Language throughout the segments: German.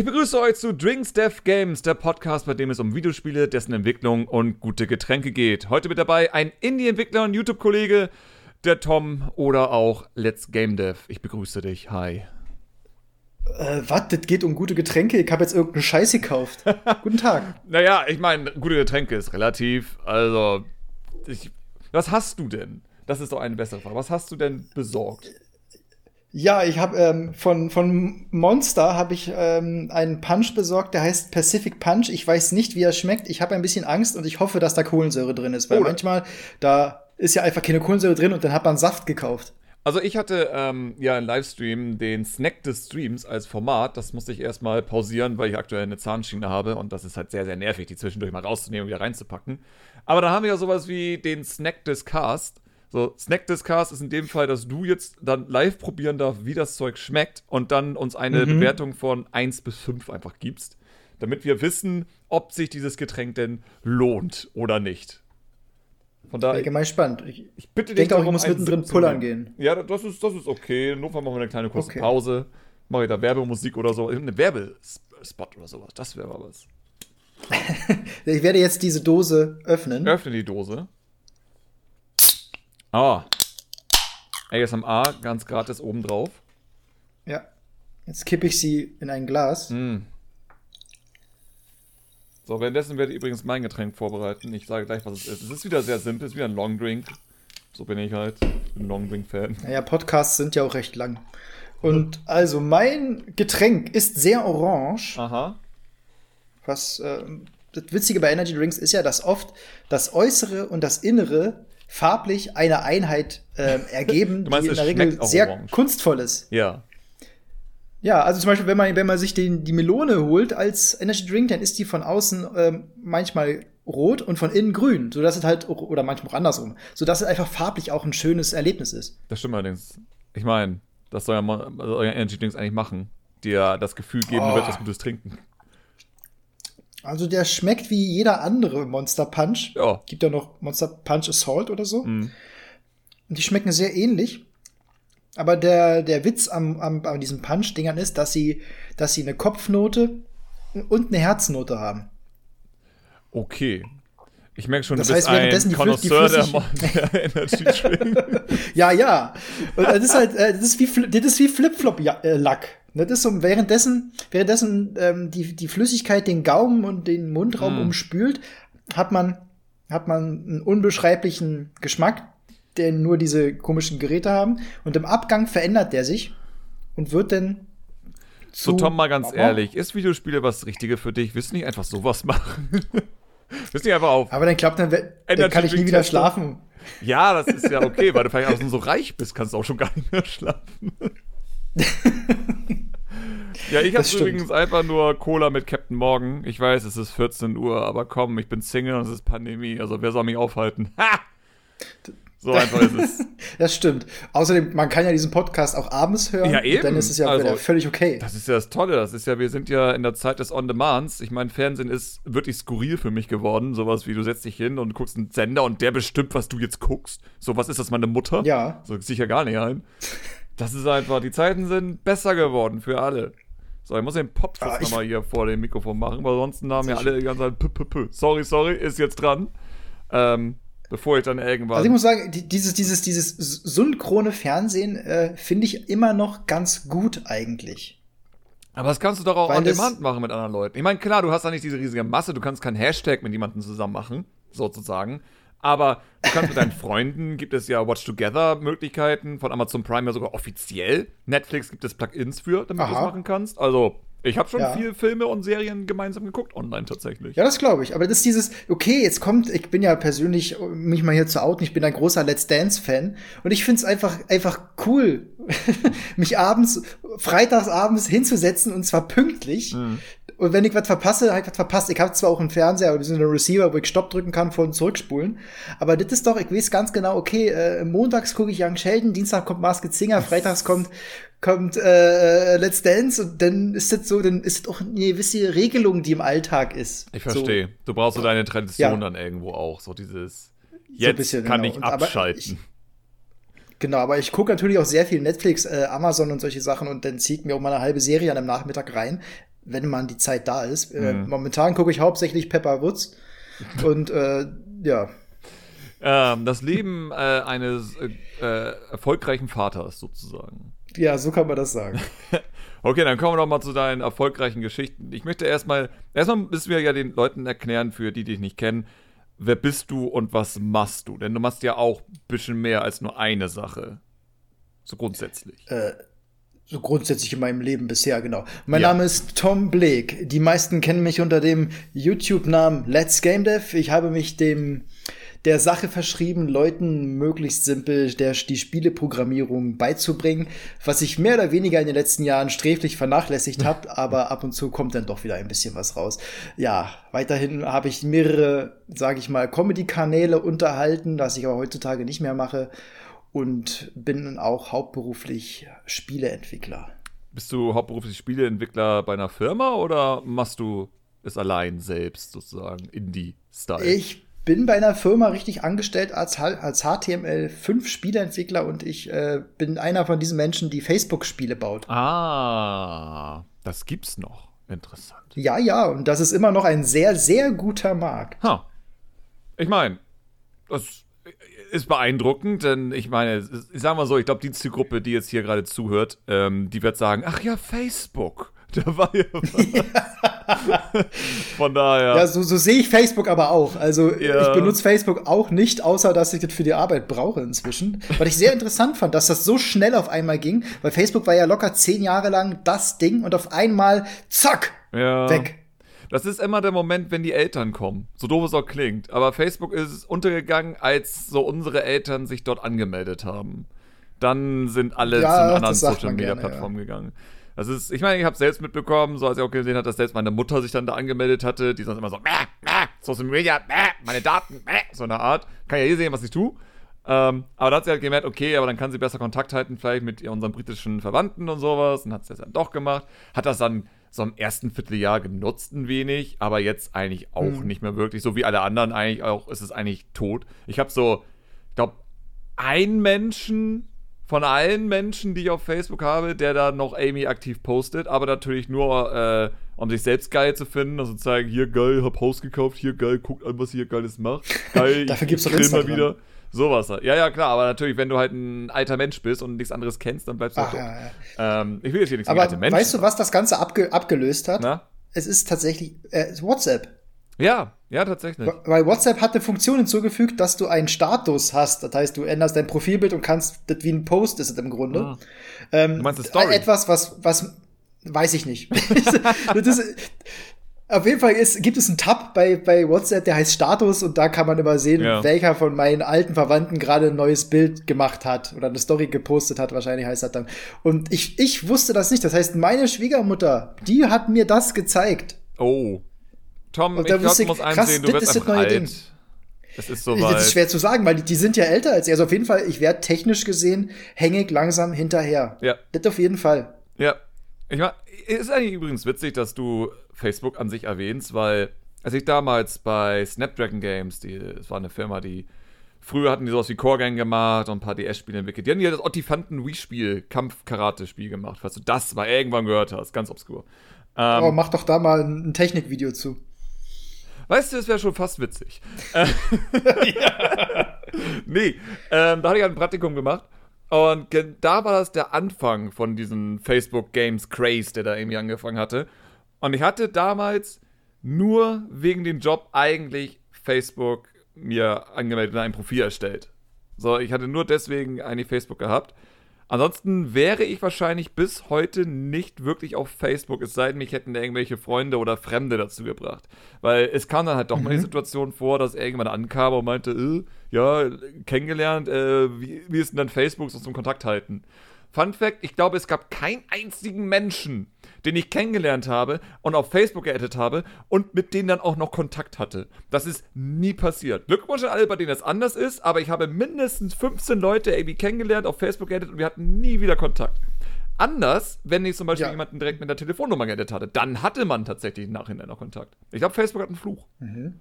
Ich begrüße euch zu Drinks Death Games, der Podcast, bei dem es um Videospiele, dessen Entwicklung und gute Getränke geht. Heute mit dabei ein Indie-Entwickler und YouTube-Kollege, der Tom oder auch Let's Game Dev. Ich begrüße dich. Hi. Äh, was? Das geht um gute Getränke? Ich habe jetzt irgendeine Scheiße gekauft. Guten Tag. Naja, ich meine, gute Getränke ist relativ. Also, ich, was hast du denn? Das ist doch eine bessere Frage. Was hast du denn besorgt? Ja, ich habe ähm, von, von Monster habe ich ähm, einen Punch besorgt, der heißt Pacific Punch. Ich weiß nicht, wie er schmeckt. Ich habe ein bisschen Angst und ich hoffe, dass da Kohlensäure drin ist, weil oh. manchmal da ist ja einfach keine Kohlensäure drin und dann hat man Saft gekauft. Also ich hatte ähm, ja im Livestream den Snack des Streams als Format. Das musste ich erstmal pausieren, weil ich aktuell eine Zahnschiene habe und das ist halt sehr, sehr nervig, die zwischendurch mal rauszunehmen und wieder reinzupacken. Aber da haben wir ja sowas wie den Snack des Cast. So, Snack Discast ist in dem Fall, dass du jetzt dann live probieren darfst, wie das Zeug schmeckt und dann uns eine mhm. Bewertung von 1 bis 5 einfach gibst, damit wir wissen, ob sich dieses Getränk denn lohnt oder nicht. Von daher. Ich mal spannend. Ich, ich bitte dich denke auch, ich muss mittendrin pullern gehen. Ja, das ist, das ist okay. In Notfall machen wir eine kleine kurze okay. Pause. Mache ich da Werbemusik oder so. Eine Werbespot oder sowas. Das wäre mal was. ich werde jetzt diese Dose öffnen. Öffne die Dose. Ah. ASMR, ganz gratis obendrauf. Ja. Jetzt kippe ich sie in ein Glas. Mm. So, währenddessen werde ich übrigens mein Getränk vorbereiten. Ich sage gleich, was es ist. Es ist wieder sehr simpel, es ist wieder ein Long Drink. So bin ich halt. Ein Long Drink-Fan. Naja, Podcasts sind ja auch recht lang. Und also, mein Getränk ist sehr orange. Aha. Was, äh, das Witzige bei Energy Drinks ist ja, dass oft das Äußere und das Innere farblich eine Einheit äh, ergeben, meinst, die in der Regel sehr orange. kunstvoll ist. Ja. Ja, also zum Beispiel, wenn man, wenn man sich den, die Melone holt als Energy Drink, dann ist die von außen ähm, manchmal rot und von innen grün, sodass es halt, oder manchmal auch andersrum, sodass es einfach farblich auch ein schönes Erlebnis ist. Das stimmt allerdings. Ich meine, das soll ja also euer Energy Drinks eigentlich machen, dir das Gefühl geben, oh. du wirst was Gutes trinken. Also der schmeckt wie jeder andere Monster Punch. Ja. Gibt ja noch Monster Punch Assault oder so. Mm. Und die schmecken sehr ähnlich. Aber der, der Witz am, am, an diesen Punch-Dingern ist, dass sie, dass sie eine Kopfnote und eine Herznote haben. Okay. Ich merke schon, das du heißt, bist währenddessen ein die, Flüss, die der Energy Drink. ja, ja. Und das ist halt, äh, das ist wie, das ist wie Flip-Flop-Lack. Das ist so, währenddessen, währenddessen ähm, die, die Flüssigkeit den Gaumen und den Mundraum mm. umspült, hat man, hat man einen unbeschreiblichen Geschmack, den nur diese komischen Geräte haben. Und im Abgang verändert der sich und wird dann so, Tom, mal ganz ehrlich, ist Videospiele was Richtige für dich? Willst du nicht einfach sowas machen? Willst du nicht einfach auf? Aber dann klappt dann, dann kann ich nie wieder schlafen. Ja, das ist ja okay, weil du vielleicht auch so reich bist, kannst du auch schon gar nicht mehr schlafen. ja, ich habe übrigens einfach nur Cola mit Captain Morgan. Ich weiß, es ist 14 Uhr, aber komm, ich bin Single und es ist Pandemie. Also wer soll mich aufhalten? Ha! So einfach ist es. das stimmt. Außerdem, man kann ja diesen Podcast auch abends hören. Ja, eben. Dann ist es ja also, völlig okay. Das ist ja das Tolle. Das ist ja, wir sind ja in der Zeit des On-Demands. Ich meine, Fernsehen ist wirklich skurril für mich geworden. Sowas wie, du setzt dich hin und guckst einen Sender und der bestimmt, was du jetzt guckst. So, was ist das, meine Mutter? Ja. So, sicher gar nicht ein. Das ist einfach, die Zeiten sind besser geworden für alle. So, ich muss den Popschutz ah, nochmal hier vor dem Mikrofon machen, weil sonst haben ja alle die ganze Zeit, p -p -p. sorry, sorry, ist jetzt dran. Ähm, bevor ich dann irgendwann. Also ich muss sagen, dieses, dieses, dieses synchrone Fernsehen äh, finde ich immer noch ganz gut eigentlich. Aber das kannst du doch auch Weil on demand machen mit anderen Leuten. Ich meine, klar, du hast da nicht diese riesige Masse, du kannst keinen Hashtag mit jemandem zusammen machen, sozusagen. Aber du kannst mit deinen Freunden, gibt es ja Watch Together Möglichkeiten, von Amazon Prime ja sogar offiziell. Netflix gibt es Plugins für, damit du das machen kannst. Also, ich habe schon ja. viel Filme und Serien gemeinsam geguckt online tatsächlich. Ja, das glaube ich. Aber das ist dieses, okay, jetzt kommt, ich bin ja persönlich, mich mal hier zu outen, ich bin ein großer Let's Dance-Fan. Und ich finde es einfach, einfach cool, mich abends, freitags abends hinzusetzen und zwar pünktlich. Mhm. Und wenn ich was verpasse, habe ich was verpasst. Ich habe zwar auch einen Fernseher, aber wir sind ein Receiver, wo ich Stopp drücken kann, vor und zurückspulen. Aber das ist doch, ich weiß ganz genau, okay, äh, montags gucke ich Young Sheldon, Dienstag kommt Maske Zinger, freitags kommt, kommt äh, Let's Dance und dann ist das so, dann ist das auch eine gewisse Regelung, die im Alltag ist. Ich verstehe. So. Du brauchst so deine Tradition ja. dann irgendwo auch, so dieses jetzt so bisschen, kann genau. ich abschalten. Genau, aber ich gucke natürlich auch sehr viel Netflix, äh, Amazon und solche Sachen und dann zieht mir auch mal eine halbe Serie an einem Nachmittag rein wenn man die Zeit da ist. Äh, mhm. Äh, momentan gucke ich hauptsächlich Pepper Woods und äh, ja. Ähm, das Leben äh, eines äh, erfolgreichen Vaters sozusagen. Ja, so kann man das sagen. okay, dann kommen wir doch mal zu deinen erfolgreichen Geschichten. Ich möchte erstmal, erstmal müssen wir ja den Leuten erklären, für die, die dich nicht kennen, wer bist du und was machst du? Denn du machst ja auch ein bisschen mehr als nur eine Sache. So grundsätzlich. Äh, so grundsätzlich in meinem Leben bisher, genau. Mein ja. Name ist Tom Blake. Die meisten kennen mich unter dem YouTube-Namen Let's Game Dev. Ich habe mich dem der Sache verschrieben, Leuten möglichst simpel der, die Spieleprogrammierung beizubringen, was ich mehr oder weniger in den letzten Jahren sträflich vernachlässigt habe, aber ab und zu kommt dann doch wieder ein bisschen was raus. Ja, weiterhin habe ich mehrere, sage ich mal, Comedy-Kanäle unterhalten, was ich aber heutzutage nicht mehr mache und bin auch hauptberuflich Spieleentwickler. Bist du hauptberuflich Spieleentwickler bei einer Firma oder machst du es allein selbst sozusagen, Indie-Style? Ich bin bei einer Firma richtig angestellt als, als HTML5-Spieleentwickler und ich äh, bin einer von diesen Menschen, die Facebook-Spiele baut. Ah, das gibt's noch. Interessant. Ja, ja, und das ist immer noch ein sehr, sehr guter Markt. Ha. Ich meine, das ist beeindruckend, denn ich meine, ich sag mal so, ich glaube, die Zielgruppe, die jetzt hier gerade zuhört, ähm, die wird sagen, ach ja, Facebook. Da war ja. Von daher. Ja, so, so sehe ich Facebook aber auch. Also ja. ich benutze Facebook auch nicht, außer dass ich das für die Arbeit brauche inzwischen. Was ich sehr interessant fand, dass das so schnell auf einmal ging, weil Facebook war ja locker zehn Jahre lang das Ding und auf einmal, zack, ja. weg. Das ist immer der Moment, wenn die Eltern kommen. So doof es auch klingt. Aber Facebook ist untergegangen, als so unsere Eltern sich dort angemeldet haben. Dann sind alle ja, zu anderen Social Media Plattformen ja. gegangen. Das ist, ich meine, ich habe selbst mitbekommen, so als ich auch gesehen habe, dass selbst meine Mutter sich dann da angemeldet hatte, die sonst immer so, mäh, mäh, Social Media, mäh, meine Daten, mäh, so eine Art. Kann ja hier sehen, was ich tue. Ähm, aber da hat sie halt gemerkt, okay, aber dann kann sie besser Kontakt halten, vielleicht mit unseren britischen Verwandten und sowas. Und hat sie das dann doch gemacht. Hat das dann so im ersten Vierteljahr genutzt ein wenig, aber jetzt eigentlich auch mhm. nicht mehr wirklich. So wie alle anderen eigentlich auch, ist es eigentlich tot. Ich habe so, ich glaube, einen Menschen von allen Menschen, die ich auf Facebook habe, der da noch Amy aktiv postet, aber natürlich nur, äh, um sich selbst geil zu finden, also zu zeigen, hier geil, hab Haus gekauft, hier geil, guckt an, was hier geiles macht. Geil, Dafür gibt's doch Instagram. mal wieder. Sowas. Ja, ja, klar, aber natürlich, wenn du halt ein alter Mensch bist und nichts anderes kennst, dann bleibst du Ach, halt ja, ja. Ähm, ich will jetzt hier nichts aber alte Menschen. Weißt du, was das Ganze abge abgelöst hat? Na? Es ist tatsächlich äh, WhatsApp. Ja, ja, tatsächlich. Weil WhatsApp hat eine Funktion hinzugefügt, dass du einen Status hast. Das heißt, du änderst dein Profilbild und kannst, das wie ein Post ist es im Grunde. Ah. Ähm, du meinst eine Story? Etwas, was, was, weiß ich nicht. das ist, auf jeden Fall ist, gibt es einen Tab bei, bei WhatsApp, der heißt Status und da kann man immer sehen, ja. welcher von meinen alten Verwandten gerade ein neues Bild gemacht hat oder eine Story gepostet hat, wahrscheinlich heißt das dann. Und ich, ich wusste das nicht. Das heißt, meine Schwiegermutter, die hat mir das gezeigt. Oh. Tom, und ich glaube, du musst einsehen, du wirst einfach alt. Ding. Es ist soweit. Das ist schwer zu sagen, weil die, die sind ja älter als ich. Also auf jeden Fall, ich werde technisch gesehen hängig langsam hinterher. Ja. Das auf jeden Fall. Ja. Ich meine, ist eigentlich übrigens witzig, dass du Facebook an sich erwähnst, weil als ich damals bei Snapdragon Games, die, das war eine Firma, die früher hatten die sowas wie Core Gang gemacht und ein paar DS-Spiele entwickelt. Die haben ja das Ottifanten Wii-Spiel, Kampf-Karate-Spiel gemacht, falls du das mal irgendwann gehört hast, ganz obskur. Ähm, oh, mach doch da mal ein Technikvideo zu. Weißt du, das wäre schon fast witzig. ja. nee, ähm, da hatte ich ein Praktikum gemacht. Und da war das der Anfang von diesem Facebook Games Craze, der da irgendwie angefangen hatte. Und ich hatte damals nur wegen dem Job eigentlich Facebook mir angemeldet und ein Profil erstellt. So, ich hatte nur deswegen eigentlich Facebook gehabt. Ansonsten wäre ich wahrscheinlich bis heute nicht wirklich auf Facebook, es sei denn, mich hätten irgendwelche Freunde oder Fremde dazu gebracht. Weil es kam dann halt doch mhm. mal die mhm. Situation vor, dass irgendwann ankam und meinte, äh, ja, kennengelernt, äh, wie, wie ist denn dann Facebook so zum Kontakt halten? Fun Fact: Ich glaube, es gab keinen einzigen Menschen, den ich kennengelernt habe und auf Facebook geaddet habe und mit denen dann auch noch Kontakt hatte. Das ist nie passiert. Glückwunsch an alle, bei denen das anders ist, aber ich habe mindestens 15 Leute irgendwie kennengelernt, auf Facebook geaddet und wir hatten nie wieder Kontakt. Anders, wenn ich zum Beispiel ja. jemanden direkt mit der Telefonnummer geaddet hatte, dann hatte man tatsächlich im Nachhinein noch Kontakt. Ich glaube, Facebook hat einen Fluch. Mhm.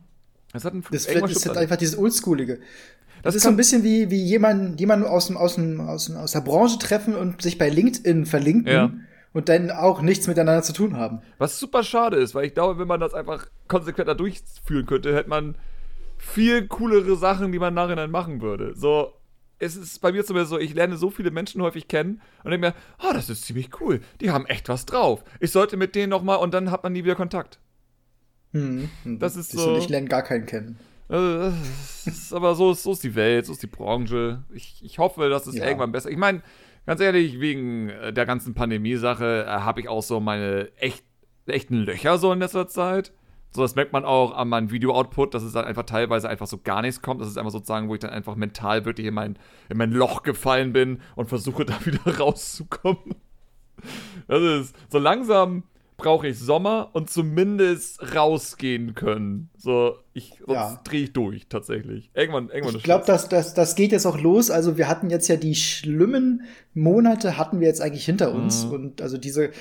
Das hat einen Fluch. Das, ist halt einfach dieses Oldschoolige. Das, das ist so ein bisschen wie, wie jemand, jemand aus, dem, aus, dem, aus, dem, aus der Branche treffen und sich bei LinkedIn verlinken. Ja. Und dann auch nichts miteinander zu tun haben. Was super schade ist, weil ich glaube, wenn man das einfach konsequenter durchführen könnte, hätte man viel coolere Sachen, die man nachher dann machen würde. So, es ist bei mir zumindest so, ich lerne so viele Menschen häufig kennen und denke mir, oh, das ist ziemlich cool. Die haben echt was drauf. Ich sollte mit denen noch mal und dann hat man nie wieder Kontakt. Hm. Das ist so. Ich lerne gar keinen kennen. Also, ist, aber so ist, so ist die Welt, so ist die Branche. Ich, ich hoffe, dass es ja. irgendwann besser. Ich meine, ganz ehrlich, wegen äh, der ganzen Pandemie-Sache äh, habe ich auch so meine echt, echten Löcher so in letzter Zeit. So, das merkt man auch an meinem Video-Output, dass es dann einfach teilweise einfach so gar nichts kommt. Das ist einfach sozusagen, wo ich dann einfach mental wirklich in mein, in mein Loch gefallen bin und versuche da wieder rauszukommen. Das ist so langsam brauche ich Sommer und zumindest rausgehen können. So, ich, sonst ja. drehe ich durch, tatsächlich. Irgendwann, irgendwann Ich glaube, das, das, das geht jetzt auch los. Also, wir hatten jetzt ja die schlimmen Monate, hatten wir jetzt eigentlich hinter uns. Mhm. Und also diese,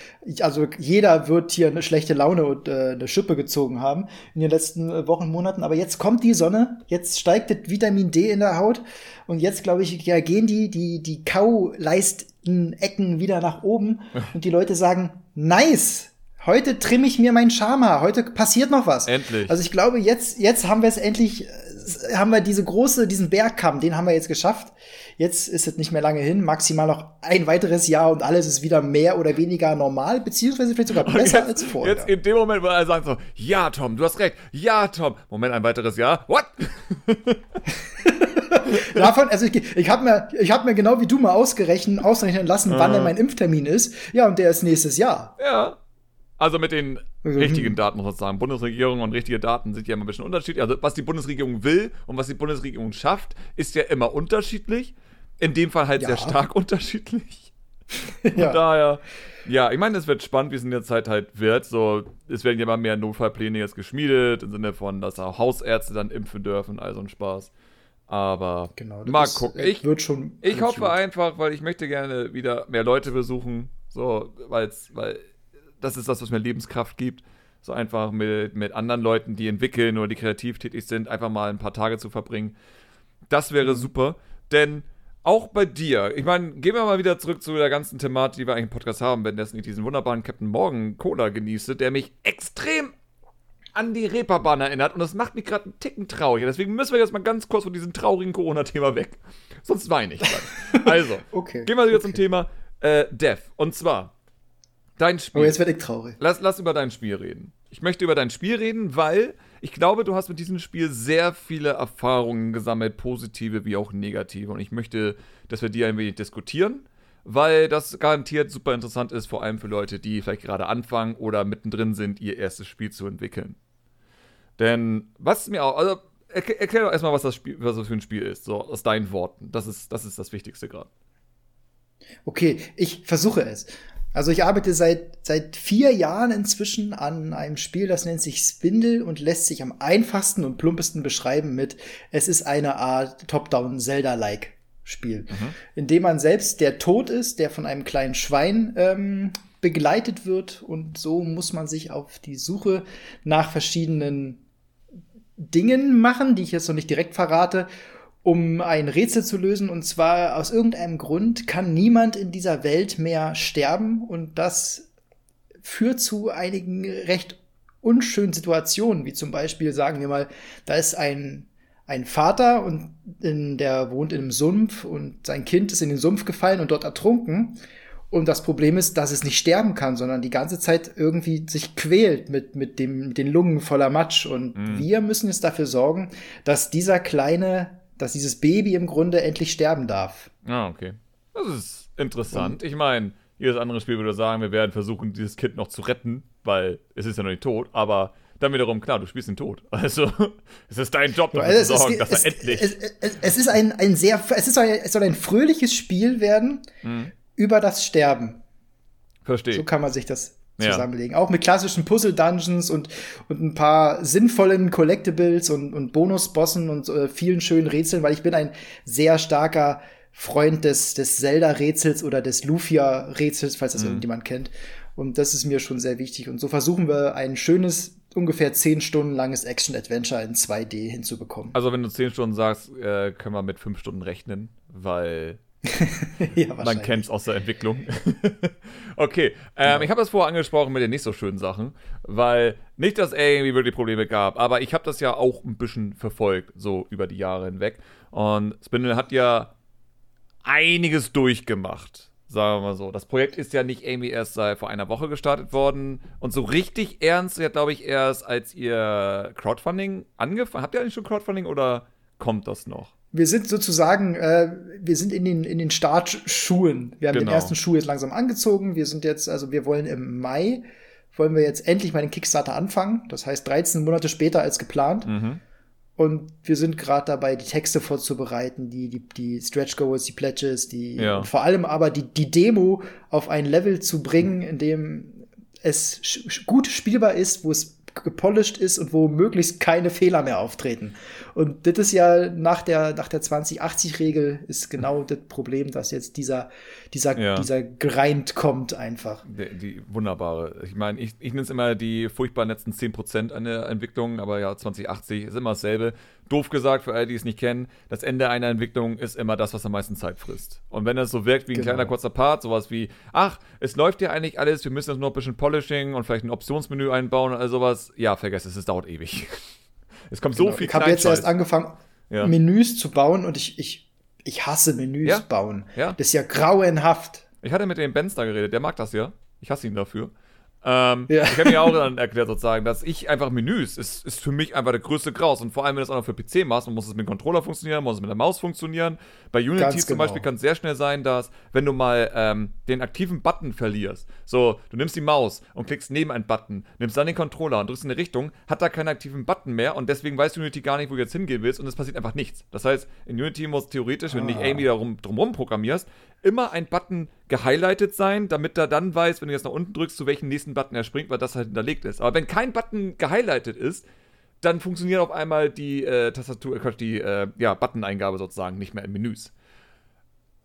also jeder wird hier eine schlechte Laune und äh, eine Schippe gezogen haben in den letzten äh, Wochen, Monaten. Aber jetzt kommt die Sonne, jetzt steigt das Vitamin D in der Haut. Und jetzt, glaube ich, ja, gehen die, die, die Kauleisten Ecken wieder nach oben. und die Leute sagen, nice! Heute trimme ich mir mein Charme. Heute passiert noch was. Endlich. Also ich glaube, jetzt, jetzt haben wir es endlich, äh, haben wir diese große, diesen Bergkamm, den haben wir jetzt geschafft. Jetzt ist es nicht mehr lange hin, maximal noch ein weiteres Jahr und alles ist wieder mehr oder weniger normal, beziehungsweise vielleicht sogar besser jetzt, als vorher. Jetzt in dem Moment, wo alle sagen so, ja, Tom, du hast recht, ja, Tom. Moment, ein weiteres Jahr. What? Davon, also ich, ich habe mir, ich hab mir genau wie du mal ausgerechnet, ausrechnen lassen, wann denn mein Impftermin ist. Ja, und der ist nächstes Jahr. Ja. Also mit den also, richtigen. Daten sozusagen. Bundesregierung und richtige Daten sind ja immer ein bisschen unterschiedlich. Also was die Bundesregierung will und was die Bundesregierung schafft, ist ja immer unterschiedlich. In dem Fall halt ja. sehr stark unterschiedlich. Von ja. daher, ja, ich meine, es wird spannend, wie es in der Zeit halt wird. So, es werden ja immer mehr Notfallpläne jetzt geschmiedet, im Sinne von, dass auch Hausärzte dann impfen dürfen, all so ein Spaß. Aber genau, mal gucken. Ich, wird schon ich hoffe einfach, weil ich möchte gerne wieder mehr Leute besuchen. So, weil's, weil das ist das, was mir Lebenskraft gibt. So einfach mit, mit anderen Leuten, die entwickeln oder die kreativ tätig sind, einfach mal ein paar Tage zu verbringen. Das wäre mhm. super. Denn auch bei dir, ich meine, gehen wir mal wieder zurück zu der ganzen Thematik, die wir eigentlich im Podcast haben, wenn ich diesen wunderbaren Captain Morgan Cola genieße, der mich extrem an die Reeperbahn erinnert und das macht mich gerade einen Ticken traurig. Deswegen müssen wir jetzt mal ganz kurz von diesem traurigen Corona-Thema weg. Sonst weine ich gleich. Also, okay, gehen wir wieder okay. zum Thema äh, Death. Und zwar, Dein Spiel. Oh, jetzt werde ich traurig. Lass, lass über dein Spiel reden. Ich möchte über dein Spiel reden, weil ich glaube, du hast mit diesem Spiel sehr viele Erfahrungen gesammelt, positive wie auch negative. Und ich möchte, dass wir die ein wenig diskutieren, weil das garantiert super interessant ist, vor allem für Leute, die vielleicht gerade anfangen oder mittendrin sind, ihr erstes Spiel zu entwickeln. Denn was mir auch, also erklär, erklär doch erstmal, was das Spiel, was das für ein Spiel ist, so aus deinen Worten. Das ist das, ist das Wichtigste gerade. Okay, ich versuche es. Also ich arbeite seit, seit vier Jahren inzwischen an einem Spiel, das nennt sich Spindle und lässt sich am einfachsten und plumpesten beschreiben mit, es ist eine Art Top-Down Zelda-like Spiel, mhm. in dem man selbst der Tod ist, der von einem kleinen Schwein ähm, begleitet wird und so muss man sich auf die Suche nach verschiedenen Dingen machen, die ich jetzt noch nicht direkt verrate um ein Rätsel zu lösen. Und zwar aus irgendeinem Grund kann niemand in dieser Welt mehr sterben. Und das führt zu einigen recht unschönen Situationen, wie zum Beispiel, sagen wir mal, da ist ein, ein Vater und in, der wohnt in einem Sumpf und sein Kind ist in den Sumpf gefallen und dort ertrunken. Und das Problem ist, dass es nicht sterben kann, sondern die ganze Zeit irgendwie sich quält mit, mit, dem, mit den Lungen voller Matsch. Und mhm. wir müssen jetzt dafür sorgen, dass dieser kleine dass dieses Baby im Grunde endlich sterben darf. Ah, okay. Das ist interessant. Und ich meine, jedes andere Spiel würde sagen, wir werden versuchen, dieses Kind noch zu retten, weil es ist ja noch nicht tot, aber dann wiederum, klar, du spielst ihn tot. Also, es ist dein Job, dafür zu sorgen, dass er endlich. Es, es, es, ist ein, ein sehr, es, ist ein, es soll ein fröhliches Spiel werden hm. über das Sterben. Verstehe. So kann man sich das zusammenlegen. Ja. Auch mit klassischen Puzzle-Dungeons und, und ein paar sinnvollen Collectibles und, und Bonusbossen und äh, vielen schönen Rätseln, weil ich bin ein sehr starker Freund des, des Zelda-Rätsels oder des Lufia-Rätsels, falls das mhm. irgendjemand kennt. Und das ist mir schon sehr wichtig. Und so versuchen wir ein schönes, ungefähr zehn Stunden langes Action-Adventure in 2D hinzubekommen. Also wenn du zehn Stunden sagst, äh, können wir mit fünf Stunden rechnen, weil ja, Man kennt es aus der Entwicklung. okay, ähm, genau. ich habe das vorher angesprochen mit den nicht so schönen Sachen, weil nicht, dass es irgendwie wirklich Probleme gab, aber ich habe das ja auch ein bisschen verfolgt, so über die Jahre hinweg. Und Spindle hat ja einiges durchgemacht, sagen wir mal so. Das Projekt ist ja nicht irgendwie erst seit vor einer Woche gestartet worden und so richtig ernst, ja, glaube ich, erst als ihr Crowdfunding angefangen habt. ihr eigentlich schon Crowdfunding oder kommt das noch? Wir sind sozusagen, äh, wir sind in den, in den Startschuhen. Wir haben genau. den ersten Schuh jetzt langsam angezogen. Wir sind jetzt, also wir wollen im Mai, wollen wir jetzt endlich mal den Kickstarter anfangen. Das heißt 13 Monate später als geplant. Mhm. Und wir sind gerade dabei, die Texte vorzubereiten, die, die, die Stretch Goals, die Pledges, die, ja. vor allem aber die, die Demo auf ein Level zu bringen, in dem es gut spielbar ist, wo es gepolished ist und wo möglichst keine Fehler mehr auftreten. Und das ist ja nach der, nach der 2080-Regel ist genau das Problem, dass jetzt dieser, dieser, ja. dieser Grind kommt einfach. Die, die wunderbare. Ich meine, ich, ich nenne es immer die furchtbar letzten 10% einer Entwicklung, aber ja, 2080 ist immer dasselbe. Doof gesagt, für alle, die es nicht kennen, das Ende einer Entwicklung ist immer das, was am meisten Zeit frisst. Und wenn es so wirkt wie ein genau. kleiner kurzer Part, sowas wie, ach, es läuft ja eigentlich alles, wir müssen jetzt nur ein bisschen Polishing und vielleicht ein Optionsmenü einbauen all sowas, ja, vergesst es, es dauert ewig. Es kommt genau. so viel Ich habe jetzt erst angefangen, ja. Menüs zu bauen und ich, ich, ich hasse Menüs ja. bauen. Ja. Das ist ja grauenhaft. Ich hatte mit dem Benz da geredet, der mag das ja. Ich hasse ihn dafür. Ähm, ja. Ich habe mir auch dann erklärt, sozusagen, dass ich einfach Menüs ist, ist für mich einfach der größte Graus. Und vor allem, wenn du es auch noch für PC machst, dann muss es mit dem Controller funktionieren, muss es mit der Maus funktionieren. Bei Unity Ganz zum genau. Beispiel kann es sehr schnell sein, dass, wenn du mal ähm, den aktiven Button verlierst, so, du nimmst die Maus und klickst neben einen Button, nimmst dann den Controller und drückst in eine Richtung, hat da keinen aktiven Button mehr und deswegen weiß Unity gar nicht, wo du jetzt hingehen willst und es passiert einfach nichts. Das heißt, in Unity muss theoretisch, wenn ah. du nicht irgendwie darum, drumherum programmierst, immer ein Button gehighlightet sein, damit er dann weiß, wenn du jetzt nach unten drückst, zu welchem nächsten Button er springt, weil das halt hinterlegt ist. Aber wenn kein Button gehighlightet ist, dann funktioniert auf einmal die äh, Tastatur, äh, die äh, ja, Button-Eingabe sozusagen nicht mehr in Menüs.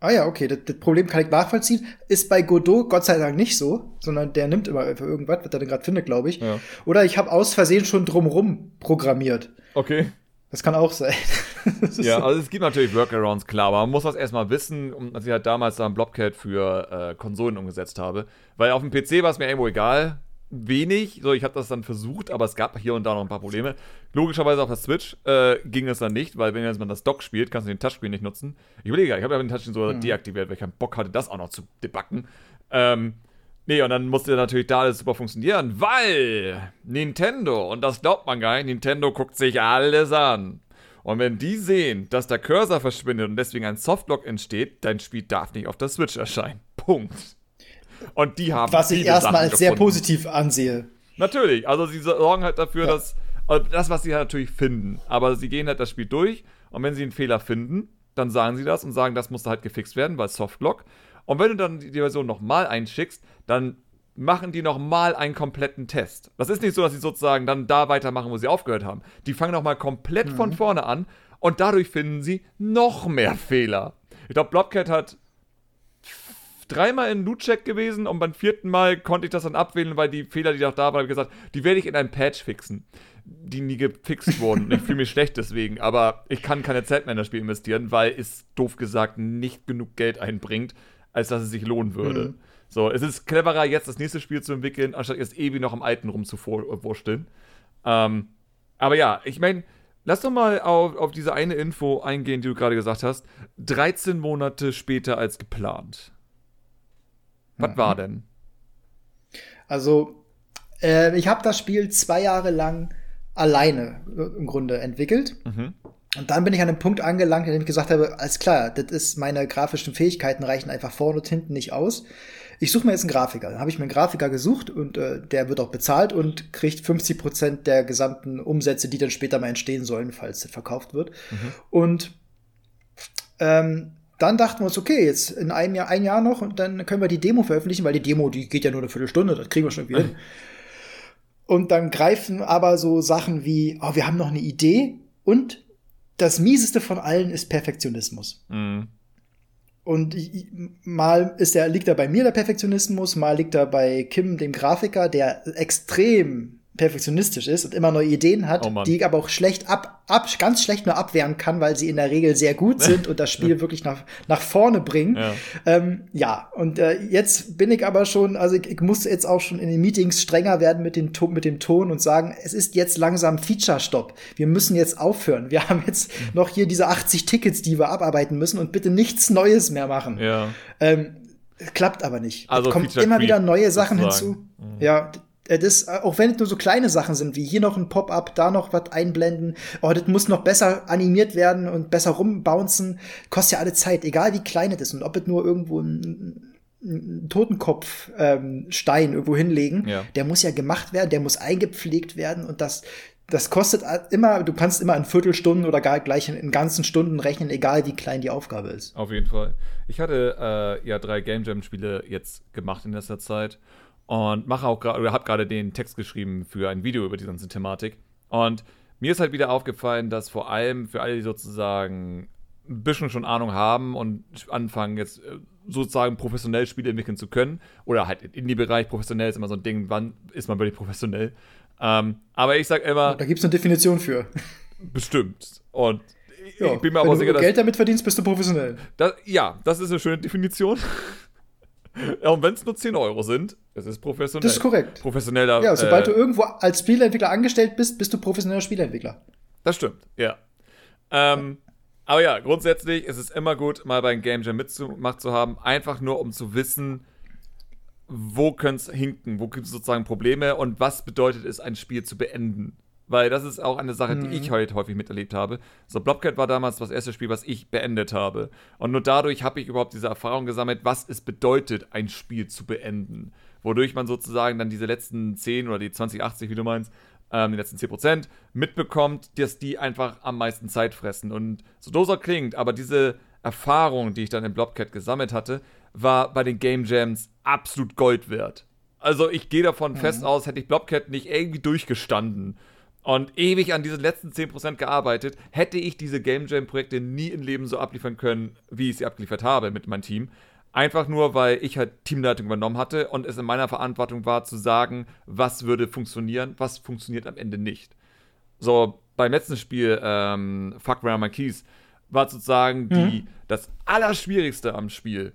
Ah ja, okay, das, das, Problem kann ich nachvollziehen. Ist bei Godot Gott sei Dank nicht so, sondern der nimmt immer einfach irgendwas, was er denn gerade findet, glaube ich. Ja. Oder ich habe aus Versehen schon drumrum programmiert. Okay. Das kann auch sein. ja, also es gibt natürlich Workarounds, klar, aber man muss das erstmal wissen, als ich halt damals da ein Blobcat für äh, Konsolen umgesetzt habe. Weil auf dem PC war es mir irgendwo egal, wenig. So, ich habe das dann versucht, aber es gab hier und da noch ein paar Probleme. Logischerweise auf der Switch äh, ging es dann nicht, weil wenn jetzt man das Dock spielt, kannst du den Touchscreen nicht nutzen. Ich überlege, ich habe ja den Touchscreen so mhm. deaktiviert, weil ich keinen Bock hatte, das auch noch zu debuggen. Ähm, Nee, und dann musste natürlich da alles super funktionieren, weil Nintendo, und das glaubt man gar nicht, Nintendo guckt sich alles an. Und wenn die sehen, dass der Cursor verschwindet und deswegen ein Softlock entsteht, dein Spiel darf nicht auf der Switch erscheinen. Punkt. Und die haben. Was ich erstmal als sehr positiv ansehe. Natürlich, also sie sorgen halt dafür, ja. dass. Also das, was sie halt natürlich finden. Aber sie gehen halt das Spiel durch und wenn sie einen Fehler finden, dann sagen sie das und sagen, das muss halt gefixt werden, weil Softlock. Und wenn du dann die Version nochmal einschickst, dann machen die nochmal einen kompletten Test. Das ist nicht so, dass sie sozusagen dann da weitermachen, wo sie aufgehört haben. Die fangen nochmal komplett mhm. von vorne an und dadurch finden sie noch mehr Fehler. Ich glaube, Blobcat hat dreimal in Loot-Check gewesen und beim vierten Mal konnte ich das dann abwählen, weil die Fehler, die noch da waren, habe ich gesagt, die werde ich in einem Patch fixen, die nie gefixt wurden. ich fühle mich schlecht deswegen, aber ich kann keine Zeit mehr in das Spiel investieren, weil es doof gesagt nicht genug Geld einbringt, als dass es sich lohnen würde. Mhm. So, es ist cleverer, jetzt das nächste Spiel zu entwickeln, anstatt jetzt ewig noch am alten rumzuwursteln. Ähm, aber ja, ich meine, lass doch mal auf, auf diese eine Info eingehen, die du gerade gesagt hast. 13 Monate später als geplant. Was mhm. war denn? Also, äh, ich habe das Spiel zwei Jahre lang alleine im Grunde entwickelt. Mhm. Und dann bin ich an einem Punkt angelangt, in dem ich gesagt habe, alles klar, das ist meine grafischen Fähigkeiten reichen einfach vorne und hinten nicht aus. Ich suche mir jetzt einen Grafiker. Dann habe ich mir einen Grafiker gesucht und äh, der wird auch bezahlt und kriegt 50 Prozent der gesamten Umsätze, die dann später mal entstehen sollen, falls das verkauft wird. Mhm. Und ähm, dann dachten wir uns, okay, jetzt in einem Jahr, ein Jahr noch und dann können wir die Demo veröffentlichen, weil die Demo, die geht ja nur eine Viertelstunde, das kriegen wir schon wieder hin. Und dann greifen aber so Sachen wie, oh, wir haben noch eine Idee und das mieseste von allen ist Perfektionismus. Mhm. Und ich, mal ist der, liegt da bei mir der Perfektionismus, mal liegt da bei Kim, dem Grafiker, der extrem perfektionistisch ist und immer neue Ideen hat, Oh die aber auch schlecht ab, ab, ganz schlecht nur abwehren kann, weil sie in der Regel sehr gut sind und das Spiel wirklich nach, nach vorne bringen. Ja. Ähm, ja, und äh, jetzt bin ich aber schon, also ich, ich muss jetzt auch schon in den Meetings strenger werden mit, den, mit dem Ton und sagen, es ist jetzt langsam Feature-Stopp. Wir müssen jetzt aufhören. Wir haben jetzt noch hier diese 80 Tickets, die wir abarbeiten müssen und bitte nichts Neues mehr machen. Ja. Ähm, klappt aber nicht. Also es kommen Feature immer wieder neue Sachen hinzu. Ja, äh, das, äh, auch wenn es nur so kleine Sachen sind, wie hier noch ein Pop-up, da noch was einblenden, oh, das muss noch besser animiert werden und besser rumbouncen, kostet ja alle Zeit, egal wie klein es ist und ob es nur irgendwo ein, ein Totenkopfstein ähm, irgendwo hinlegen, Ja. der muss ja gemacht werden, der muss eingepflegt werden und das das kostet immer, du kannst immer in Viertelstunden oder gar gleich in, in ganzen Stunden rechnen, egal wie klein die Aufgabe ist. Auf jeden Fall. Ich hatte äh, ja drei Game Jam Spiele jetzt gemacht in letzter Zeit und mache auch gerade oder habe gerade den Text geschrieben für ein Video über die ganze Thematik. Und mir ist halt wieder aufgefallen, dass vor allem für alle, die sozusagen ein bisschen schon Ahnung haben und anfangen jetzt äh, sozusagen professionell Spiele entwickeln zu können oder halt im Indie-Bereich professionell ist immer so ein Ding, wann ist man wirklich professionell? Ähm, aber ich sag immer, Da gibt's eine Definition für. bestimmt. Und ich, Ja, ich bin mir wenn aber du sicher, dass Geld damit verdienst, bist du professionell. das, ja, das ist eine schöne Definition. Ja, und wenn es nur 10 Euro sind, das ist professionell. Das ist korrekt. Professioneller. Ja, sobald äh, du irgendwo als Spieleentwickler angestellt bist, bist du professioneller Spieleentwickler. Das stimmt, ja. Ähm, aber ja, grundsätzlich ist es immer gut, mal beim Game Jam mitgemacht zu haben, einfach nur um zu wissen, wo könnte es hinken, wo gibt es sozusagen Probleme und was bedeutet es, ein Spiel zu beenden. Weil das ist auch eine Sache, die ich heute häufig miterlebt habe. So, Blobcat war damals das erste Spiel, was ich beendet habe. Und nur dadurch habe ich überhaupt diese Erfahrung gesammelt, was es bedeutet, ein Spiel zu beenden. Wodurch man sozusagen dann diese letzten 10 oder die 20, 80, wie du meinst, ähm, die letzten 10% mitbekommt, dass die einfach am meisten Zeit fressen. Und so doser klingt, aber diese Erfahrung, die ich dann in Blobcat gesammelt hatte, war bei den Game Jams absolut Gold wert. Also ich gehe davon fest aus, hätte ich Blobcat nicht irgendwie durchgestanden und ewig an diesen letzten 10% gearbeitet, hätte ich diese Game Jam-Projekte nie im Leben so abliefern können, wie ich sie abgeliefert habe mit meinem Team. Einfach nur, weil ich halt Teamleitung übernommen hatte und es in meiner Verantwortung war, zu sagen, was würde funktionieren, was funktioniert am Ende nicht. So, beim letzten Spiel, ähm, Fuck Where Are My Keys, war sozusagen die, das Allerschwierigste am Spiel,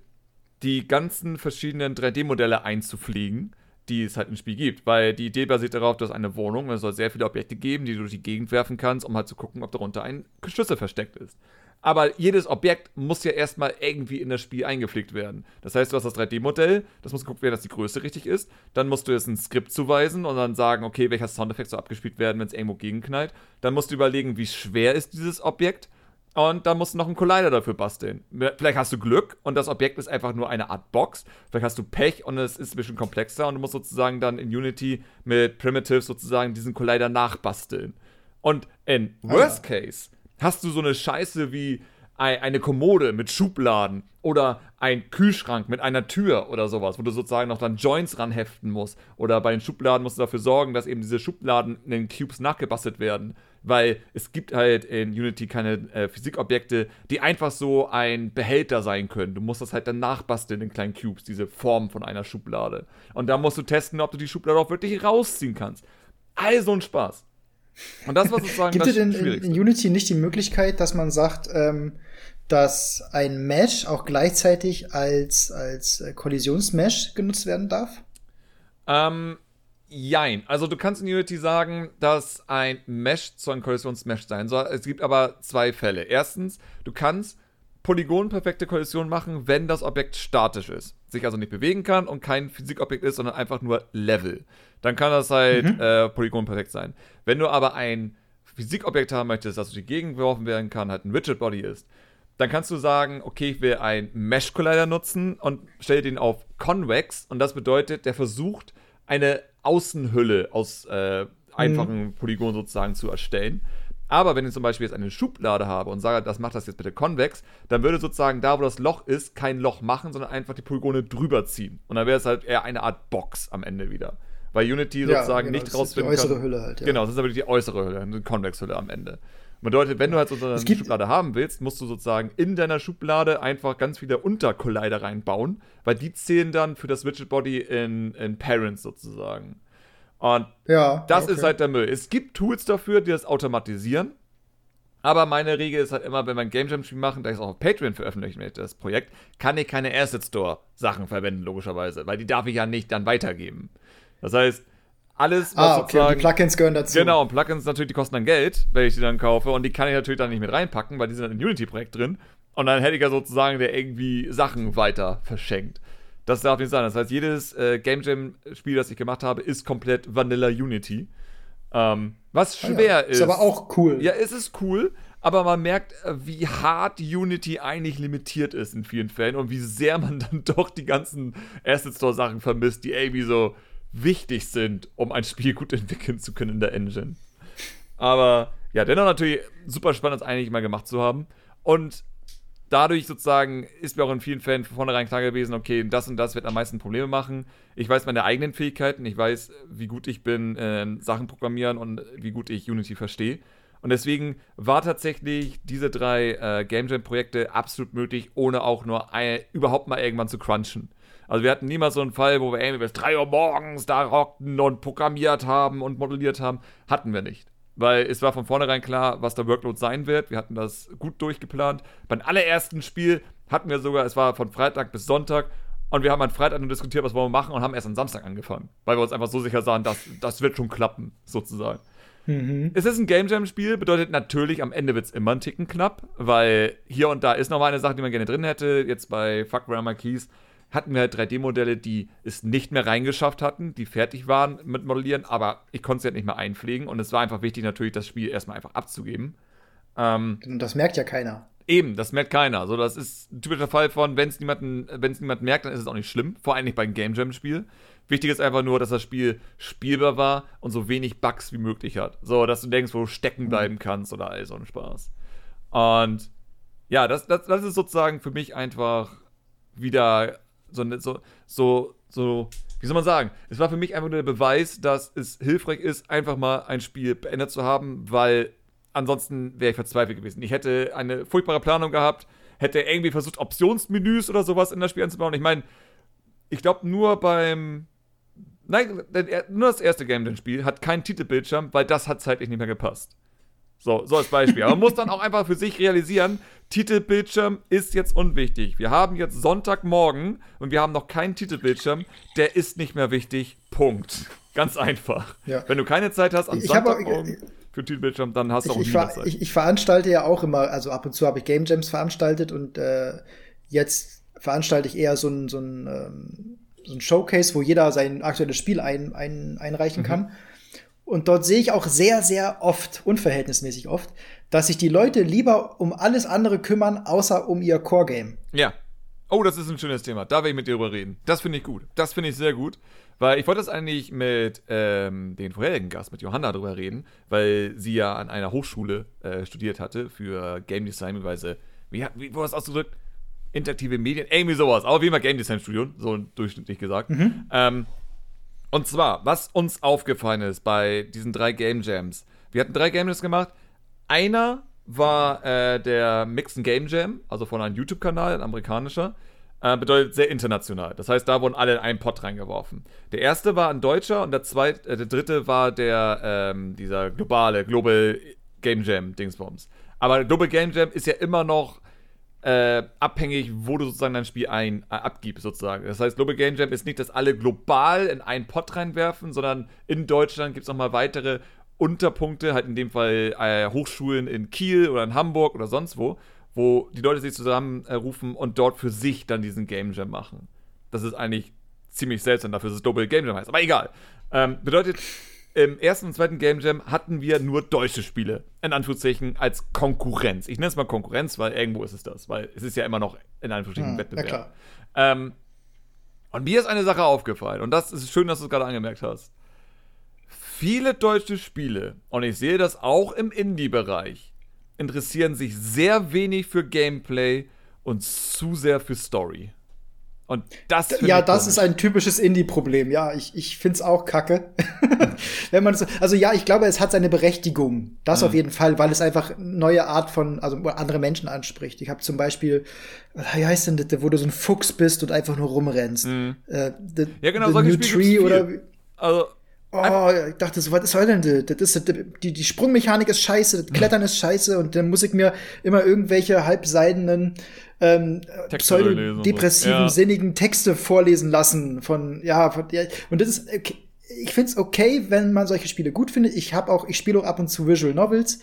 die ganzen verschiedenen 3D-Modelle einzufliegen, die es halt im Spiel gibt. Weil die Idee basiert darauf, dass eine Wohnung, es soll sehr viele Objekte geben, die du durch die Gegend werfen kannst, um halt zu gucken, ob darunter ein Schlüssel versteckt ist. Aber jedes Objekt muss ja erstmal irgendwie in das Spiel eingepflegt werden. Das heißt, du hast das 3D-Modell, das muss geguckt werden, dass die Größe richtig ist. Dann musst du jetzt ein Skript zuweisen und dann sagen, okay, welcher Soundeffekt soll abgespielt werden, wenn es irgendwo gegenknallt. Dann musst du überlegen, wie schwer ist dieses Objekt. Und dann musst du noch einen Collider dafür basteln. Vielleicht hast du Glück und das Objekt ist einfach nur eine Art Box. Vielleicht hast du Pech und es ist ein bisschen komplexer und du musst sozusagen dann in Unity mit Primitives sozusagen diesen Collider nachbasteln. Und in Worst Case hast du so eine Scheiße wie ei- eine Kommode mit Schubladen oder ein Kühlschrank mit einer Tür oder sowas, wo du sozusagen noch dann Joints ranheften musst. Oder bei den Schubladen musst du dafür sorgen, dass eben diese Schubladen in den Cubes nachgebastelt werden. Weil es gibt halt in Unity keine äh, Physikobjekte, die einfach so ein Behälter sein können. Du musst das halt dann nachbasteln in kleinen Cubes, diese Form von einer Schublade. Und dann musst du testen, ob du die Schublade auch wirklich rausziehen kannst. All so ein Spaß. Und das war sozusagen Gibt das es in, in Unity nicht die Möglichkeit, dass man sagt, ähm, dass ein Mesh auch gleichzeitig als, als äh, Kollisionsmesh genutzt werden darf? Ähm, jein. Also du kannst in Unity sagen, dass ein Mesh zu einem Kollisionsmesh sein soll. Es gibt aber zwei Fälle. Erstens, du kannst polygonperfekte Kollision machen, wenn das Objekt statisch ist. Sich also nicht bewegen kann und kein Physikobjekt ist, sondern einfach nur Level. Dann kann das halt äh, polygonperfekt sein. Wenn du aber ein Physikobjekt haben möchtest, das durch die Gegend geworfen werden kann, halt ein Rigid Body ist, dann kannst du sagen, okay, ich will einen Mesh Collider nutzen und stelle den auf Convex und das bedeutet, der versucht, eine Außenhülle aus äh, einfachen Polygonen sozusagen zu erstellen. Aber wenn ich zum Beispiel jetzt eine Schublade habe und sage, das macht das jetzt bitte konvex, dann würde sozusagen da, wo das Loch ist, kein Loch machen, sondern einfach die Polygone drüber ziehen. Und dann wäre es halt eher eine Art Box am Ende wieder. Weil Unity sozusagen genau, nicht das ist die rausfinden äußere kann. Hülle halt, ja. Genau, das ist aber die äußere Hülle, eine Convex-Hülle am Ende. Bedeutet, wenn du halt so eine Schublade haben willst, musst du sozusagen in deiner Schublade einfach ganz viele Untercollider reinbauen, weil die zählen dann für das Rigid Body in, in Parents sozusagen. Und ja, das okay. ist halt der Müll. Es gibt Tools dafür, die das automatisieren. Aber meine Regel ist halt immer, wenn wir ein Game Jam Spiel machen, da ich es auch auf Patreon veröffentlichen möchte, das Projekt, kann ich keine Asset Store Sachen verwenden, logischerweise, weil die darf ich ja nicht dann weitergeben. Das heißt, alles, was Ah, okay, und sozusagen. die Plugins gehören dazu. Genau, und Plugins natürlich, die kosten dann Geld, wenn ich die dann kaufe. Und die kann ich natürlich dann nicht mit reinpacken, weil die sind im Unity-Projekt drin. Und dann hätte ich ja sozusagen der irgendwie Sachen weiter verschenkt. Das darf nicht sein. Das heißt, jedes äh, Game Jam-Spiel, das ich gemacht habe, ist komplett Vanilla Unity. Ähm, was Ah, ja. schwer ist. Ist aber auch cool. Ja, es ist cool, aber man merkt, äh, wie hart Unity eigentlich limitiert ist in vielen Fällen und wie sehr man dann doch die ganzen Asset Store Sachen vermisst, die irgendwie so wichtig sind, um ein Spiel gut entwickeln zu können in der Engine. Aber ja, dennoch natürlich super spannend, das eigentlich mal gemacht zu haben. Und dadurch sozusagen ist mir auch in vielen Fällen von vornherein klar gewesen, okay, das und das wird am meisten Probleme machen. Ich weiß meine eigenen Fähigkeiten, ich weiß, wie gut ich bin in Sachen programmieren und wie gut ich Unity verstehe. Und deswegen war tatsächlich diese drei äh, Game Jam-Projekte absolut möglich, ohne auch nur ein, überhaupt mal irgendwann zu crunchen. Also wir hatten niemals so einen Fall, wo wir irgendwie bis 3 Uhr morgens da rockten und programmiert haben und modelliert haben. Hatten wir nicht. Weil es war von vornherein klar, was der Workload sein wird. Wir hatten das gut durchgeplant. Beim allerersten Spiel hatten wir sogar, es war von Freitag bis Sonntag. Und wir haben am Freitag nur diskutiert, was wollen wir machen und haben erst am Samstag angefangen. Weil wir uns einfach so sicher sahen, dass das wird schon klappen, sozusagen. Mhm. Es ist ein Game Jam-Spiel, bedeutet natürlich, am Ende wird es immer ein Ticken knapp, weil hier und da ist noch mal eine Sache, die man gerne drin hätte. Jetzt bei Fuck Grammar Keys hatten wir halt 3D-Modelle, die es nicht mehr reingeschafft hatten, die fertig waren mit Modellieren, aber ich konnte sie halt nicht mehr einpflegen und es war einfach wichtig, natürlich das Spiel erstmal einfach abzugeben. Ähm, Und das merkt ja keiner. Eben, das merkt keiner. So, das ist ein typischer Fall von, wenn es niemanden, wenn es niemand merkt, dann ist es auch nicht schlimm. Vor allem nicht beim Game Jam Spiel. Wichtig ist einfach nur, dass das Spiel spielbar war und so wenig Bugs wie möglich hat. So, dass du denkst, wo du stecken bleiben kannst oder all so ein Spaß. Und ja, das, das, das ist sozusagen für mich einfach wieder so, so, so, so, wie soll man sagen? Es war für mich einfach nur der Beweis, dass es hilfreich ist, einfach mal ein Spiel beendet zu haben, weil ansonsten wäre ich verzweifelt gewesen. Ich hätte eine furchtbare Planung gehabt, hätte irgendwie versucht, Optionsmenüs oder sowas in das Spiel einzubauen. Ich meine, ich glaube nur beim. Nein, nur das erste Game Jam-Spiel hat keinen Titelbildschirm, weil das hat zeitlich nicht mehr gepasst. So, so als Beispiel. Aber man muss dann auch einfach für sich realisieren, Titelbildschirm ist jetzt unwichtig. Wir haben jetzt Sonntagmorgen und wir haben noch keinen Titelbildschirm. Der ist nicht mehr wichtig. Punkt. Ganz einfach. Ja. Wenn du keine Zeit hast am Ich hab auch- Sonntagmorgen für Titelbildschirm, dann hast du auch Ich, ich, nie ver Zeit. ich, ich veranstalte ja auch immer, also ab und zu habe ich Game Jams veranstaltet und äh, jetzt veranstalte ich eher so ein, so ein, ähm, so ein Showcase, wo jeder sein aktuelles Spiel ein, ein, einreichen kann. Und dort sehe ich auch sehr, sehr oft, unverhältnismäßig oft, dass sich die Leute lieber um alles andere kümmern, außer um ihr Core-Game. Ja. Oh, das ist ein schönes Thema. Da will ich mit dir drüber reden. Das finde ich gut. Das finde ich sehr gut. Weil ich wollte das eigentlich mit ähm, den vorherigen Gast, mit Johanna, drüber reden, weil sie ja an einer Hochschule äh, studiert hatte für Game Design, beziehungsweise, wie, hat- wie wurde das ausgedrückt? Interaktive Medien, irgendwie sowas. Aber wie immer Game Design Studio, so durchschnittlich gesagt. Ähm, und zwar, was uns aufgefallen ist bei diesen drei Game Jams. Wir hatten drei Game Jams gemacht. Einer war äh, der Mixen Game Jam, also von einem YouTube-Kanal, ein amerikanischer. Äh, bedeutet sehr international. Das heißt, da wurden alle in einen Pott reingeworfen. Der erste war ein deutscher und der zweite, äh, der dritte war der, ähm, dieser globale, Global Game Jam Dingsbums. Aber Global Game Jam ist ja immer noch äh, abhängig, wo du sozusagen dein Spiel ein, äh, abgibst, sozusagen. Das heißt, Global Game Jam ist nicht, dass alle global in einen Pot reinwerfen, sondern in Deutschland gibt es nochmal weitere Unterpunkte, halt in dem Fall äh, Hochschulen in Kiel oder in Hamburg oder sonst wo, wo die Leute sich zusammenrufen und dort für sich dann diesen Game Jam machen. Das ist eigentlich ziemlich seltsam dafür, dass es Global Game Jam heißt. Aber egal. Ähm, bedeutet, im ersten und zweiten Game Jam hatten wir nur deutsche Spiele, in Anführungszeichen, als Konkurrenz. Ich nenne es mal Konkurrenz, weil irgendwo ist es das, weil es ist ja immer noch in Anführungszeichen Hm, Wettbewerb. klar. Ähm, und mir ist eine Sache aufgefallen, und das ist schön, dass du es gerade angemerkt hast. Viele deutsche Spiele, und ich sehe das auch im Indie-Bereich, interessieren sich sehr wenig für Gameplay und zu sehr für Story. Und das Ja, das komisch. ist ein typisches Indie-Problem. Ja, ich, ich find's auch kacke. Wenn man so, also ja, ich glaube, es hat seine Berechtigung. Das Mhm. auf jeden Fall, weil es einfach eine neue Art von, also andere Menschen anspricht. Ich habe zum Beispiel, wie heißt denn das, wo du so ein Fuchs bist und einfach nur rumrennst. Äh, the, Mhm. Ja, genau, the solche New Tree oder Also, Oh, ich dachte so, was soll denn das? das ist, die, die Sprungmechanik ist scheiße, das Klettern ist scheiße und dann muss ich mir immer irgendwelche halbseidenen, ähm, pseudodepressiven, ja. sinnigen Texte vorlesen lassen von, ja, von, ja und das ist, okay, ich find's okay, wenn man solche Spiele gut findet. Ich habe auch, ich spiele auch ab und zu Visual Novels,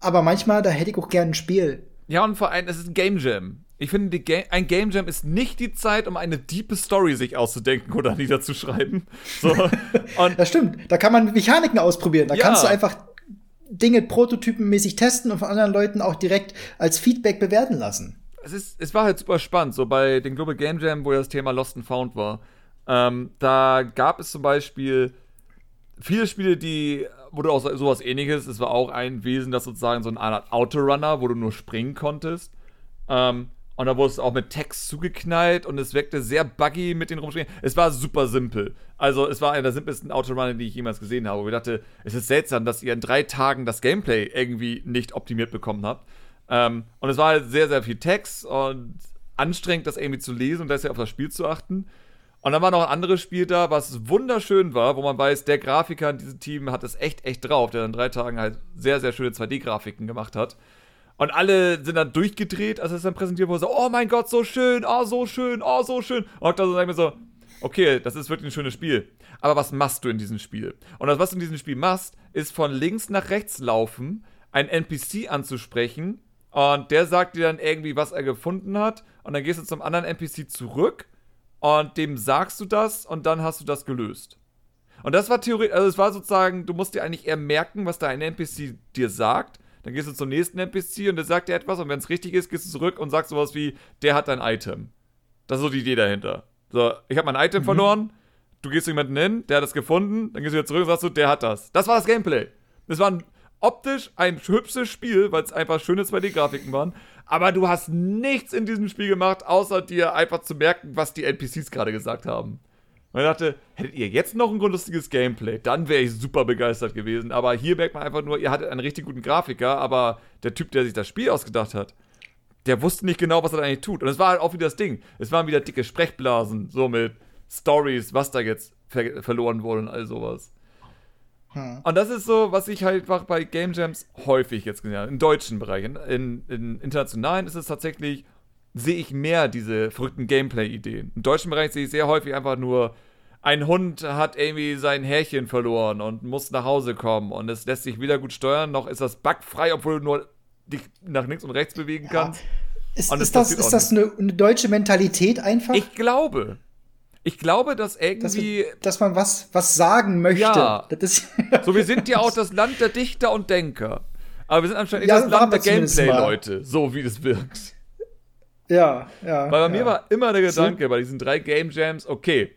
aber manchmal, da hätte ich auch gern ein Spiel. Ja, und vor allem, es ist ein Game Jam. Ich finde, Ga ein Game Jam ist nicht die Zeit, um eine diepe Story sich auszudenken oder niederzuschreiben. So. Das stimmt. Da kann man Mechaniken ausprobieren. Da ja. kannst du einfach Dinge prototypenmäßig testen und von anderen Leuten auch direkt als Feedback bewerten lassen. Es, ist, es war halt super spannend, so bei den Global Game Jam, wo ja das Thema Lost and Found war. Ähm, da gab es zum Beispiel viele Spiele, die, wo du auch sowas ähnliches, es war auch ein Wesen, das sozusagen so eine Art Autorunner, wo du nur springen konntest. Ähm, und da wurde es auch mit Text zugeknallt und es wirkte sehr buggy mit den Rumspringen. Es war super simpel. Also, es war einer der simpelsten Autorunner, die ich jemals gesehen habe. Wo ich dachte, es ist seltsam, dass ihr in drei Tagen das Gameplay irgendwie nicht optimiert bekommen habt. Ähm, und es war halt sehr, sehr viel Text und anstrengend, das irgendwie zu lesen und deshalb auf das Spiel zu achten. Und dann war noch ein anderes Spiel da, was wunderschön war, wo man weiß, der Grafiker in diesem Team hat es echt, echt drauf, der in drei Tagen halt sehr, sehr schöne 2D-Grafiken gemacht hat. Und alle sind dann durchgedreht, als es dann präsentiert wurde. So, oh mein Gott, so schön, oh, so schön, oh, so schön. Und dann sagen wir so, okay, das ist wirklich ein schönes Spiel. Aber was machst du in diesem Spiel? Und das, was du in diesem Spiel machst, ist von links nach rechts laufen, einen NPC anzusprechen. Und der sagt dir dann irgendwie, was er gefunden hat. Und dann gehst du zum anderen NPC zurück. Und dem sagst du das. Und dann hast du das gelöst. Und das war theoretisch, also es war sozusagen, du musst dir eigentlich eher merken, was da ein NPC dir sagt dann gehst du zum nächsten NPC und der sagt dir etwas und wenn es richtig ist, gehst du zurück und sagst sowas wie, der hat dein Item. Das ist so die Idee dahinter. So, ich habe mein Item mhm. verloren, du gehst zu jemanden hin, der hat das gefunden, dann gehst du wieder zurück und sagst du, der hat das. Das war das Gameplay. Das war ein, optisch ein hübsches Spiel, weil es einfach schöne 2D-Grafiken waren. Aber du hast nichts in diesem Spiel gemacht, außer dir einfach zu merken, was die NPCs gerade gesagt haben. Und ich dachte, hättet ihr jetzt noch ein lustiges Gameplay, dann wäre ich super begeistert gewesen. Aber hier merkt man einfach nur, ihr hattet einen richtig guten Grafiker, aber der Typ, der sich das Spiel ausgedacht hat, der wusste nicht genau, was er da eigentlich tut. Und es war halt auch wieder das Ding. Es waren wieder dicke Sprechblasen, so mit Stories, was da jetzt ver verloren wurde und all sowas. Hm. Und das ist so, was ich halt einfach bei Game Jams häufig jetzt gesehen habe, im deutschen Bereich. In, in, in internationalen ist es tatsächlich, sehe ich mehr diese verrückten Gameplay-Ideen. Im deutschen Bereich sehe ich sehr häufig einfach nur ein Hund hat irgendwie sein Härchen verloren und muss nach Hause kommen und es lässt sich weder gut steuern, noch ist das bugfrei, obwohl du nur dich nach links und rechts bewegen kannst. Ja. Ist, ist das, ist das eine, eine, deutsche Mentalität einfach? Ich glaube. Ich glaube, dass irgendwie. Dass, dass man was, was sagen möchte. Ja. so, wir sind ja auch das Land der Dichter und Denker. Aber wir sind anscheinend ja, das Land der Gameplay-Leute, so wie das wirkt. Ja, ja. Weil bei ja. mir war immer der Gedanke so. bei diesen drei Game Jams, okay,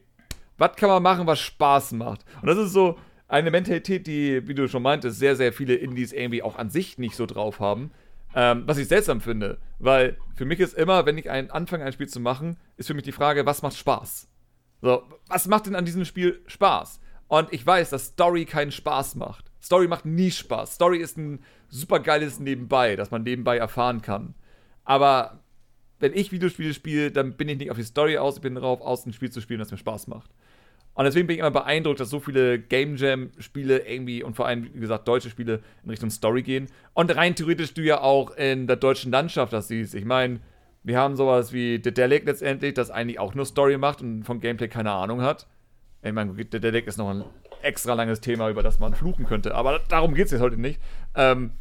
was kann man machen, was Spaß macht? Und das ist so eine Mentalität, die, wie du schon meintest, sehr, sehr viele Indies irgendwie auch an sich nicht so drauf haben. Ähm, was ich seltsam finde, weil für mich ist immer, wenn ich ein, anfange, ein Spiel zu machen, ist für mich die Frage, was macht Spaß? So, was macht denn an diesem Spiel Spaß? Und ich weiß, dass Story keinen Spaß macht. Story macht nie Spaß. Story ist ein super geiles Nebenbei, das man nebenbei erfahren kann. Aber wenn ich Videospiele spiele, dann bin ich nicht auf die Story aus, ich bin darauf aus, ein Spiel zu spielen, das mir Spaß macht. Und deswegen bin ich immer beeindruckt, dass so viele Game Jam-Spiele irgendwie und vor allem, wie gesagt, deutsche Spiele in Richtung Story gehen. Und rein theoretisch du ja auch in der deutschen Landschaft das siehst. Ich meine, wir haben sowas wie The Delic letztendlich, das eigentlich auch nur Story macht und von Gameplay keine Ahnung hat. Ich meine, The Delic ist noch ein extra langes Thema, über das man fluchen könnte, aber darum geht es jetzt heute nicht. Ähm,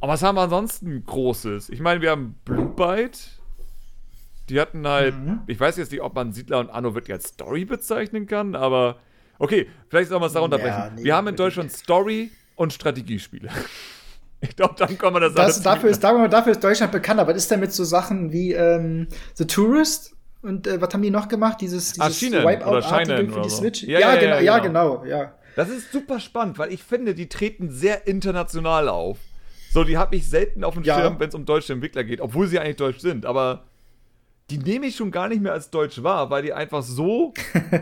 aber was haben wir ansonsten Großes? Ich meine, wir haben Blue Byte, die hatten halt, mhm. ich weiß jetzt nicht, ob man Siedler und Anno wirklich als Story bezeichnen kann, aber okay, vielleicht soll man es darunter ja, brechen. Nee, wir haben in Deutschland Story und Strategiespiele. Ich glaube, dann kann man das, das dafür ist, dafür ist Deutschland bekannt, aber was ist denn mit so Sachen wie ähm, The Tourist? Und äh, was haben die noch gemacht? Dieses, ah, dieses ah, Wipeout-artige für die so. Switch? Ja, ja, ja, genau, ja, genau. genau, ja. Das ist super spannend, weil ich finde, die treten sehr international auf. So, die habe ich selten auf dem ja. Schirm, wenn es um deutsche Entwickler geht, obwohl sie eigentlich deutsch sind, aber die nehme ich schon gar nicht mehr als deutsch wahr, weil die einfach so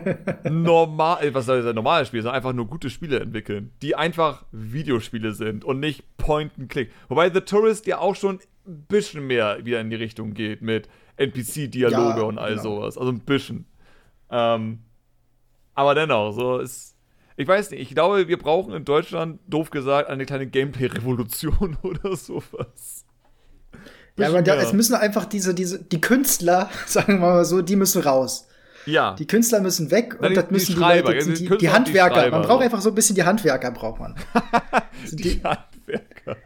normal, äh, was soll das normale Spiel, sondern einfach nur gute Spiele entwickeln, die einfach Videospiele sind und nicht Point and Click. Wobei The Tourist ja auch schon ein bisschen mehr wieder in die Richtung geht mit NPC-Dialoge ja, und all genau. sowas. Also ein bisschen. Ähm, aber dennoch, so ist. ich weiß nicht, ich glaube, wir brauchen in Deutschland, doof gesagt, eine kleine Gameplay-Revolution oder sowas. Ja, aber da, es müssen einfach diese, diese, die Künstler, sagen wir mal so, die müssen raus. Ja. Die Künstler müssen weg Na, und die- das müssen die Leute, die, die die, Handwerker. Man braucht einfach so ein bisschen die Handwerker, braucht man. die Handwerker.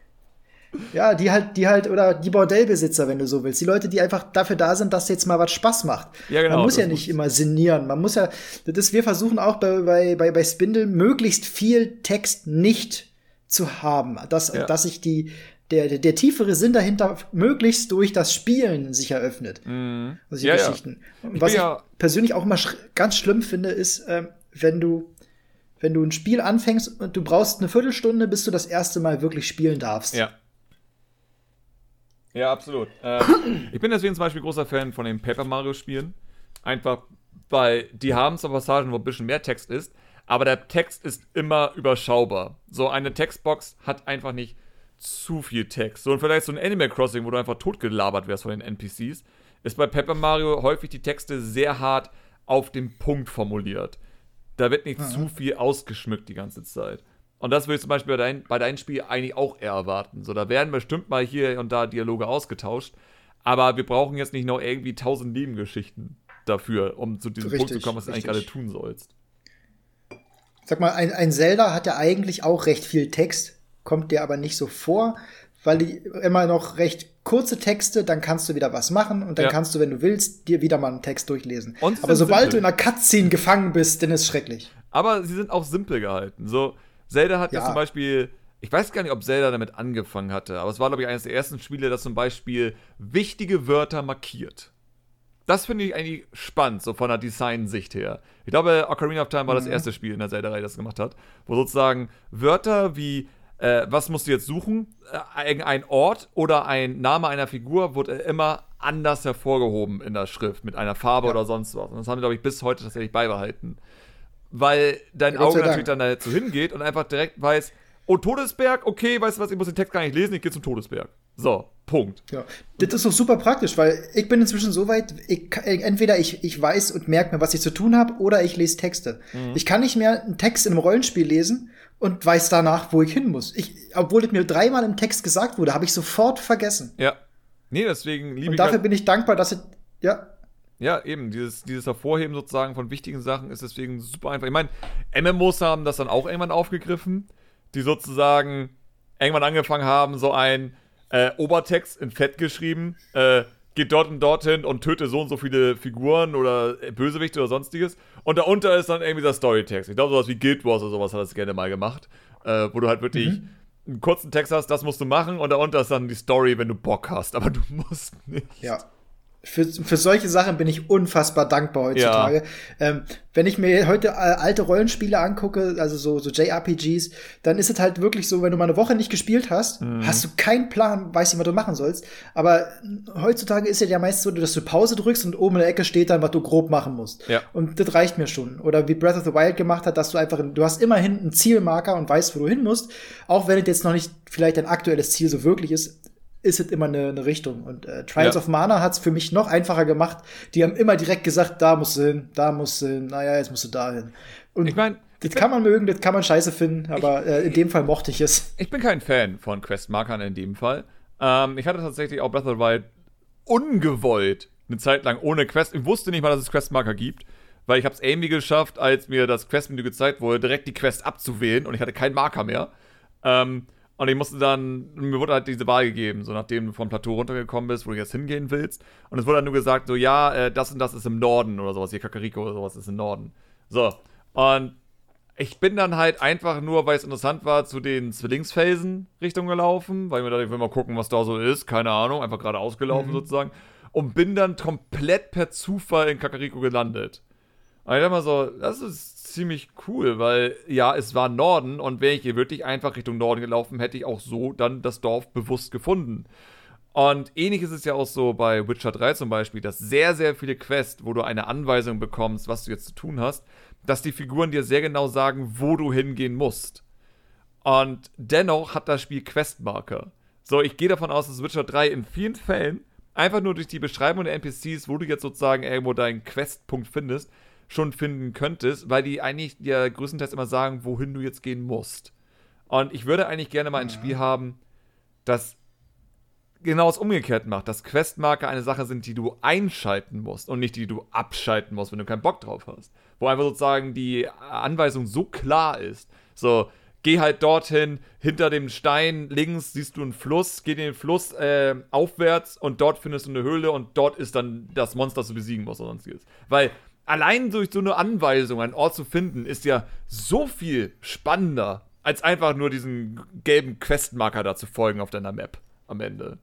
Ja, die halt, die halt, oder die Bordellbesitzer, wenn du so willst. Die Leute, die einfach dafür da sind, dass jetzt mal was Spaß macht. Ja, genau, Man muss ja nicht muss- immer sinnieren. Man muss ja, das ist, wir versuchen auch bei, bei, bei, bei Spindle möglichst viel Text nicht zu haben. Dass, Ja. dass sich die, der, der, der tiefere Sinn dahinter möglichst durch das Spielen sich eröffnet. Mhm. solche Ja, ja. Geschichten. Ich was ich ja- persönlich auch immer sch ganz schlimm finde, ist, ähm, wenn du wenn du ein Spiel anfängst und du brauchst eine Viertelstunde, bis du das erste Mal wirklich spielen darfst. Ja. Ja, absolut. Ähm, ich bin deswegen zum Beispiel großer Fan von den Paper Mario Spielen. Einfach, weil die haben zwar Passagen, wo ein bisschen mehr Text ist, aber der Text ist immer überschaubar. So eine Textbox hat einfach nicht zu viel Text. So und vielleicht so ein Animal Crossing, wo du einfach totgelabert wärst von den NPCs, ist bei Paper Mario häufig die Texte sehr hart auf den Punkt formuliert. Da wird nicht zu viel ausgeschmückt die ganze Zeit. Und das würde ich zum Beispiel bei, dein, bei deinem Spiel eigentlich auch eher erwarten. So, da werden bestimmt mal hier und da Dialoge ausgetauscht, aber wir brauchen jetzt nicht noch irgendwie tausend Nebengeschichten dafür, um zu diesem Punkt zu Richtig, kommen, was du eigentlich gerade richtig. tun sollst. Sag mal, ein, ein Zelda hat ja eigentlich auch recht viel Text, kommt dir aber nicht so vor, weil die immer noch recht kurze Texte, dann kannst du wieder was machen und dann Ja. kannst du, wenn du willst, dir wieder mal einen Text durchlesen. Aber sobald simpel. du in einer Cutscene gefangen bist, dann ist es schrecklich. Aber sie sind auch simpel gehalten. So, Zelda hat ja. Ja. zum Beispiel, ich weiß gar nicht, ob Zelda damit angefangen hatte, aber es war, glaube ich, eines der ersten Spiele, das zum Beispiel wichtige Wörter markiert. Das finde ich eigentlich spannend, so von der Design-Sicht her. Ich glaube, Ocarina of Time war das erste Spiel in der Zelda-Reihe, das gemacht hat, wo sozusagen Wörter wie, äh, was musst du jetzt suchen, äh, ein Ort oder ein Name einer Figur wurde immer anders hervorgehoben in der Schrift, mit einer Farbe oder sonst was. Und das haben sie, glaube ich, bis heute tatsächlich beibehalten weil dein Ja, Auge natürlich dann dazu hingeht und einfach direkt weiß, oh, Todesberg, okay, weißt du was, ich muss den Text gar nicht lesen, ich gehe zum Todesberg. So, Punkt. Ja. Das ist doch super praktisch, weil ich bin inzwischen so weit, ich, kann- entweder ich, ich weiß und merke mir, was ich zu tun habe, oder ich lese Texte. Mhm. Ich kann nicht mehr einen Text in einem Rollenspiel lesen und weiß danach, wo ich hin muss. Ich, obwohl es mir dreimal im Text gesagt wurde, habe ich sofort vergessen. Ja. Nee, deswegen liebe Und ich dafür halt, bin ich dankbar, dass es, ja, ja, eben, dieses, dieses Hervorheben sozusagen von wichtigen Sachen ist deswegen super einfach. Ich meine, MMOs haben das dann auch irgendwann aufgegriffen, die sozusagen irgendwann angefangen haben, so ein äh, Obertext in Fett geschrieben, äh, geht dort und dorthin und töte so und so viele Figuren oder Bösewichte oder sonstiges. Und darunter ist dann irgendwie der Storytext. Ich glaube, sowas wie Guild Wars oder sowas hat das gerne mal gemacht, äh, wo du halt wirklich einen kurzen Text hast, das musst du machen und darunter ist dann die Story, wenn du Bock hast, aber du musst nicht. Ja. Für, für solche Sachen bin ich unfassbar dankbar heutzutage. Ähm, wenn ich mir heute äh, alte Rollenspiele angucke, also so, so JRPGs, dann ist es halt wirklich so, wenn du mal eine Woche nicht gespielt hast, Mhm. hast du keinen Plan, weißt nicht, was du machen sollst. Aber heutzutage ist es ja meist so, dass du Pause drückst und oben in der Ecke steht dann, was du grob machen musst. Ja. Und das reicht mir schon. Oder wie Breath of the Wild gemacht hat, dass du einfach, du hast immerhin einen Zielmarker und weißt, wo du hin musst. Auch wenn es jetzt noch nicht vielleicht dein aktuelles Ziel so wirklich ist, ist es immer eine, eine Richtung. Und äh, Trials Ja. of Mana hat es für mich noch einfacher gemacht. Die haben immer direkt gesagt, da musst du hin, da musst du hin, naja, jetzt musst du da hin. Und Ich meine, das kann man mögen, das kann man scheiße finden, aber äh, in dem Fall mochte ich es. Ich bin kein Fan von Questmarkern in dem Fall. Ähm, ich hatte tatsächlich auch Breath of the Wild ungewollt eine Zeit lang ohne Quest. Ich wusste nicht mal, dass es Questmarker gibt, weil ich habe es irgendwie geschafft, als mir das Questmenü gezeigt wurde, direkt die Quest abzuwählen und ich hatte keinen Marker mehr. Ähm, und ich musste dann, mir wurde halt diese Wahl gegeben, so nachdem du vom Plateau runtergekommen bist, wo du jetzt hingehen willst. Und es wurde dann nur gesagt, so ja, äh, das und das ist im Norden oder sowas, hier Kakariko oder sowas ist im Norden. So. Und ich bin dann halt einfach nur, weil es interessant war, zu den Zwillingsfelsen Richtung gelaufen, weil ich mir dachte, ich will mal gucken, was da so ist. Keine Ahnung, einfach geradeaus gelaufen sozusagen. Und bin dann komplett per Zufall in Kakariko gelandet. Und ich dachte mal so, das ist ziemlich cool, weil ja, es war Norden und wäre ich hier wirklich einfach Richtung Norden gelaufen, hätte ich auch so dann das Dorf bewusst gefunden. Und ähnlich ist es ja auch so bei Witcher 3 zum Beispiel, dass sehr, sehr viele Quests, wo du eine Anweisung bekommst, was du jetzt zu tun hast, dass die Figuren dir sehr genau sagen, wo du hingehen musst. Und dennoch hat das Spiel Questmarker. So, ich gehe davon aus, dass Witcher 3 in vielen Fällen einfach nur durch die Beschreibung der NPCs, wo du jetzt sozusagen irgendwo deinen Questpunkt findest, schon finden könntest, weil die eigentlich ja größtenteils immer sagen, wohin du jetzt gehen musst. Und ich würde eigentlich gerne mal ein Spiel haben, das genau das umgekehrt macht, dass Questmarker eine Sache sind, die du einschalten musst und nicht die, die du abschalten musst, wenn du keinen Bock drauf hast. Wo einfach sozusagen die Anweisung so klar ist. So, geh halt dorthin, hinter dem Stein links siehst du einen Fluss, geh den Fluss äh, aufwärts und dort findest du eine Höhle und dort ist dann das Monster, das du besiegen musst oder sonstiges. Weil allein durch so eine Anweisung einen Ort zu finden, ist ja so viel spannender, als einfach nur diesen gelben Questmarker da zu folgen auf deiner Map am Ende.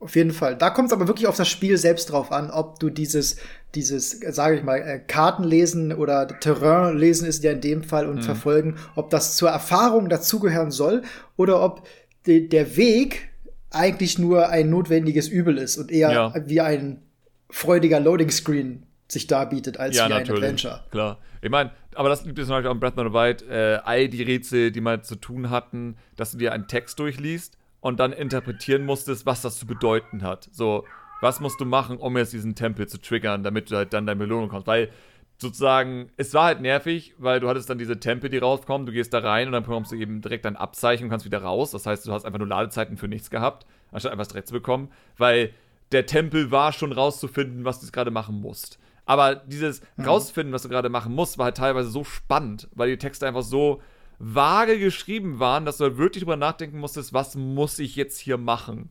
Auf jeden Fall. Da kommt es aber wirklich auf das Spiel selbst drauf an, ob du dieses, dieses, sage ich mal, äh, Kartenlesen oder Terrainlesen ist ja in dem Fall und mhm. verfolgen, ob das zur Erfahrung dazugehören soll oder ob de der Weg eigentlich nur ein notwendiges Übel ist und eher ja. wie ein freudiger Loading Screen sich darbietet als ja, wie natürlich. ein Adventure. Klar. Ich meine, aber das liegt natürlich auch in Breath of the Wild, äh, all die Rätsel, die mal zu tun hatten, dass du dir einen Text durchliest und dann interpretieren musstest, was das zu bedeuten hat. So, was musst du machen, um jetzt diesen Tempel zu triggern, damit du halt dann deine Belohnung kommst. Weil sozusagen, es war halt nervig, weil du hattest dann diese Tempel, die rauskommen, du gehst da rein und dann bekommst du eben direkt dein Abzeichen und kannst wieder raus. Das heißt, du hast einfach nur Ladezeiten für nichts gehabt, anstatt einfach direkt zu bekommen, weil der Tempel war schon rauszufinden, was du gerade machen musst. Aber dieses mhm. rausfinden, was du gerade machen musst, war halt teilweise so spannend, weil die Texte einfach so vage geschrieben waren, dass du halt wirklich drüber nachdenken musstest, was muss ich jetzt hier machen.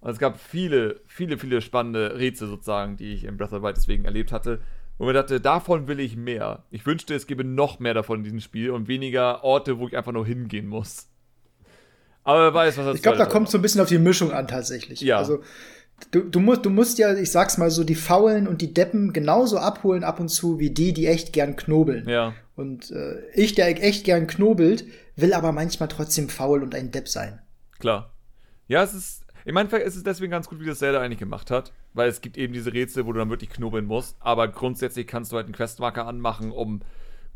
Und es gab viele, viele, viele spannende Rätsel sozusagen, die ich in Breath of the Wild deswegen erlebt hatte. Wo mir dachte, davon will ich mehr. Ich wünschte, es gäbe noch mehr davon in diesem Spiel und weniger Orte, wo ich einfach nur hingehen muss. Aber wer weiß, was das Ich glaube, da kommt so ein bisschen auf die Mischung an tatsächlich. Ja. Also du, du, musst, du musst ja, ich sag's mal so, die Faulen und die Deppen genauso abholen ab und zu wie die, die echt gern knobeln. Ja. Und äh, ich, der echt gern knobelt, will aber manchmal trotzdem faul und ein Depp sein. Klar. Ja, es ist. Ich meine, es ist deswegen ganz gut, wie das Zelda eigentlich gemacht hat, weil es gibt eben diese Rätsel, wo du dann wirklich knobeln musst, aber grundsätzlich kannst du halt einen Questmarker anmachen, um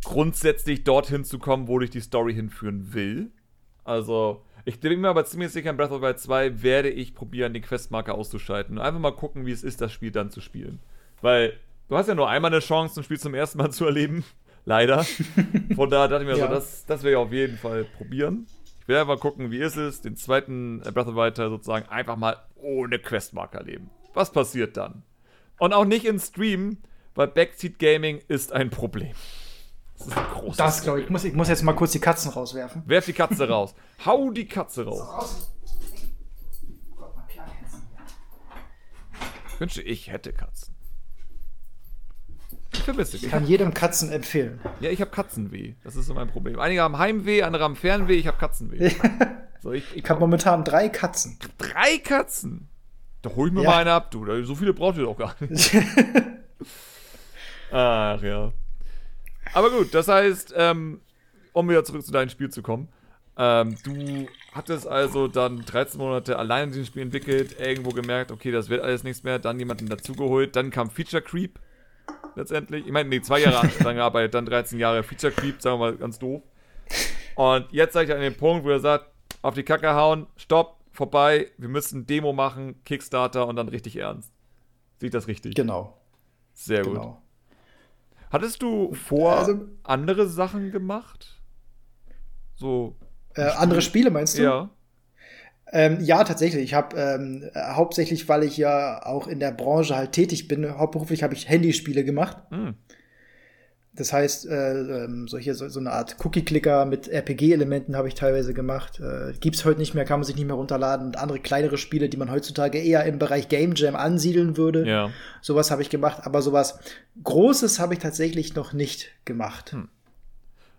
grundsätzlich dorthin zu kommen, wo dich die Story hinführen will. Also, ich bin mir aber ziemlich sicher, in Breath of the Wild 2 werde ich probieren, den Questmarker auszuschalten und einfach mal gucken, wie es ist, das Spiel dann zu spielen. Weil du hast ja nur einmal eine Chance, ein Spiel zum ersten Mal zu erleben. Leider. Von da dachte ich mir ja. so, das, das will ich auf jeden Fall probieren. Ich will einfach gucken, wie ist es, den zweiten Breath of the Wild sozusagen einfach mal ohne Questmarker leben. Was passiert dann? Und auch nicht in Stream, weil Backseat Gaming ist ein Problem. Das ist ein großes Das glaube ich. Ich muss, ich muss jetzt mal kurz die Katzen rauswerfen. Werf die Katze raus. Hau die Katze raus. Ich wünschte, ich hätte Katzen. Ich vermisse Ich kann jedem Katzen empfehlen. Ja, ich habe Katzenweh. Das ist so mein Problem. Einige haben Heimweh, andere haben Fernweh, ich habe Katzenweh. so, ich, ich, ich habe momentan drei Katzen. Drei Katzen? Da hol ich mir ja. mal eine ab, du. So viele braucht ihr doch gar nicht. Ach ja. Aber gut, das heißt, ähm, um wieder zurück zu deinem Spiel zu kommen. Ähm, du hattest also dann 13 Monate allein in diesem Spiel entwickelt, irgendwo gemerkt, okay, das wird alles nichts mehr, dann jemanden dazugeholt, dann kam Feature Creep letztendlich. Ich meine, nee, zwei Jahre lang gearbeitet, dann 13 Jahre Feature Creep, sagen wir mal ganz doof. Und jetzt seid ihr an dem Punkt, wo ihr sagt, auf die Kacke hauen, stopp, vorbei, wir müssen Demo machen, Kickstarter und dann richtig ernst. Sieht das richtig? Genau. Sehr gut. Hattest du vor also, andere Sachen gemacht? So. Äh, andere Spiele meinst du? Ja. Ähm, ja, tatsächlich. Ich habe ähm, hauptsächlich, weil ich ja auch in der Branche halt tätig bin, hauptberuflich habe ich Handyspiele gemacht. Mhm. Das heißt, äh, ähm, solche, so, so eine Art Cookie-Clicker mit RPG-Elementen habe ich teilweise gemacht. Äh, gibt's heute nicht mehr, kann man sich nicht mehr runterladen. Und andere kleinere Spiele, die man heutzutage eher im Bereich Game Jam ansiedeln würde. Ja. Sowas habe ich gemacht. Aber sowas Großes habe ich tatsächlich noch nicht gemacht. Hm.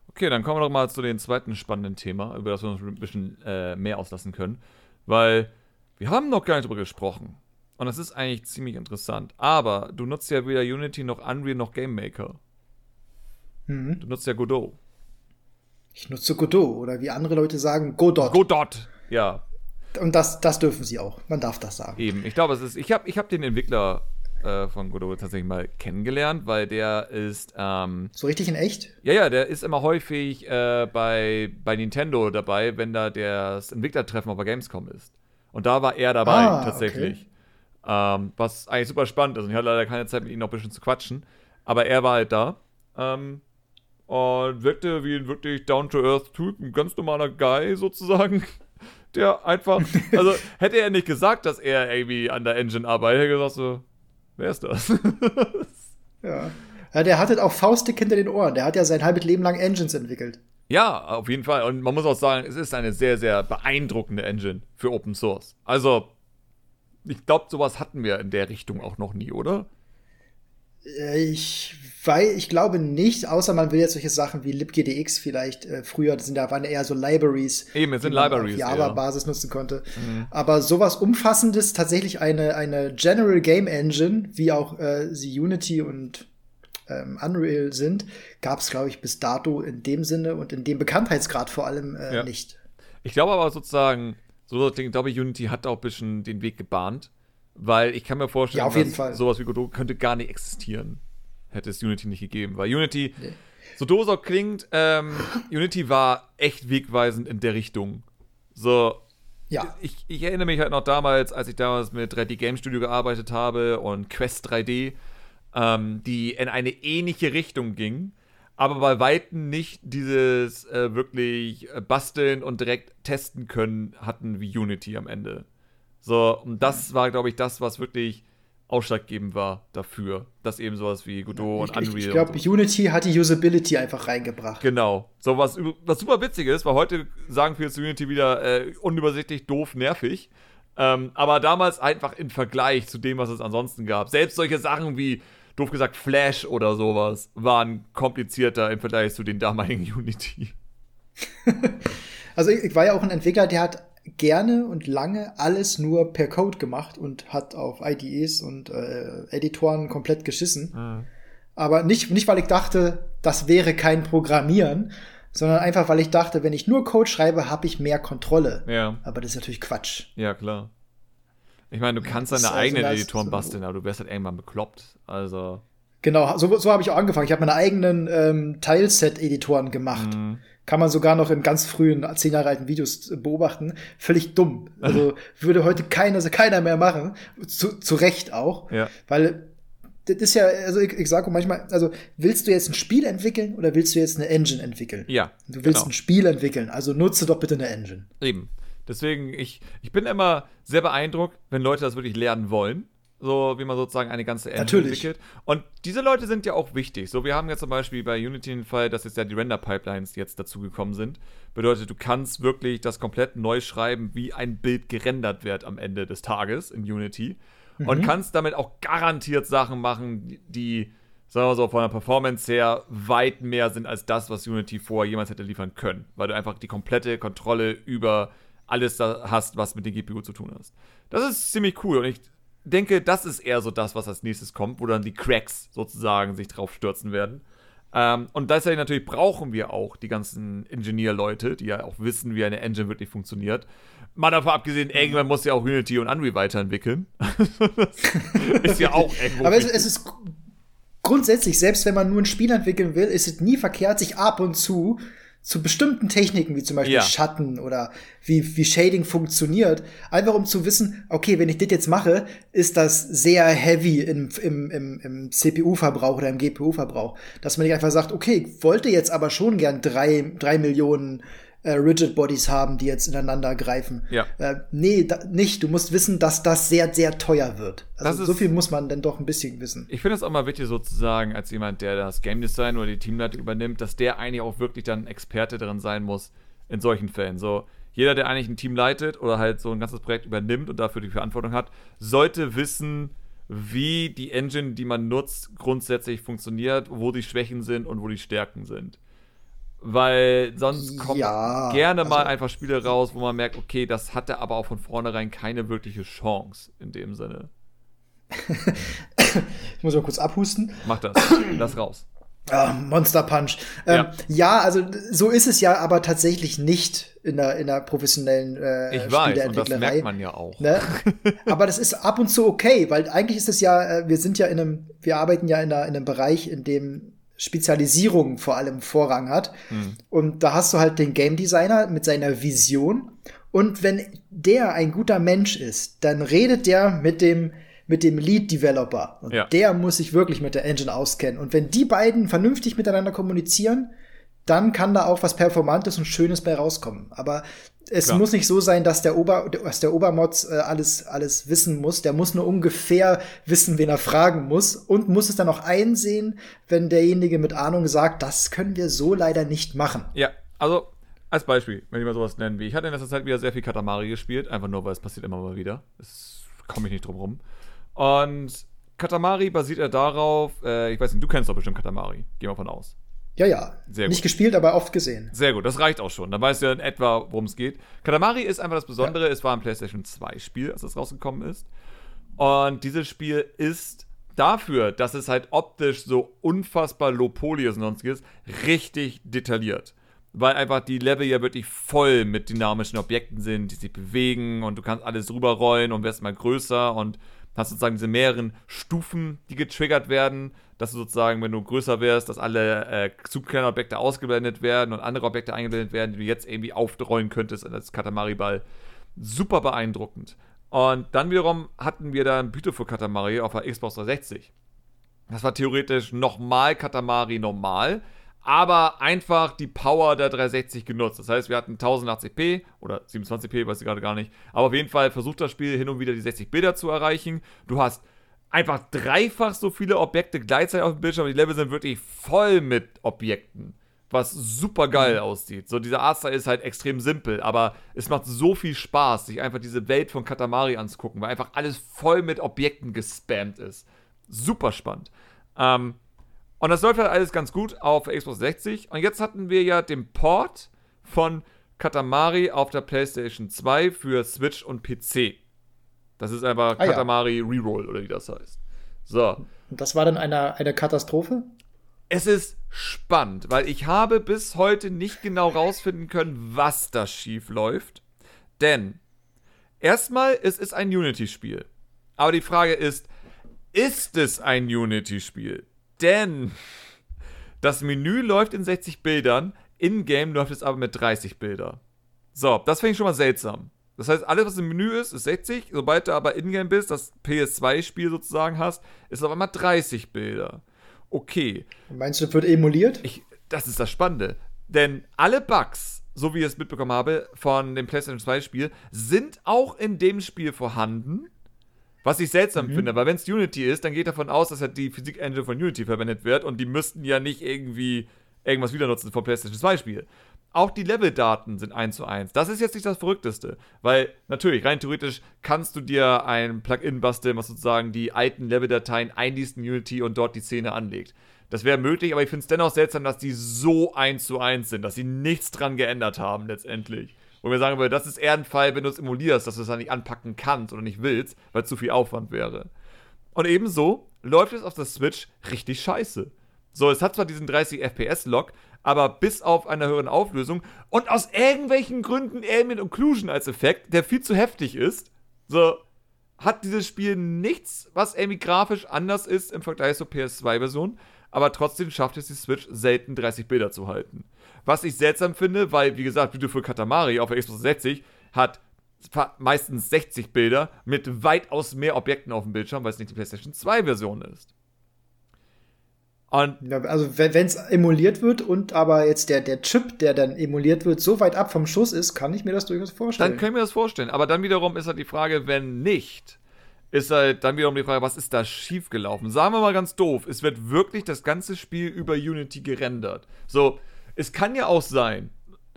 Okay, dann kommen wir doch mal zu dem zweiten spannenden Thema, über das wir uns ein bisschen äh, mehr auslassen können. Weil wir haben noch gar nicht drüber gesprochen. Und das ist eigentlich ziemlich interessant. Aber du nutzt ja weder Unity noch Unreal noch Game Maker. Mhm. Du nutzt ja Godot. Ich nutze Godot oder wie andere Leute sagen, Godot. Godot, ja. Und das, das dürfen sie auch. Man darf das sagen. Eben. Ich glaube, es ist. Ich habe ich hab den Entwickler äh, von Godot tatsächlich mal kennengelernt, weil der ist. Ähm, so richtig in echt? Ja, ja, der ist immer häufig äh, bei, bei Nintendo dabei, wenn da das Entwicklertreffen auf der Gamescom ist. Und da war er dabei, ah, tatsächlich. Okay. Ähm, was eigentlich super spannend ist. Und ich hatte leider keine Zeit, mit ihm noch ein bisschen zu quatschen. Aber er war halt da. Ähm, und wirkte wie ein wirklich down-to-earth-Typ, ein ganz normaler Guy sozusagen. Der einfach, also hätte er nicht gesagt, dass er irgendwie an der Engine arbeitet, hätte er gesagt so, wer ist das? ja. ja. Der hat halt auch Faustdick hinter den Ohren. Der hat ja sein halbes Leben lang Engines entwickelt. Ja, auf jeden Fall. Und man muss auch sagen, es ist eine sehr, sehr beeindruckende Engine für Open Source. Also, ich glaube, sowas hatten wir in der Richtung auch noch nie, oder? Äh, ich weil ich glaube nicht, außer man will jetzt solche Sachen wie libgdx vielleicht äh, früher, das sind da waren eher so Libraries, Eben, es sind die man Libraries, auf Java-Basis ja. nutzen konnte. Mhm. Aber sowas Umfassendes, tatsächlich eine eine General Game Engine, wie auch äh, sie Unity und ähm, Unreal sind, gab es glaube ich bis dato in dem Sinne und in dem Bekanntheitsgrad vor allem äh, ja. nicht. Ich glaube aber sozusagen, so glaube ich, Unity hat auch ein bisschen den Weg gebahnt. Weil ich kann mir vorstellen, ja, jeden Fall. sowas wie Godot könnte gar nicht existieren, hätte es Unity nicht gegeben. Weil Unity, nee. so doof auch klingt, ähm, Unity war echt wegweisend in der Richtung. So, ja. Ich, ich, erinnere mich halt noch damals, als ich damals mit 3D Game Studio gearbeitet habe und Quest 3D, ähm, die in eine ähnliche Richtung ging, aber bei Weitem nicht dieses äh, wirklich äh, basteln und direkt testen können hatten wie Unity am Ende. So, und das war, glaube ich, das, was wirklich ausschlaggebend war dafür, dass eben sowas wie Godot und Unreal. Ich, ich glaube, so. Unity hat die Usability einfach reingebracht. Genau. So was, was super witzig ist, weil heute sagen viele zu Unity wieder äh, unübersichtlich, doof, nervig. Ähm, aber damals einfach im Vergleich zu dem, was es ansonsten gab. Selbst solche Sachen wie, doof gesagt, Flash oder sowas waren komplizierter im Vergleich zu den damaligen Unity. also ich, ich war ja auch ein Entwickler, der hat gerne und lange alles nur per Code gemacht und hat auf IDEs und äh, Editoren komplett geschissen. Mhm. Aber nicht, nicht, weil ich dachte, das wäre kein Programmieren, sondern einfach, weil ich dachte, wenn ich nur Code schreibe, habe ich mehr Kontrolle. Ja. Aber das ist natürlich Quatsch. Ja, klar. Ich meine, du kannst deine also eigenen Editoren so basteln, aber du wärst halt irgendwann bekloppt. Also. Genau, so, so habe ich auch angefangen. Ich habe meine eigenen ähm, Tileset-Editoren gemacht. Mhm kann man sogar noch in ganz frühen, zehn Jahre alten Videos beobachten. Völlig dumm. Also würde heute keiner, keiner mehr machen. Zu, zu Recht auch. Ja. Weil das ist ja, also ich, ich sage manchmal, also willst du jetzt ein Spiel entwickeln oder willst du jetzt eine Engine entwickeln? Ja. Du willst genau. ein Spiel entwickeln, also nutze doch bitte eine Engine. Eben. Deswegen, ich, ich bin immer sehr beeindruckt, wenn Leute das wirklich lernen wollen so wie man sozusagen eine ganze Engine Natürlich. entwickelt. Und diese Leute sind ja auch wichtig. So, wir haben ja zum Beispiel bei Unity den Fall, dass jetzt ja die Render-Pipelines jetzt dazugekommen sind. Bedeutet, du kannst wirklich das komplett neu schreiben, wie ein Bild gerendert wird am Ende des Tages in Unity. Mhm. Und kannst damit auch garantiert Sachen machen, die, sagen wir so, von der Performance her weit mehr sind als das, was Unity vorher jemals hätte liefern können. Weil du einfach die komplette Kontrolle über alles da hast, was mit der GPU zu tun hast. Das ist ziemlich cool und ich denke, das ist eher so das, was als nächstes kommt, wo dann die Cracks sozusagen sich drauf stürzen werden. Ähm, und deswegen natürlich brauchen wir auch die ganzen Engineer-Leute, die ja auch wissen, wie eine Engine wirklich funktioniert. Mal davon abgesehen, irgendwann muss ja auch Unity und Unreal weiterentwickeln. ist ja auch irgendwo. Aber es, es, ist grundsätzlich, selbst wenn man nur ein Spiel entwickeln will, ist es nie verkehrt, sich ab und zu zu bestimmten Techniken, wie zum Beispiel ja. Schatten oder wie, wie Shading funktioniert, einfach um zu wissen, okay, wenn ich das jetzt mache, ist das sehr heavy im, im, im, im CPU-Verbrauch oder im GPU-Verbrauch. Dass man nicht einfach sagt, okay, ich wollte jetzt aber schon gern drei, drei Millionen äh, Rigid Bodies haben, die jetzt ineinander greifen. Ja. Äh, nee, da, nicht. Du musst wissen, dass das sehr, sehr teuer wird. Also so viel muss man dann doch ein bisschen wissen. Ich finde es auch mal wichtig sozusagen, als jemand, der das Game Design oder die Teamleitung übernimmt, dass der eigentlich auch wirklich dann Experte darin sein muss in solchen Fällen. So, jeder, der eigentlich ein Team leitet oder halt so ein ganzes Projekt übernimmt und dafür die Verantwortung hat, sollte wissen, wie die Engine, die man nutzt, grundsätzlich funktioniert, wo die Schwächen sind und wo die Stärken sind. Weil sonst kommen ja, gerne also, mal einfach Spiele raus, wo man merkt, okay, das hatte aber auch von vornherein keine wirkliche Chance in dem Sinne. ich muss mal kurz abhusten. Mach das. Lass raus. Ah, Monster Punch. Ähm, ja. ja. also so ist es ja aber tatsächlich nicht in der, in der professionellen äh, Ich weiß, und das merkt man ja auch. Ne? aber das ist ab und zu okay, weil eigentlich ist es ja, äh, wir sind ja in einem, wir arbeiten ja in, einer, in einem Bereich, in dem Spezialisierung vor allem Vorrang hat. Mhm. Und da hast du halt den Game Designer mit seiner Vision. Und wenn der ein guter Mensch ist, dann redet der mit dem mit dem Lead Developer. Und Ja. der muss sich wirklich mit der Engine auskennen. Und wenn die beiden vernünftig miteinander kommunizieren, dann kann da auch was Performantes und Schönes bei rauskommen. Aber es Klar. muss nicht so sein, dass der Ober, dass der Obermods äh, alles, alles wissen muss. Der muss nur ungefähr wissen, wen er fragen muss und muss es dann auch einsehen, wenn derjenige mit Ahnung sagt, das können wir so leider nicht machen. Ja, also als Beispiel, wenn ich mal sowas nennen wie, ich hatte in letzter Zeit wieder sehr viel Katamari gespielt, einfach nur, weil es passiert immer mal wieder. Das komme ich nicht drum rum. Und Katamari basiert ja darauf, äh, ich weiß nicht, du kennst doch bestimmt Katamari, geh mal von aus. Ja, ja. Sehr nicht gut. gespielt, aber oft gesehen. Sehr gut, das reicht auch schon. Dann weißt du ja in etwa, worum es geht. Katamari ist einfach das Besondere. Es war ein PlayStation 2 Spiel, als es rausgekommen ist. Und dieses Spiel ist dafür, dass es halt optisch so unfassbar low poly ist und sonstiges, richtig detailliert. Weil einfach die Level ja wirklich voll mit dynamischen Objekten sind, die sich bewegen und du kannst alles rüberrollen und wirst mal größer und hast sozusagen diese mehreren Stufen, die getriggert werden, dass du sozusagen, wenn du größer wirst, dass alle äh, zu kleine Objekte ausgeblendet werden und andere Objekte eingeblendet werden, die du jetzt irgendwie aufrollen könntest als Katamari-Ball. Super beeindruckend. Und dann wiederum hatten wir dann Beautiful Katamari auf der Xbox 360. Das war theoretisch nochmal Katamari normal, aber einfach die Power der 360 genutzt. Das heißt, wir hatten 1080p oder 27p, weiß ich gerade gar nicht. Aber auf jeden Fall versucht das Spiel hin und wieder die 60 Bilder zu erreichen. Du hast einfach dreifach so viele Objekte gleichzeitig auf dem Bildschirm. Die Level sind wirklich voll mit Objekten, was super geil aussieht. So, dieser Artstyle ist halt extrem simpel, aber es macht so viel Spaß, sich einfach diese Welt von Katamari anzugucken, weil einfach alles voll mit Objekten gespammt ist. Super spannend. Ähm, und das läuft halt alles ganz gut auf Xbox 60. Und jetzt hatten wir ja den Port von Katamari auf der PlayStation 2 für Switch und PC. Das ist einfach Ah, ja. Katamari Reroll oder wie das heißt. So. Und das war dann eine, eine Katastrophe? Es ist spannend, weil ich habe bis heute nicht genau rausfinden können, was da schief läuft. Denn erstmal, es ist ein Unity-Spiel. Aber die Frage ist, ist es ein Unity-Spiel? Denn das Menü läuft in 60 Bildern, in-game läuft es aber mit 30 Bilder. So, das finde ich schon mal seltsam. Das heißt, alles, was im Menü ist, ist 60. Sobald du aber in-game bist, das PS2-Spiel sozusagen hast, ist auf einmal 30 Bilder. Okay, Meinst du, das wird emuliert? ich, das ist das Spannende. Denn alle Bugs, so wie ich es mitbekommen habe, von dem PlayStation 2 Spiel, sind auch in dem Spiel vorhanden. Was ich seltsam finde, weil wenn es Unity ist, dann geht davon aus, dass halt die Physik-Engine von Unity verwendet wird und die müssten ja nicht irgendwie irgendwas wieder nutzen vom PlayStation 2 Spiel. Auch die Leveldaten sind 1 zu 1. Das ist jetzt nicht das Verrückteste, weil natürlich, rein theoretisch kannst du dir ein Plugin basteln, was sozusagen die alten Leveldateien einliest in Unity und dort die Szene anlegt. Das wäre möglich, aber ich finde es dennoch seltsam, dass die so 1 zu 1 sind, dass sie nichts dran geändert haben letztendlich. Wo wir sagen würden, das ist eher ein Fall, wenn du es emulierst, dass du es dann nicht anpacken kannst oder nicht willst, weil zu viel Aufwand wäre. Und ebenso läuft es auf der Switch richtig scheiße. So, es hat zwar diesen 30 FPS-Log, aber bis auf eine höheren Auflösung und aus irgendwelchen Gründen Ambient Occlusion als Effekt, der viel zu heftig ist, so hat dieses Spiel nichts, was irgendwie grafisch anders ist im Vergleich zur PS2-Version, aber trotzdem schafft es die Switch selten 30 Bilder zu halten. Was ich seltsam finde, weil, wie gesagt, Beautiful Katamari auf der Xbox 60 hat meistens 60 Bilder mit weitaus mehr Objekten auf dem Bildschirm, weil es nicht die PlayStation 2-Version ist. Und Ja, also wenn es emuliert wird und aber jetzt der, der Chip, der dann emuliert wird, so weit ab vom Schuss ist, kann ich mir das durchaus vorstellen. Dann können wir das vorstellen. Aber dann wiederum ist halt die Frage, wenn nicht, ist halt dann wiederum die Frage, was ist da schiefgelaufen? Sagen wir mal ganz doof, es wird wirklich das ganze Spiel über Unity gerendert. So, es kann ja auch sein,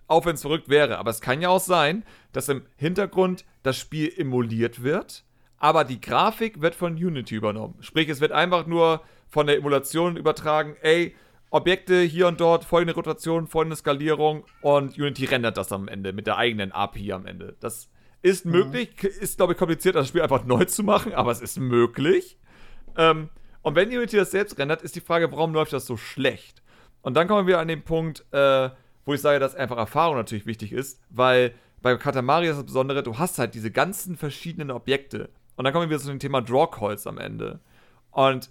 auch wenn es verrückt wäre, aber es kann ja auch sein, dass im Hintergrund das Spiel emuliert wird, aber die Grafik wird von Unity übernommen. Sprich, es wird einfach nur von der Emulation übertragen, ey, Objekte hier und dort, folgende Rotation, folgende Skalierung und Unity rendert das am Ende mit der eigenen API am Ende. Das ist möglich, k- ist glaube ich kompliziert, das Spiel einfach neu zu machen, aber es ist möglich. Ähm, und wenn Unity das selbst rendert, ist die Frage, warum läuft das so schlecht? Und dann kommen wir an den Punkt, äh, wo ich sage, dass einfach Erfahrung natürlich wichtig ist, weil bei Katamari ist das Besondere, du hast halt diese ganzen verschiedenen Objekte. Und dann kommen wir zu dem Thema Draw Calls am Ende. Und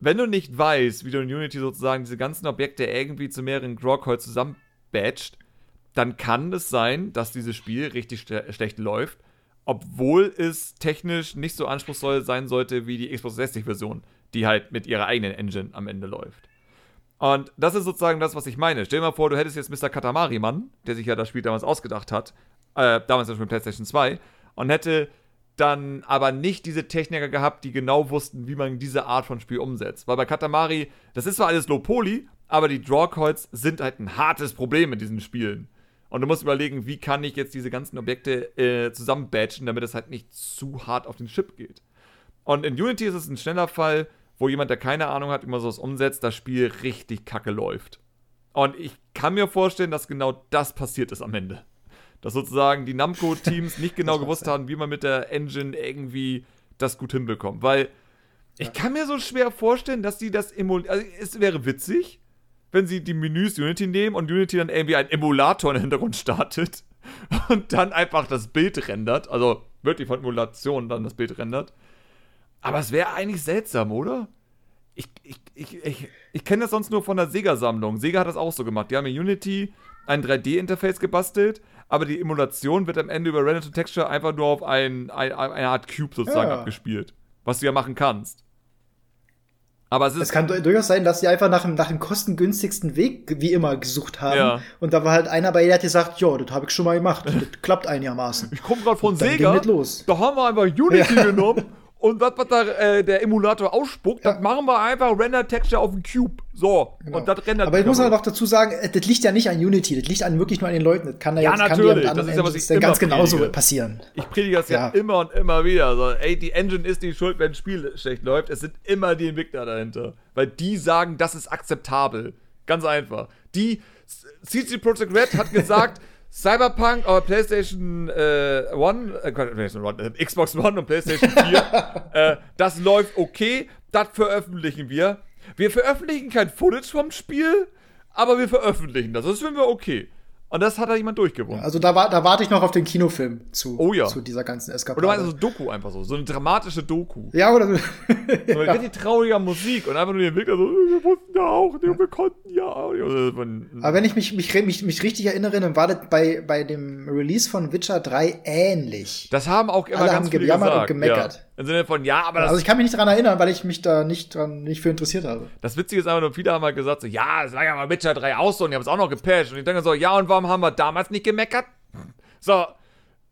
wenn du nicht weißt, wie du in Unity sozusagen diese ganzen Objekte irgendwie zu mehreren Draw Calls zusammenbatcht, dann kann es sein, dass dieses Spiel richtig schle- schlecht läuft obwohl es technisch nicht so anspruchsvoll sein sollte wie die Xbox 60-Version, die halt mit ihrer eigenen Engine am Ende läuft. Und das ist sozusagen das, was ich meine. Stell dir mal vor, du hättest jetzt Mr. Katamari-Mann, der sich ja das Spiel damals ausgedacht hat, äh, damals schon PlayStation 2, und hätte dann aber nicht diese Techniker gehabt, die genau wussten, wie man diese Art von Spiel umsetzt. Weil bei Katamari, das ist zwar alles Low Poly, aber die Drawcoils sind halt ein hartes Problem in diesen Spielen. Und du musst überlegen, wie kann ich jetzt diese ganzen Objekte äh, zusammenbatchen, damit es halt nicht zu hart auf den Chip geht. Und in Unity ist es ein schneller Fall, wo jemand, der keine Ahnung hat, man sowas umsetzt, das Spiel richtig kacke läuft. Und ich kann mir vorstellen, dass genau das passiert ist am Ende. Dass sozusagen die Namco-Teams nicht genau gewusst haben, wie man mit der Engine irgendwie das gut hinbekommt. Weil ich kann mir so schwer vorstellen, dass die das emulieren. Also es wäre witzig, wenn sie die Menüs Unity nehmen und Unity dann irgendwie einen Emulator im Hintergrund startet und dann einfach das Bild rendert. Also wirklich von Emulation dann das Bild rendert. Aber es wäre eigentlich seltsam, oder? Ich, ich, ich, ich, ich kenne das sonst nur von der Sega-Sammlung. Sega hat das auch so gemacht. Die haben in Unity ein 3D-Interface gebastelt, aber die Emulation wird am Ende über Render to Texture einfach nur auf ein, ein, eine Art Cube sozusagen ja. abgespielt. Was du ja machen kannst. Aber es, ist es kann durchaus sein, dass sie einfach nach dem, nach dem kostengünstigsten Weg, wie immer, gesucht haben. Ja. Und da war halt einer bei der hat gesagt, ja, das habe ich schon mal gemacht. Das klappt einigermaßen. Ich komme gerade von Sega. Da haben wir einfach Unity ja. genommen und was, was da äh, der Emulator ausspuckt, ja. das machen wir einfach Render Texture auf den Cube. So. Genau. Und das rendert. Aber ich muss aber noch dazu sagen, äh, das liegt ja nicht an Unity, das liegt an wirklich nur an den Leuten. Das kann da ja, jetzt natürlich. Kann das ist ja, was ich immer ganz genauso passieren. Ich predige das ja. ja. immer und immer wieder. So, ey, die Engine ist die Schuld, wenn ein Spiel schlecht läuft. Es sind immer die Entwickler dahinter. Weil die sagen, das ist akzeptabel. Ganz einfach. Die CC Project Red hat gesagt, Cyberpunk auf PlayStation äh, One, äh, PlayStation One, äh, Xbox One und PlayStation 4, äh, das läuft okay, das veröffentlichen wir. Wir veröffentlichen kein Footage vom Spiel, aber wir veröffentlichen das. Das finden wir okay. Und das hat da jemand durchgewonnen. Also da, war, da warte ich noch auf den Kinofilm zu, oh ja. zu dieser ganzen Eskapade. Oder meinst du Doku einfach so, so eine dramatische Doku. Ja, oder so. so mit ja. richtig trauriger Musik und einfach nur den Entwickler so, wir wussten ja auch, wir konnten ja. Aber wenn ich mich, mich, mich, mich richtig erinnere, dann war das bei, bei dem Release von Witcher 3 ähnlich. Das haben auch immer Alle ganz haben gesagt. und gemeckert. Im Sinne von, ja, aber das Also ich kann mich nicht daran erinnern, weil ich mich da nicht dran nicht für interessiert habe. Das Witzige ist einfach nur, viele haben halt gesagt, so, ja, es war ja mal Witcher 3 aus so, und die haben es auch noch gepatcht. Und ich denke so, ja, und warum haben wir damals nicht gemeckert? So,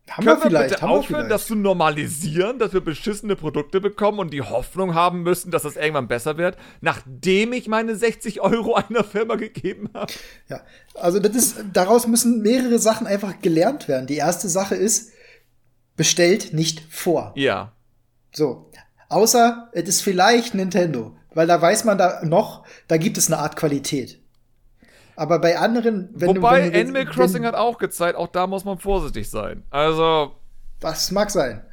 haben wir vielleicht, bitte haben aufhören, das zu normalisieren, dass wir beschissene Produkte bekommen und die Hoffnung haben müssen, dass das irgendwann besser wird, nachdem ich meine 60 Euro einer Firma gegeben habe? Ja, also das ist, daraus müssen mehrere Sachen einfach gelernt werden. Die erste Sache ist, bestellt nicht vor. Ja. So. Außer es ist vielleicht Nintendo, weil da weiß man da noch, da gibt es eine Art Qualität. Aber bei anderen, wenn Wobei, du, wenn du, Animal Crossing hat auch gezeigt, auch da muss man vorsichtig sein. Also. Das mag sein.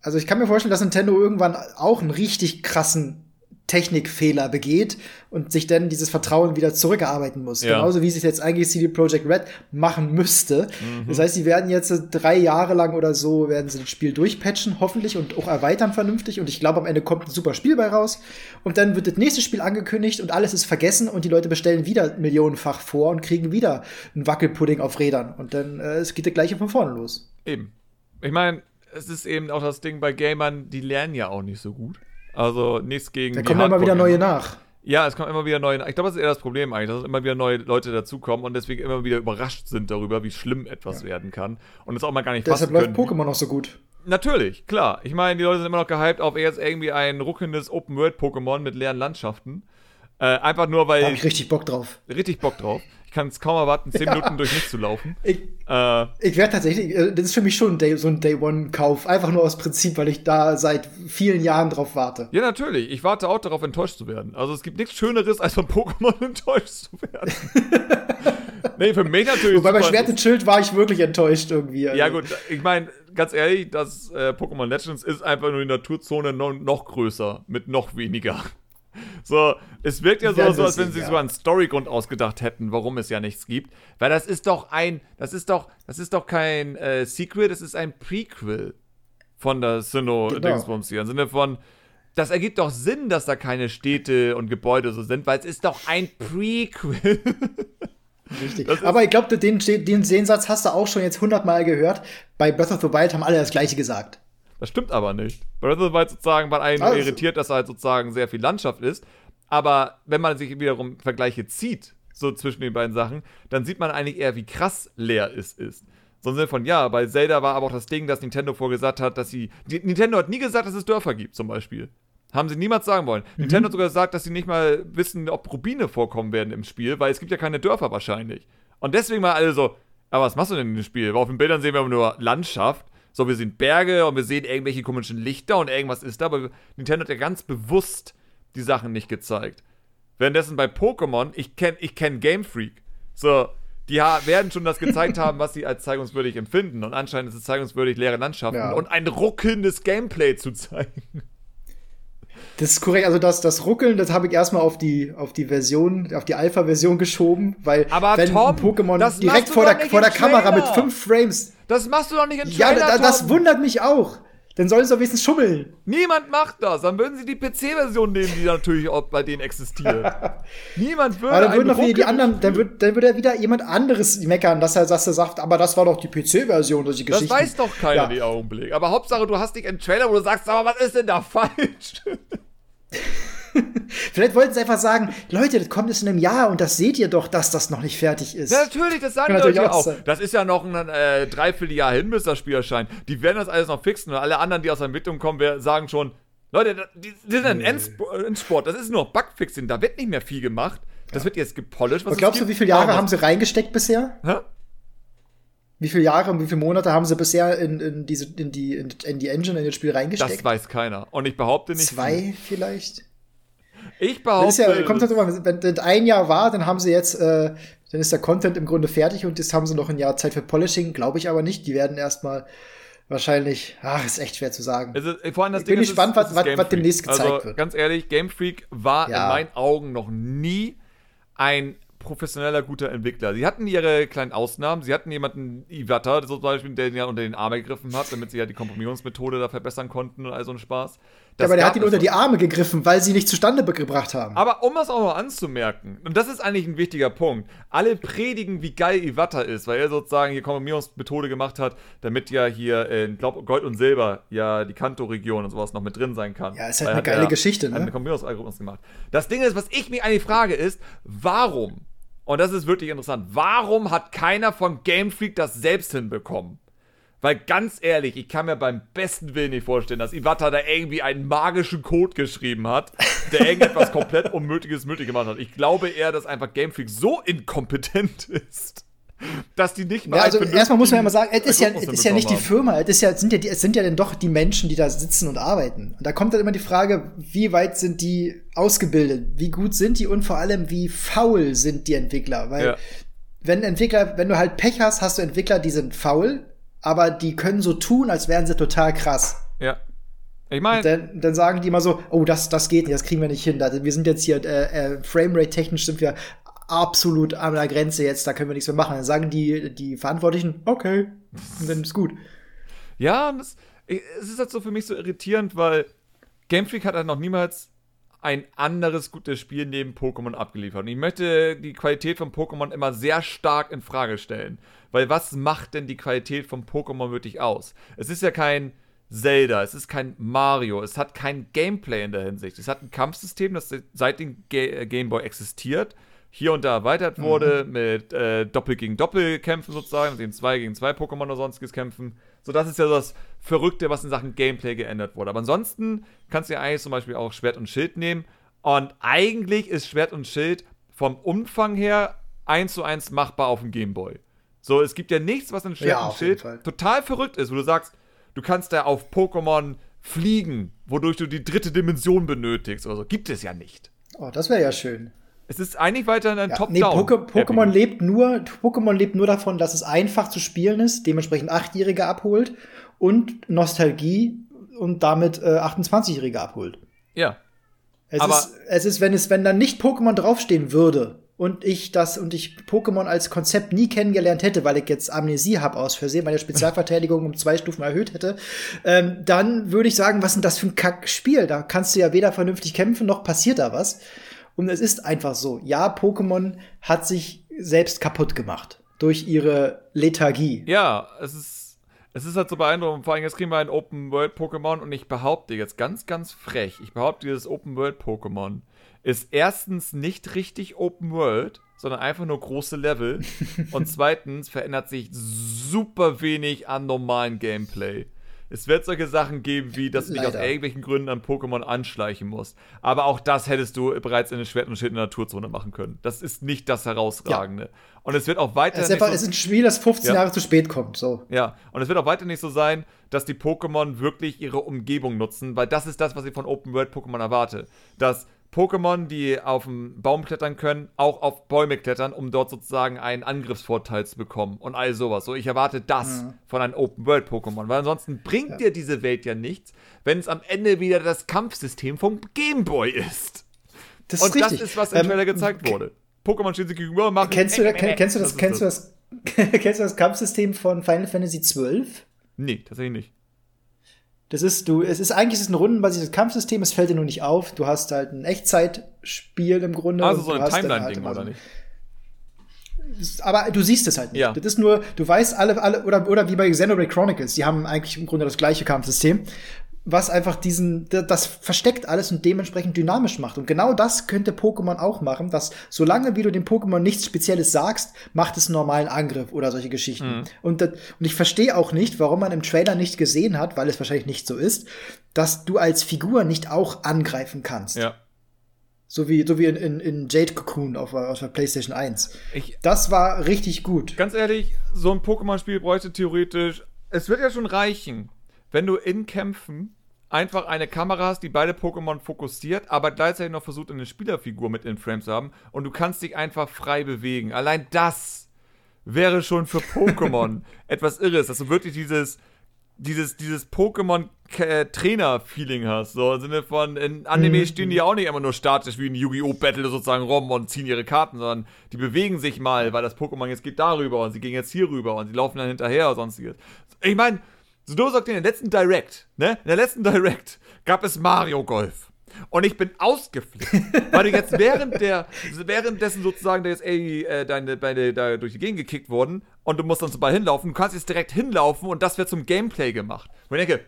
Also ich kann mir vorstellen, dass Nintendo irgendwann auch einen richtig krassen Technikfehler begeht und sich dann dieses Vertrauen wieder zurückerarbeiten muss. Ja. Genauso wie sich jetzt eigentlich CD Projekt Red machen müsste. Mhm. Das heißt, sie werden jetzt drei Jahre lang oder so werden sie das Spiel durchpatchen, hoffentlich und auch erweitern vernünftig. Und ich glaube, am Ende kommt ein super Spiel bei raus. Und dann wird das nächste Spiel angekündigt und alles ist vergessen und die Leute bestellen wieder millionenfach vor und kriegen wieder einen Wackelpudding auf Rädern. Und dann äh, es geht das gleiche von vorne los. Eben. Ich meine, es ist eben auch das Ding bei Gamern, die lernen ja auch nicht so gut. Also nichts gegen. Da kommen immer wieder neue nach. Ja, es kommen immer wieder neue. Ich glaube, das ist eher das Problem eigentlich, dass immer wieder neue Leute dazukommen und deswegen immer wieder überrascht sind darüber, wie schlimm etwas ja. werden kann. Und es auch mal gar nicht Deshalb läuft Pokémon noch so gut. Natürlich, klar. Ich meine, die Leute sind immer noch gehypt auf jetzt irgendwie ein ruckendes Open-World-Pokémon mit leeren Landschaften. Äh, einfach nur, weil. Da hab ich richtig Bock drauf. Richtig Bock drauf kann es kaum erwarten, 10 ja. Minuten durch nichts zu laufen. Ich, äh, ich werde tatsächlich, äh, das ist für mich schon Day, so ein Day-One-Kauf. Einfach nur aus Prinzip, weil ich da seit vielen Jahren drauf warte. Ja, natürlich. Ich warte auch darauf, enttäuscht zu werden. Also es gibt nichts Schöneres, als von Pokémon enttäuscht zu werden. nee, für mich natürlich. Wobei bei Schwert und Schild war ich wirklich enttäuscht irgendwie. Also. Ja, gut. Ich meine, ganz ehrlich, das äh, Pokémon Legends ist einfach nur die Naturzone noch, noch größer, mit noch weniger. So, es wirkt ja so, so als wenn sie ja. so einen Storygrund ausgedacht hätten, warum es ja nichts gibt. Weil das ist doch ein, das ist doch, das ist doch kein äh, Sequel, das ist ein Prequel von der Sinnoh-Dingsbums genau. hier. Im Sinne von, das ergibt doch Sinn, dass da keine Städte und Gebäude so sind, weil es ist doch ein Prequel. Richtig. Aber ich glaube, den, den Sehensatz hast du auch schon jetzt hundertmal gehört. Bei Breath of the Wild haben alle das Gleiche gesagt. Das stimmt aber nicht. Breath of the Wild sozusagen war einen also. irritiert, dass halt sozusagen sehr viel Landschaft ist. Aber wenn man sich wiederum Vergleiche zieht, so zwischen den beiden Sachen, dann sieht man eigentlich eher, wie krass leer es ist. So im Sinne von, ja, bei Zelda war aber auch das Ding, dass Nintendo vorgesagt hat, dass sie. Die, Nintendo hat nie gesagt, dass es Dörfer gibt, zum Beispiel. Haben sie niemals sagen wollen. Mhm. Nintendo hat sogar gesagt, dass sie nicht mal wissen, ob Rubine vorkommen werden im Spiel, weil es gibt ja keine Dörfer wahrscheinlich. Und deswegen waren alle so, aber was machst du denn in dem Spiel? Weil auf den Bildern sehen wir nur Landschaft. So, wir sehen Berge und wir sehen irgendwelche komischen Lichter und irgendwas ist da, aber Nintendo hat ja ganz bewusst die Sachen nicht gezeigt. Währenddessen bei Pokémon, ich kenne ich kenn Game Freak. So, die werden schon das gezeigt haben, was sie als zeigungswürdig empfinden. Und anscheinend ist es zeigungswürdig, leere Landschaften ja. und ein ruckelndes Gameplay zu zeigen. Das ist korrekt. Also das, das Ruckeln, das habe ich erstmal auf die, auf die Version, auf die Alpha-Version geschoben, weil Aber wenn Tom, Pokémon direkt vor der, vor der Kamera mit fünf Frames. Das machst du doch nicht in Trailer, Ja, da, das wundert mich auch. Dann sollen sie doch wenigstens schummeln. Niemand macht das. Dann würden sie die PC-Version nehmen, die natürlich auch bei denen existiert. Niemand würde. Aber dann würden doch wieder die anderen, dann würde, dann würde wieder jemand anderes meckern, dass er, dass er sagt, aber das war doch die PC-Version, die Geschichte. Das weiß doch keiner ja. die Augenblick. Aber Hauptsache, du hast dich einen Trailer, wo du sagst, aber was ist denn da falsch? Vielleicht wollten sie einfach sagen, Leute, das kommt jetzt in einem Jahr und das seht ihr doch, dass das noch nicht fertig ist. Ja, natürlich, das sagen die Leute auch. Das ist ja noch ein äh, Dreivierteljahr hin, bis das Spiel erscheint. Die werden das alles noch fixen und alle anderen, die aus der Entwicklung kommen, sagen schon, Leute, die, die sind ein Endsport, das ist nur Bugfixing, da wird nicht mehr viel gemacht. Das ja. wird jetzt gepolished. Was glaubst du, wie viele Jahre haben sie reingesteckt bisher? Hä? Wie viele Jahre und wie viele Monate haben sie bisher in, in, diese, in, die, in, in die Engine, in das Spiel reingesteckt? Das weiß keiner. Und ich behaupte nicht. Zwei viel. vielleicht? Ich behaupte. Ja, kommt halt immer, wenn das ein Jahr war, dann haben sie jetzt, äh, dann ist der Content im Grunde fertig und jetzt haben sie noch ein Jahr Zeit für Polishing, glaube ich aber nicht. Die werden erstmal wahrscheinlich, ach, ist echt schwer zu sagen. Also, vor allem das ich bin Ding gespannt, was, was, was demnächst gezeigt also, wird. Ganz ehrlich, Game Freak war ja. in meinen Augen noch nie ein professioneller, guter Entwickler. Sie hatten ihre kleinen Ausnahmen. Sie hatten jemanden, Iwata, zum Beispiel, der ihn ja unter den Arm gegriffen hat, damit sie ja die Komprimierungsmethode da verbessern konnten und all so ein Spaß. Das ja, aber der hat ihn unter die Arme gegriffen, weil sie nicht zustande gebracht haben. Aber um das auch mal anzumerken, und das ist eigentlich ein wichtiger Punkt, alle predigen, wie geil Iwata ist, weil er sozusagen hier Komprimierungsmethode gemacht hat, damit ja hier in glaub, Gold und Silber ja die Kanto-Region und sowas noch mit drin sein kann. Ja, ist halt eine geile Geschichte, ne? Eine Komprimierungsalgorithmus gemacht. Das Ding ist, was ich mir eigentlich frage, ist, warum und das ist wirklich interessant. Warum hat keiner von Game Freak das selbst hinbekommen? Weil ganz ehrlich, ich kann mir beim besten Willen nicht vorstellen, dass Iwata da irgendwie einen magischen Code geschrieben hat, der irgendetwas komplett Unmögliches möglich gemacht hat. Ich glaube eher, dass einfach Game Freak so inkompetent ist, dass die nicht mal. Ja, also erstmal muss man ja mal sagen, es ist ja, es ist ja nicht die Firma, es, ist ja, sind ja die, es sind ja dann doch die Menschen, die da sitzen und arbeiten. Und da kommt dann immer die Frage, wie weit sind die ausgebildet? Wie gut sind die und vor allem, wie faul sind die Entwickler? Weil ja. wenn Entwickler, wenn du halt Pech hast, hast du Entwickler, die sind faul, aber die können so tun, als wären sie total krass. Ja. Ich meine. Dann, dann, sagen die immer so, oh, das, das geht nicht, das kriegen wir nicht hin. Wir sind jetzt hier, äh, äh, Framerate-technisch sind wir absolut an der Grenze jetzt, da können wir nichts mehr machen. Dann sagen die, die Verantwortlichen, okay, und dann ist gut. Ja, das, es ist halt so für mich so irritierend, weil Game Freak hat halt noch niemals ein anderes gutes Spiel neben Pokémon abgeliefert. Und ich möchte die Qualität von Pokémon immer sehr stark in Frage stellen. Weil was macht denn die Qualität von Pokémon wirklich aus? Es ist ja kein Zelda, es ist kein Mario, es hat kein Gameplay in der Hinsicht. Es hat ein Kampfsystem, das seit dem Game Boy existiert hier und da erweitert wurde mhm. mit äh, Doppel gegen Doppel kämpfen sozusagen, den 2 gegen 2 Pokémon oder sonstiges kämpfen. So, das ist ja das Verrückte, was in Sachen Gameplay geändert wurde. Aber ansonsten kannst du ja eigentlich zum Beispiel auch Schwert und Schild nehmen. Und eigentlich ist Schwert und Schild vom Umfang her eins zu eins machbar auf dem Gameboy. So, es gibt ja nichts, was in Schwert ja, und Schild total verrückt ist, wo du sagst, du kannst da auf Pokémon fliegen, wodurch du die dritte Dimension benötigst oder so. Gibt es ja nicht. Oh, das wäre ja schön. Es ist eigentlich weiterhin ein ja, Top-Down. Nee, Pokémon lebt nur, Pokémon lebt nur davon, dass es einfach zu spielen ist, dementsprechend Achtjährige abholt und Nostalgie und damit äh, 28-Jährige abholt. Ja. Es aber ist, es ist, wenn es, wenn dann nicht Pokémon draufstehen würde und ich das und ich Pokémon als Konzept nie kennengelernt hätte, weil ich jetzt Amnesie habe aus Versehen, meine Spezialverteidigung um zwei Stufen erhöht hätte, ähm, dann würde ich sagen, was ist denn das für ein Kackspiel? Da kannst du ja weder vernünftig kämpfen, noch passiert da was. Und es ist einfach so. Ja, Pokémon hat sich selbst kaputt gemacht. Durch ihre Lethargie. Ja, es ist, es ist halt so beeindruckend. Vor allem, jetzt kriegen wir ein Open-World-Pokémon und ich behaupte jetzt ganz, ganz frech, ich behaupte, dieses Open-World-Pokémon ist erstens nicht richtig Open World, sondern einfach nur große Level. und zweitens verändert sich super wenig an normalen Gameplay. Es wird solche Sachen geben, wie dass du dich aus irgendwelchen Gründen an Pokémon anschleichen musst. Aber auch das hättest du bereits in den Schwert- und Schild in der Naturzone machen können. Das ist nicht das Herausragende. Ja. Und es wird auch weiter. Es ist, einfach, so, es ist ein Spiel, das 15 ja. Jahre zu spät kommt. So. Ja, und es wird auch weiter nicht so sein, dass die Pokémon wirklich ihre Umgebung nutzen, weil das ist das, was ich von Open World Pokémon erwarte. Dass Pokémon, die auf dem Baum klettern können, auch auf Bäume klettern, um dort sozusagen einen Angriffsvorteil zu bekommen und all sowas. So, ich erwarte das mhm. von einem Open-World-Pokémon, weil ansonsten bringt ja. dir diese Welt ja nichts, wenn es am Ende wieder das Kampfsystem vom Gameboy ist. Das und ist richtig. das ist, was im ähm, Trailer gezeigt wurde. Pokémon stehen sich gegenüber, machen. Kennst du, kennst du das, kennst du das, kennst du das Kampfsystem von Final Fantasy XII? Nee, tatsächlich nicht. Das ist, du, es ist eigentlich ist ein rundenbasiertes Kampfsystem, es fällt dir nur nicht auf. Du hast halt ein Echtzeitspiel im Grunde. Also so ein Timeline-Ding, halt oder nicht? aber du siehst es halt nicht. Ja. Das ist nur, du weißt alle, alle, oder, oder wie bei Xenoblade Chronicles, die haben eigentlich im Grunde das gleiche Kampfsystem was einfach diesen, das versteckt alles und dementsprechend dynamisch macht. Und genau das könnte Pokémon auch machen, dass solange wie du dem Pokémon nichts Spezielles sagst, macht es einen normalen Angriff oder solche Geschichten. Mhm. Und, das, und ich verstehe auch nicht, warum man im Trailer nicht gesehen hat, weil es wahrscheinlich nicht so ist, dass du als Figur nicht auch angreifen kannst. Ja. So wie, so wie in, in, in Jade Cocoon auf, auf der PlayStation 1. Ich, das war richtig gut. Ganz ehrlich, so ein Pokémon-Spiel bräuchte theoretisch, es wird ja schon reichen, wenn du in Kämpfen einfach eine Kamera hast, die beide Pokémon fokussiert, aber gleichzeitig noch versucht, eine Spielerfigur mit in Frame zu haben und du kannst dich einfach frei bewegen. Allein das wäre schon für Pokémon etwas Irres, dass du wirklich dieses, dieses, dieses Pokémon-Trainer-Feeling hast. So im Sinne von, in Anime mhm. stehen die auch nicht immer nur statisch wie ein Yu-Gi-Oh! Battle sozusagen rum und ziehen ihre Karten, sondern die bewegen sich mal, weil das Pokémon jetzt geht darüber und sie gehen jetzt hier rüber und sie laufen dann hinterher oder sonstiges. Ich meine, so sagt in der letzten Direct, ne? In der letzten Direct gab es Mario Golf. Und ich bin ausgeflippt, weil du jetzt während der, währenddessen sozusagen da jetzt ey, äh, deine Beine da durch die Gegend gekickt wurden und du musst dann zum Ball hinlaufen, du kannst jetzt direkt hinlaufen und das wird zum Gameplay gemacht. Und ich denke,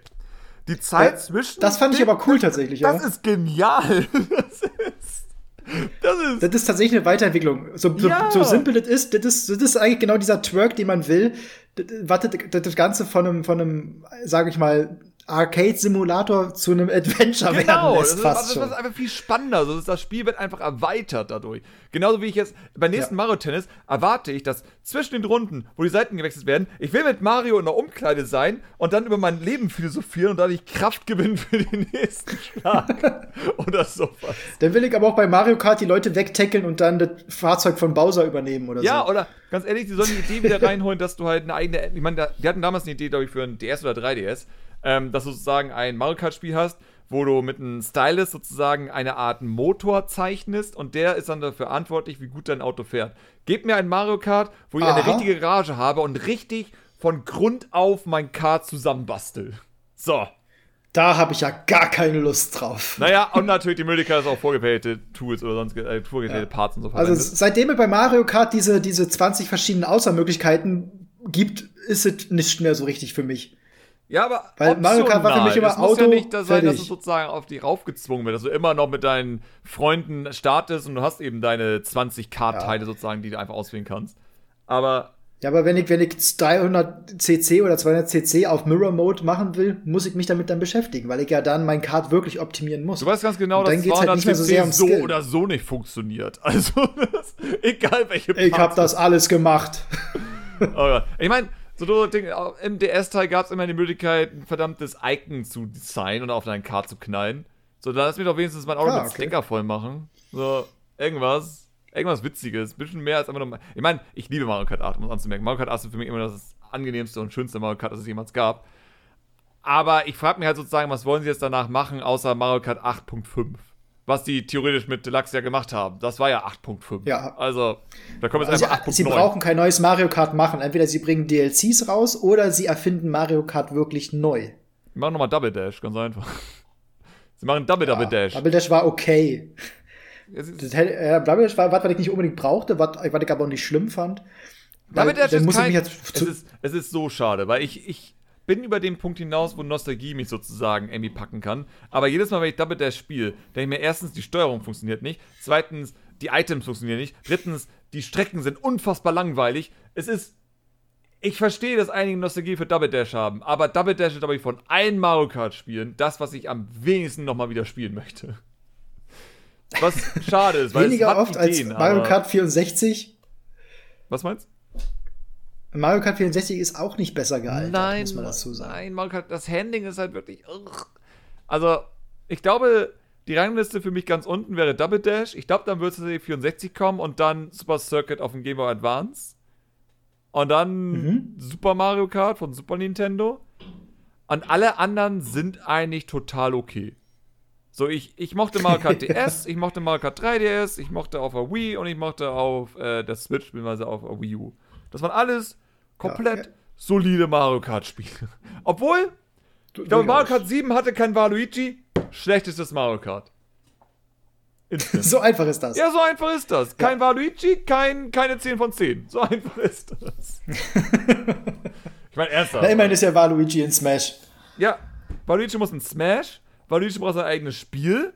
die Zeit ja, zwischen. Das fand ich aber cool tatsächlich, Das ja. ist genial. Das ist. Das ist, das ist tatsächlich eine Weiterentwicklung. So, so, ja. so simpel das ist, das ist, das ist eigentlich genau dieser Twerk, den man will. Wartet das Ganze von einem, von einem, sage ich mal, Arcade-Simulator zu einem Adventure genau, werden lässt. Genau, das, ist, das ist einfach viel spannender. Also das Spiel wird einfach erweitert dadurch. Genauso wie ich jetzt beim nächsten ja. Mario Tennis erwarte ich, dass zwischen den Runden, wo die Seiten gewechselt werden, ich will mit Mario in der Umkleide sein und dann über mein Leben philosophieren und dadurch Kraft gewinnen für den nächsten Schlag. oder sowas. Dann will ich aber auch bei Mario Kart die Leute wegtackeln und dann das Fahrzeug von Bowser übernehmen oder ja, so. Ja, oder ganz ehrlich, die sollen die Idee wieder reinholen, dass du halt eine eigene. Ich meine, die hatten damals eine Idee, glaube ich, für ein DS oder 3DS ähm, dass du sozusagen ein Mario Kart-Spiel hast, wo du mit einem Stylus sozusagen eine Art Motor zeichnest und der ist dann dafür verantwortlich, wie gut dein Auto fährt. Gib mir ein Mario Kart, wo ich Aha. eine richtige Garage habe und richtig von Grund auf mein Kart zusammenbastel. So. Da habe ich ja gar keine Lust drauf. Naja, und natürlich die Möglichkeit, dass auch vorgefällte Tools oder sonst äh, vorgefällte ja. Parts und so Also seitdem es bei Mario Kart diese, diese 20 verschiedenen Auswahlmöglichkeiten gibt, ist es nicht mehr so richtig für mich. Ja, aber Weil Mario Kart war für mich immer es Auto. muss ja nicht da sein, fertig. dass es sozusagen auf die raufgezwungen wird, dass du immer noch mit deinen Freunden startest und du hast eben deine 20 Kart-Teile ja. sozusagen, die du einfach auswählen kannst. Aber. Ja, aber wenn ich, wenn ich 300 cc oder 200 cc auf Mirror Mode machen will, muss ich mich damit dann beschäftigen, weil ich ja dann mein Kart wirklich optimieren muss. Du weißt ganz genau, dass 200 halt cc so, so oder so nicht funktioniert. Also, das, egal welche Parts. Ich hab das alles gemacht. oh ich meine, so Ding, im DS-Teil gab es immer die Möglichkeit, ein verdammtes Icon zu designen und auf deinen Card zu knallen. So, da lass mir doch wenigstens mein Auto ah, mit okay. Sticker voll machen. So, irgendwas. Irgendwas Witziges. Ein bisschen mehr als einfach nur. Ich meine, ich liebe Mario Kart 8, um es anzumerken. Mario Kart 8 ist für mich immer das angenehmste und schönste Mario Kart, das es jemals gab. Aber ich frage mich halt sozusagen, was wollen sie jetzt danach machen, außer Mario Kart 8.5? Was die theoretisch mit Deluxe ja gemacht haben. Das war ja 8.5. Ja. Also, da kommen jetzt also, einfach 8.9. Sie brauchen kein neues Mario Kart machen. Entweder sie bringen DLCs raus oder sie erfinden Mario Kart wirklich neu. Sie machen nochmal Double Dash, ganz einfach. Sie machen Double ja, Double Dash. Double Dash war okay. Das, äh, Double Dash war was, was ich nicht unbedingt brauchte, was, was ich aber auch nicht schlimm fand. Double Dash ist, kein, es, ist, es ist so schade, weil ich, ich bin über den Punkt hinaus, wo Nostalgie mich sozusagen irgendwie packen kann. Aber jedes Mal, wenn ich Double Dash spiele, denke ich mir erstens, die Steuerung funktioniert nicht. Zweitens, die Items funktionieren nicht. Drittens, die Strecken sind unfassbar langweilig. Es ist. Ich verstehe, dass einige Nostalgie für Double Dash haben, aber Double Dash ist, glaube ich, von allen Mario Kart Spielen das, was ich am wenigsten nochmal wieder spielen möchte. Was schade ist, weil Weniger es hat oft Ideen, als Mario Kart 64. Was meinst du? Mario Kart 64 ist auch nicht besser gealtert, nein, muss man dazu sagen. Nein, Mario Kart, das Handling ist halt wirklich. Also, ich glaube, die Rangliste für mich ganz unten wäre Double Dash. Ich glaube, dann würde es 64 kommen und dann Super Circuit auf dem Game Boy Advance. Und dann mhm. Super Mario Kart von Super Nintendo. Und alle anderen sind eigentlich total okay. So, ich, ich mochte Mario Kart DS, ich mochte Mario Kart 3DS, ich mochte auf der Wii und ich mochte auf äh, der Switch, beziehungsweise auf der Wii U. Das waren alles komplett ja, solide Mario Kart-Spiele. Obwohl, ich glaube, Mario Kart 7 hatte kein Waluigi, schlechtestes Mario Kart. so einfach ist das. Ja, so einfach ist das. Kein ja. Waluigi, kein, keine 10 von 10. So einfach ist das. ich meine, erster. Na, immerhin ist ja Waluigi in Smash. Ja, Waluigi muss in Smash. Waluigi braucht sein eigenes Spiel.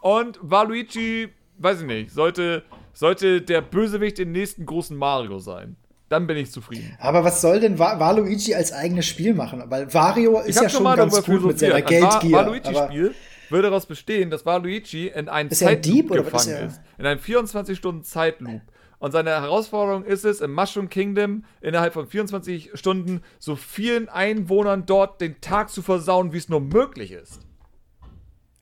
Und Waluigi, weiß ich nicht, sollte, sollte der Bösewicht im nächsten großen Mario sein. Dann bin ich zufrieden. Aber was soll denn Waluigi als eigenes Spiel machen? Weil Wario ist ja schon ganz gut mit seiner Geldgier. Waluigi-Spiel würde daraus bestehen, dass Waluigi in einem Zeitloop gefangen ist, ist. In einem 24-Stunden-Zeitloop. Und seine Herausforderung ist es, im Mushroom Kingdom innerhalb von 24 Stunden so vielen Einwohnern dort den Tag zu versauen, wie es nur möglich ist.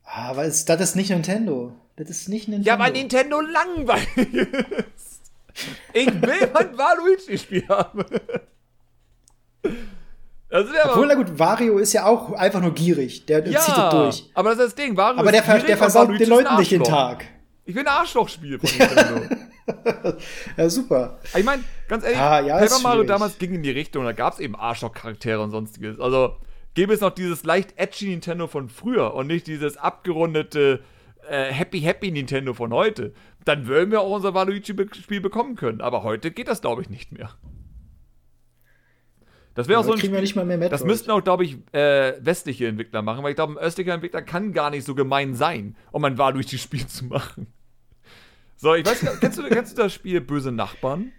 Aber ah, das ist nicht Nintendo. Das ist nicht Nintendo. Ja, weil Nintendo langweilig ist. Ich will ein Waluigi-Spiel haben. Das ist ja Obwohl, na gut, Wario ist ja auch einfach nur gierig. Der ja, zieht das durch. Aber das ist das Ding. Wario aber der, gierig, der versaut den Leuten nicht den Tag. Ich will ein Arschlochspiel von Nintendo. ja, super. Ich meine, ganz ehrlich, ah, ja, Paper Mario damals ging in die Richtung, da gab es eben Arschloch-Charaktere und sonstiges. Also gäbe es noch dieses leicht edgy Nintendo von früher und nicht dieses abgerundete äh, Happy Happy Nintendo von heute, dann würden wir auch unser Waluigi-Spiel bekommen können. Aber heute geht das, glaube ich, nicht mehr. Das wäre auch so ein Spiel, nicht mal mehr Das müssten auch, glaube ich, äh, westliche Entwickler machen, weil ich glaube, ein östlicher Entwickler kann gar nicht so gemein sein, um ein Waluigi-Spiel zu machen. So, ich weiß kennst du, kennst du das Spiel Böse Nachbarn?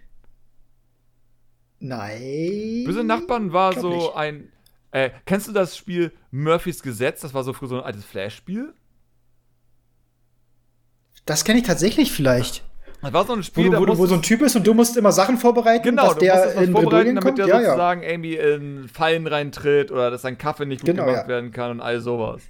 Nein. Böse Nachbarn war so nicht. ein. Äh, kennst du das Spiel Murphys Gesetz? Das war so früher so ein altes Flash-Spiel. Das kenne ich tatsächlich vielleicht. Das war so ein Spiel, wo, wo, wo, so ein Typ ist und du musst immer Sachen vorbereiten, genau, dass der in vorbereiten, damit der ja, sozusagen ja. irgendwie in Fallen reintritt oder dass sein Kaffee nicht gut genau, gemacht ja. werden kann und all sowas.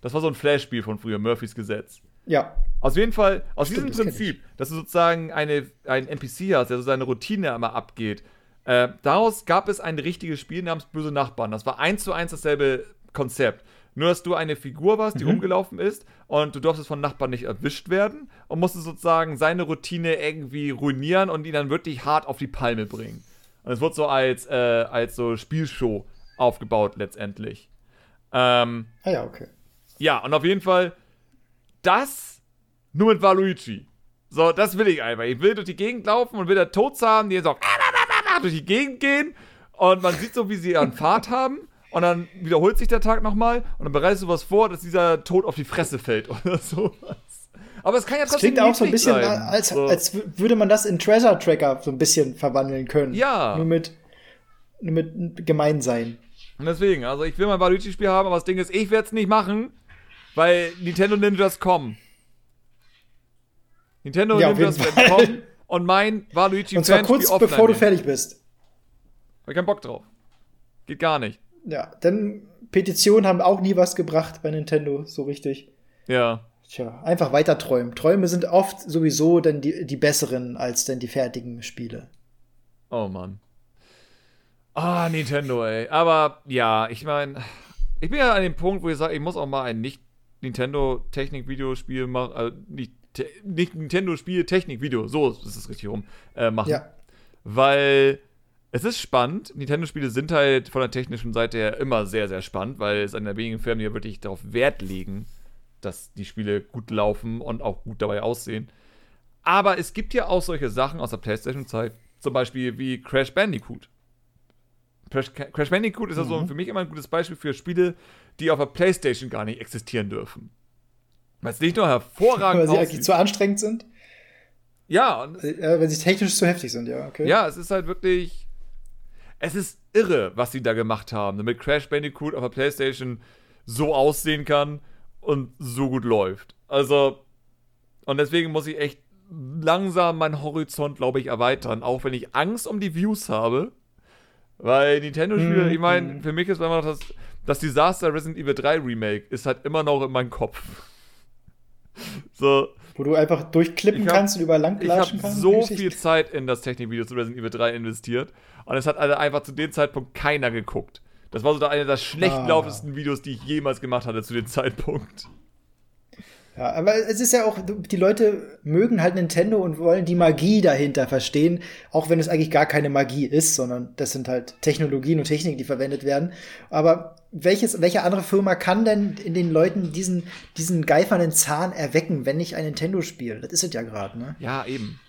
Das war so ein Flash-Spiel von früher, Murphys Gesetz. Ja. Aus jeden Fall, aus Stimmt, diesem Prinzip, dass du sozusagen eine, einen NPC hast, der so seine Routine immer abgeht, äh, daraus gab es ein richtiges Spiel namens Böse Nachbarn. Das war eins zu eins dasselbe Konzept. Nur, dass du eine Figur warst, die mhm. rumgelaufen ist und du durftest von Nachbarn nicht erwischt werden und musstest sozusagen seine Routine irgendwie ruinieren und ihn dann wirklich hart auf die Palme bringen. Und es wird so als, äh, als so Spielshow aufgebaut letztendlich. Ähm, ah ja, okay. Ja, und auf jeden Fall das nur mit Waluigi. So, das will ich einfach. Ich will durch die Gegend laufen und will da Toads haben, die so durch die Gegend gehen und man sieht so, wie sie ihren Fahrt haben und dann wiederholt sich der Tag nochmal und dann bereitest du was vor, dass dieser Tod auf die Fresse fällt oder sowas. Aber es kann ja trotzdem. Das klingt auch so ein bisschen, sein. als, so. als würde man das in Treasure Tracker so ein bisschen verwandeln können. Ja. Nur mit, nur mit Gemeinsein. Und deswegen, also ich will mein Waluigi-Spiel haben, aber das Ding ist, ich werde es nicht machen, weil Nintendo Ninjas kommen. Nintendo ja, Ninjas werden kommen und mein Waluigi Und zwar kurz bevor du fertig bist. Hab ich keinen Bock drauf. Geht gar nicht. Ja, denn Petitionen haben auch nie was gebracht bei Nintendo, so richtig. Ja. Tja, einfach weiter träumen. Träume sind oft sowieso dann die, die besseren als dann die fertigen Spiele. Oh Mann. Ah, Nintendo, ey. Aber ja, ich meine, ich bin ja an dem Punkt, wo ich sage, ich muss auch mal ein nicht-Nintendo-Technik-Videospiel machen, also nicht, nicht Nintendo-Spiel-Technik-Video, so ist es richtig rum, äh, machen. Ja. Weil es ist spannend. Nintendo-Spiele sind halt von der technischen Seite her immer sehr, sehr spannend, weil es einer der wenigen Firmen, die ja wirklich darauf Wert legen, dass die Spiele gut laufen und auch gut dabei aussehen. Aber es gibt ja auch solche Sachen aus der PlayStation-Zeit, zum Beispiel wie Crash Bandicoot. Crash Bandicoot ist also mhm. für mich immer ein gutes Beispiel für Spiele, die auf der PlayStation gar nicht existieren dürfen. Weil es nicht nur hervorragend Weil sie eigentlich zu anstrengend sind? Ja. Und äh, wenn sie technisch zu heftig sind, ja, okay. Ja, es ist halt wirklich. Es ist irre, was sie da gemacht haben, damit Crash Bandicoot auf der PlayStation so aussehen kann und so gut läuft. Also. Und deswegen muss ich echt langsam meinen Horizont, glaube ich, erweitern, auch wenn ich Angst um die Views habe. Weil Nintendo-Spiele, mm, ich meine, mm. für mich ist immer noch das, das Disaster Resident Evil 3 Remake ist halt immer noch in meinem Kopf. so. Wo du einfach durchklippen hab, kannst und überall lang. Ich habe so viel Zeit in das Technikvideo zu Resident Evil 3 investiert und es hat also einfach zu dem Zeitpunkt keiner geguckt. Das war so einer der schlecht ah. laufendsten Videos, die ich jemals gemacht hatte zu dem Zeitpunkt. Ja, aber es ist ja auch, die Leute mögen halt Nintendo und wollen die Magie dahinter verstehen, auch wenn es eigentlich gar keine Magie ist, sondern das sind halt Technologien und Techniken, die verwendet werden. Aber welches, welche andere Firma kann denn in den Leuten diesen, diesen geifernden Zahn erwecken, wenn nicht ein Nintendo-Spiel? Das ist es ja gerade, ne? Ja, eben.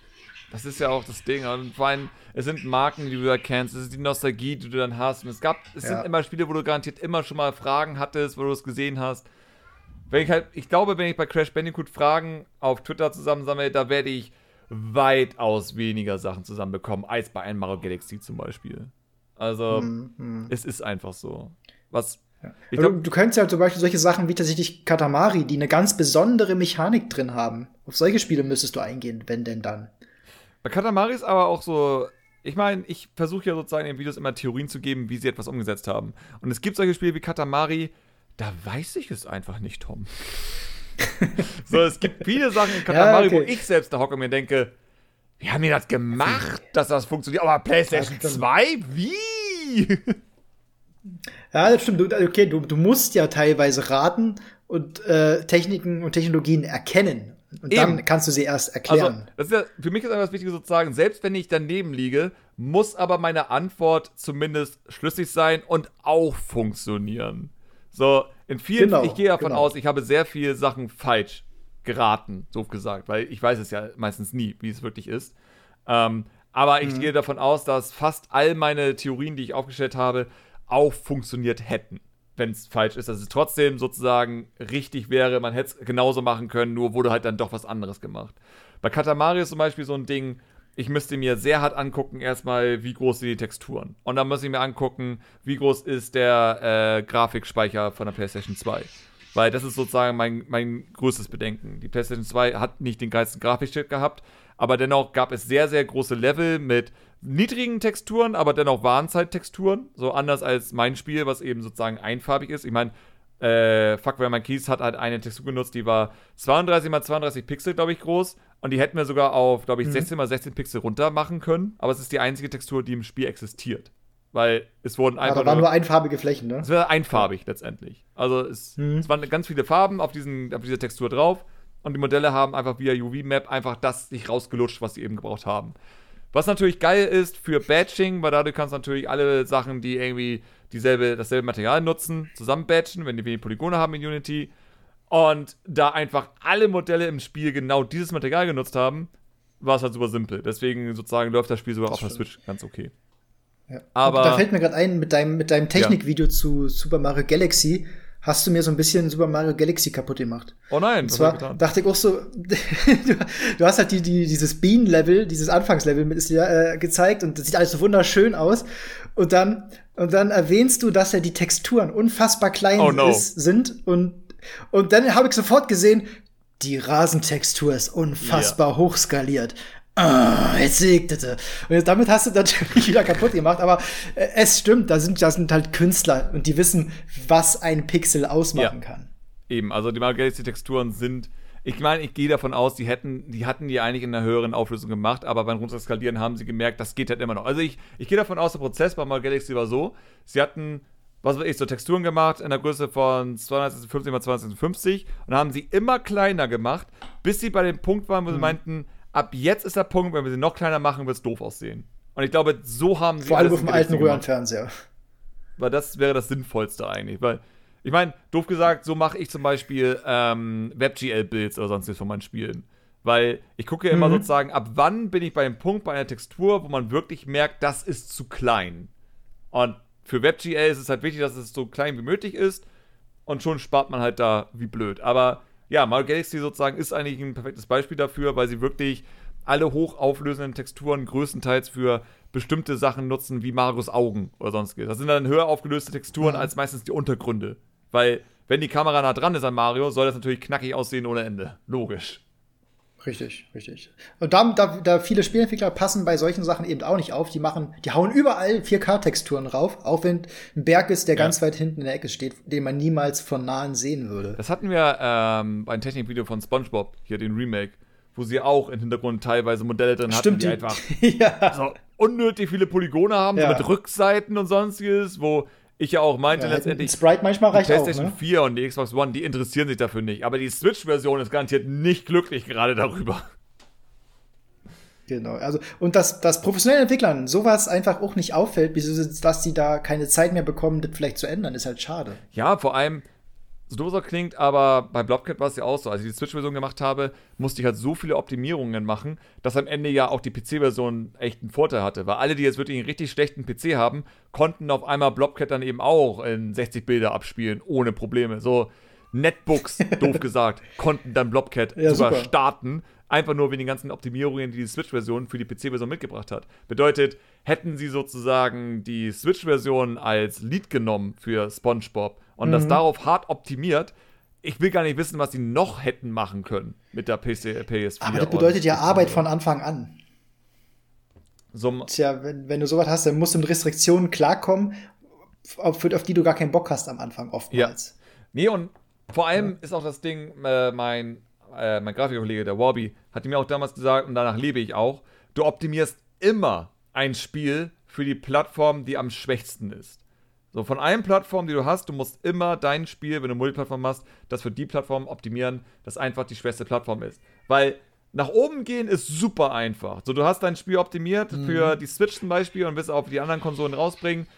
Das ist ja auch das Ding. Und vor allem, es sind Marken, die du da kennst, es ist die Nostalgie, die du dann hast. Und es gab, es ja. sind immer Spiele, wo du garantiert immer schon mal Fragen hattest, wo du es gesehen hast. Wenn ich halt, ich glaube, wenn ich bei Crash Bandicoot Fragen auf Twitter zusammensammle, da werde ich weitaus weniger Sachen zusammenbekommen als bei einem Mario Galaxy zum Beispiel. Also, mm, mm. es ist einfach so. Was. Ja. Glaub, du, du könntest ja zum Beispiel solche Sachen wie tatsächlich Katamari, die eine ganz besondere Mechanik drin haben. Auf solche Spiele müsstest du eingehen, wenn denn dann. Bei Katamari ist aber auch so, ich meine, ich versuche ja sozusagen in Videos immer Theorien zu geben, wie sie etwas umgesetzt haben. Und es gibt solche Spiele wie Katamari, da weiß ich es einfach nicht, Tom. so, es gibt viele Sachen in Katamari, ja, okay. wo ich selbst da hocke und mir denke, wie haben die das gemacht, dass das funktioniert? Aber PlayStation 2? Wie? Ja, das stimmt. Okay, du, du musst ja teilweise raten und äh, Techniken und Technologien erkennen. Und Eben. dann kannst du sie erst erklären. Also, das ist ja, für mich ist einfach das Wichtige sozusagen, selbst wenn ich daneben liege, muss aber meine Antwort zumindest schlüssig sein und auch funktionieren. So, in vielen, genau, ich gehe davon genau. aus, ich habe sehr viele Sachen falsch geraten, so gesagt, weil ich weiß es ja meistens nie, wie es wirklich ist. Ähm, aber ich mhm. gehe davon aus, dass fast all meine Theorien, die ich aufgestellt habe, auch funktioniert hätten, wenn es falsch ist. Dass es trotzdem sozusagen richtig wäre, man hätte es genauso machen können, nur wurde halt dann doch was anderes gemacht. Bei Katamari ist zum Beispiel so ein Ding, ich müsste mir sehr hart angucken, erstmal, wie groß sind die Texturen. Und dann muss ich mir angucken, wie groß ist der äh, Grafikspeicher von der PlayStation 2. Weil das ist sozusagen mein, mein größtes Bedenken. Die PlayStation 2 hat nicht den geilsten Grafikchip gehabt, aber dennoch gab es sehr, sehr große Level mit niedrigen Texturen, aber dennoch Warnzeit-Texturen. So anders als mein Spiel, was eben sozusagen einfarbig ist. Ich meine, äh, Fuck Where My Keys hat halt eine Textur genutzt, die war 32 x 32 Pixel, glaube ich, groß. Und die hätten wir sogar auf, glaube ich, 16 x 16 Pixel runter machen können. Aber es ist die einzige Textur, die im Spiel existiert. Weil es wurden einfach. Aber waren nur, einfarbige Flächen, ne? Es war einfarbig letztendlich. Also es, mhm. es, waren ganz viele Farben auf, diesen, auf dieser Textur drauf. Und die Modelle haben einfach via UV-Map einfach das sich rausgelutscht, was sie eben gebraucht haben. Was natürlich geil ist für Batching, weil dadurch kannst du natürlich alle Sachen, die irgendwie dieselbe, dasselbe Material nutzen, zusammen batchen, wenn die wenig Polygone haben in Unity. Und da einfach alle Modelle im Spiel genau dieses Material genutzt haben, war es halt super simpel. Deswegen sozusagen läuft das Spiel sogar das auf der Switch ganz okay. Ja. Aber da fällt mir gerade ein, mit deinem, mit deinem Technikvideo ja. zu Super Mario Galaxy hast du mir so ein bisschen Super Mario Galaxy kaputt gemacht. Oh nein, Und zwar dachte ich auch so, du, hast halt die, die, dieses Bean-Level, dieses Anfangslevel mit ist dir äh, gezeigt und das sieht alles so wunderschön aus. Und dann, und dann erwähnst du, dass ja die Texturen unfassbar klein oh no. ist, sind und und dann habe ich sofort gesehen, die Rasentextur ist unfassbar yeah. hochskaliert. Ah, jetzt segnete. Und jetzt, damit hast du natürlich wieder kaputt gemacht, aber äh, es stimmt, da sind, da sind halt Künstler und die wissen, was ein Pixel ausmachen ja. kann. Eben, also die Mario Galaxy Texturen sind, ich meine, ich gehe davon aus, die hätten, die hatten die eigentlich in einer höheren Auflösung gemacht, aber beim Runterskalieren haben sie gemerkt, das geht halt immer noch. Also ich, ich gehe davon aus, der Prozess bei Galaxy war so, sie hatten was weiß ich, so Texturen gemacht in der Größe von 250 x 250 und haben sie immer kleiner gemacht, bis sie bei dem Punkt waren, wo mhm. sie meinten, ab jetzt ist der Punkt, wenn wir sie noch kleiner machen, wird es doof aussehen. Und ich glaube, so haben sie. Vor allem auf dem alten Röhrenfernseher. Weil das wäre das Sinnvollste eigentlich. Weil Ich meine, doof gesagt, so mache ich zum Beispiel ähm, WebGL-Builds oder sonstiges von meinen Spielen. Weil ich gucke ja immer mhm. sozusagen, ab wann bin ich bei einem Punkt, bei einer Textur, wo man wirklich merkt, das ist zu klein. Und für WebGL ist es halt wichtig, dass es so klein wie möglich ist. Und schon spart man halt da wie blöd. Aber ja, Mario Galaxy sozusagen ist eigentlich ein perfektes Beispiel dafür, weil sie wirklich alle hochauflösenden Texturen größtenteils für bestimmte Sachen nutzen, wie Marios Augen oder sonstiges. Das sind dann höher aufgelöste Texturen mhm. als meistens die Untergründe. Weil, wenn die Kamera nah dran ist an Mario, soll das natürlich knackig aussehen ohne Ende. Logisch. Richtig, richtig. Und da, da, da viele Spielentwickler passen bei solchen Sachen eben auch nicht auf. Die machen, die hauen überall 4K-Texturen rauf, auch wenn ein Berg ist, der ja. ganz weit hinten in der Ecke steht, den man niemals von nahen sehen würde. Das hatten wir ähm, bei einem Technikvideo von SpongeBob, hier den Remake, wo sie auch im Hintergrund teilweise Modelle drin Stimmt, hatten, die, die einfach ja. so unnötig viele Polygone haben, ja. so mit Rückseiten und sonstiges, wo ich ja auch meinte ja, letztendlich. Sprite manchmal reicht die PlayStation auch, ne? 4 und die Xbox One, die interessieren sich dafür nicht. Aber die Switch-Version ist garantiert nicht glücklich gerade darüber. Genau, also und dass, dass professionellen Entwicklern sowas einfach auch nicht auffällt, dass sie da keine Zeit mehr bekommen, das vielleicht zu ändern, ist halt schade. Ja, vor allem, so doof klingt, aber bei Blobcat war es ja auch so. Als ich die Switch-Version gemacht habe, musste ich halt so viele Optimierungen machen, dass am Ende ja auch die PC-Version echt einen Vorteil hatte. Weil alle, die jetzt wirklich einen richtig schlechten PC haben, konnten auf einmal Blobcat dann eben auch in 60 Bilder abspielen, ohne Probleme. So Netbooks, doof gesagt, konnten dann Blobcat ja, sogar super. starten. Einfach nur wegen den ganzen Optimierungen, die die Switch-Version für die PC-Version mitgebracht hat. Bedeutet, hätten sie sozusagen die Switch-Version als Lead genommen für SpongeBob und mhm. das darauf hart optimiert, ich will gar nicht wissen, was sie noch hätten machen können mit der PC, PS4. Aber das bedeutet ja Arbeit von Anfang an. So, Tja, wenn, wenn du sowas hast, dann musst du mit Restriktionen klarkommen, auf, auf die du gar keinen Bock hast am Anfang oftmals. Ja. Nee, und vor allem ja. ist auch das Ding, äh, mein, äh, mein Grafikkollege, der Warby, hat mir auch damals gesagt, und danach lebe ich auch, du optimierst immer ein Spiel für die Plattform, die am schwächsten ist. So, von allen Plattformen, die du hast, du musst immer dein Spiel, wenn du Multiplattform machst, das für die Plattform optimieren, das einfach die schwächste Plattform ist. Weil nach oben gehen ist super einfach. So, du hast dein Spiel optimiert mhm. für die Switch zum Beispiel und willst auch für die anderen Konsolen rausbringen.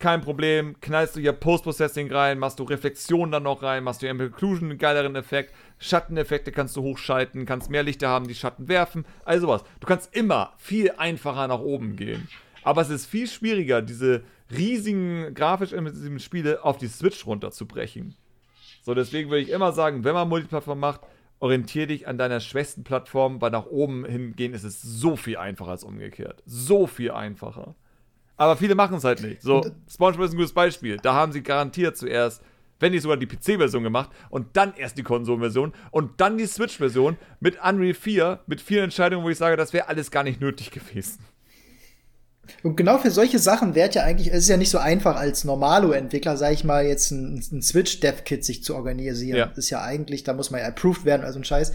Kein Problem, knallst du hier Post-Processing rein, machst du Reflexion dann noch rein, machst du Ambient Occlusion, einen geileren Effekt, Schatteneffekte kannst du hochschalten, kannst mehr Lichter haben, die Schatten werfen, all sowas. Du kannst immer viel einfacher nach oben gehen. Aber es ist viel schwieriger, diese riesigen grafisch intensiven Spiele auf die Switch runterzubrechen. So, deswegen würde ich immer sagen, wenn man Multiplattform macht, orientiere dich an deiner schwächsten Plattform, weil nach oben hingehen ist es so viel einfacher als umgekehrt. So viel einfacher. Aber viele machen es halt nicht. So, SpongeBob ist ein gutes Beispiel. Da haben sie garantiert zuerst, wenn nicht sogar die PC-Version gemacht und dann erst die Konsolenversion und dann die Switch-Version mit Unreal 4, mit vielen Entscheidungen, wo ich sage, das wäre alles gar nicht nötig gewesen. Und genau für solche Sachen wäre ja eigentlich, es ist ja nicht so einfach als Normalo-Entwickler, sage ich mal, jetzt ein, ein Switch-Dev-Kit sich zu organisieren. Ja. Ist ja eigentlich, da muss man ja approved werden, also ein Scheiß.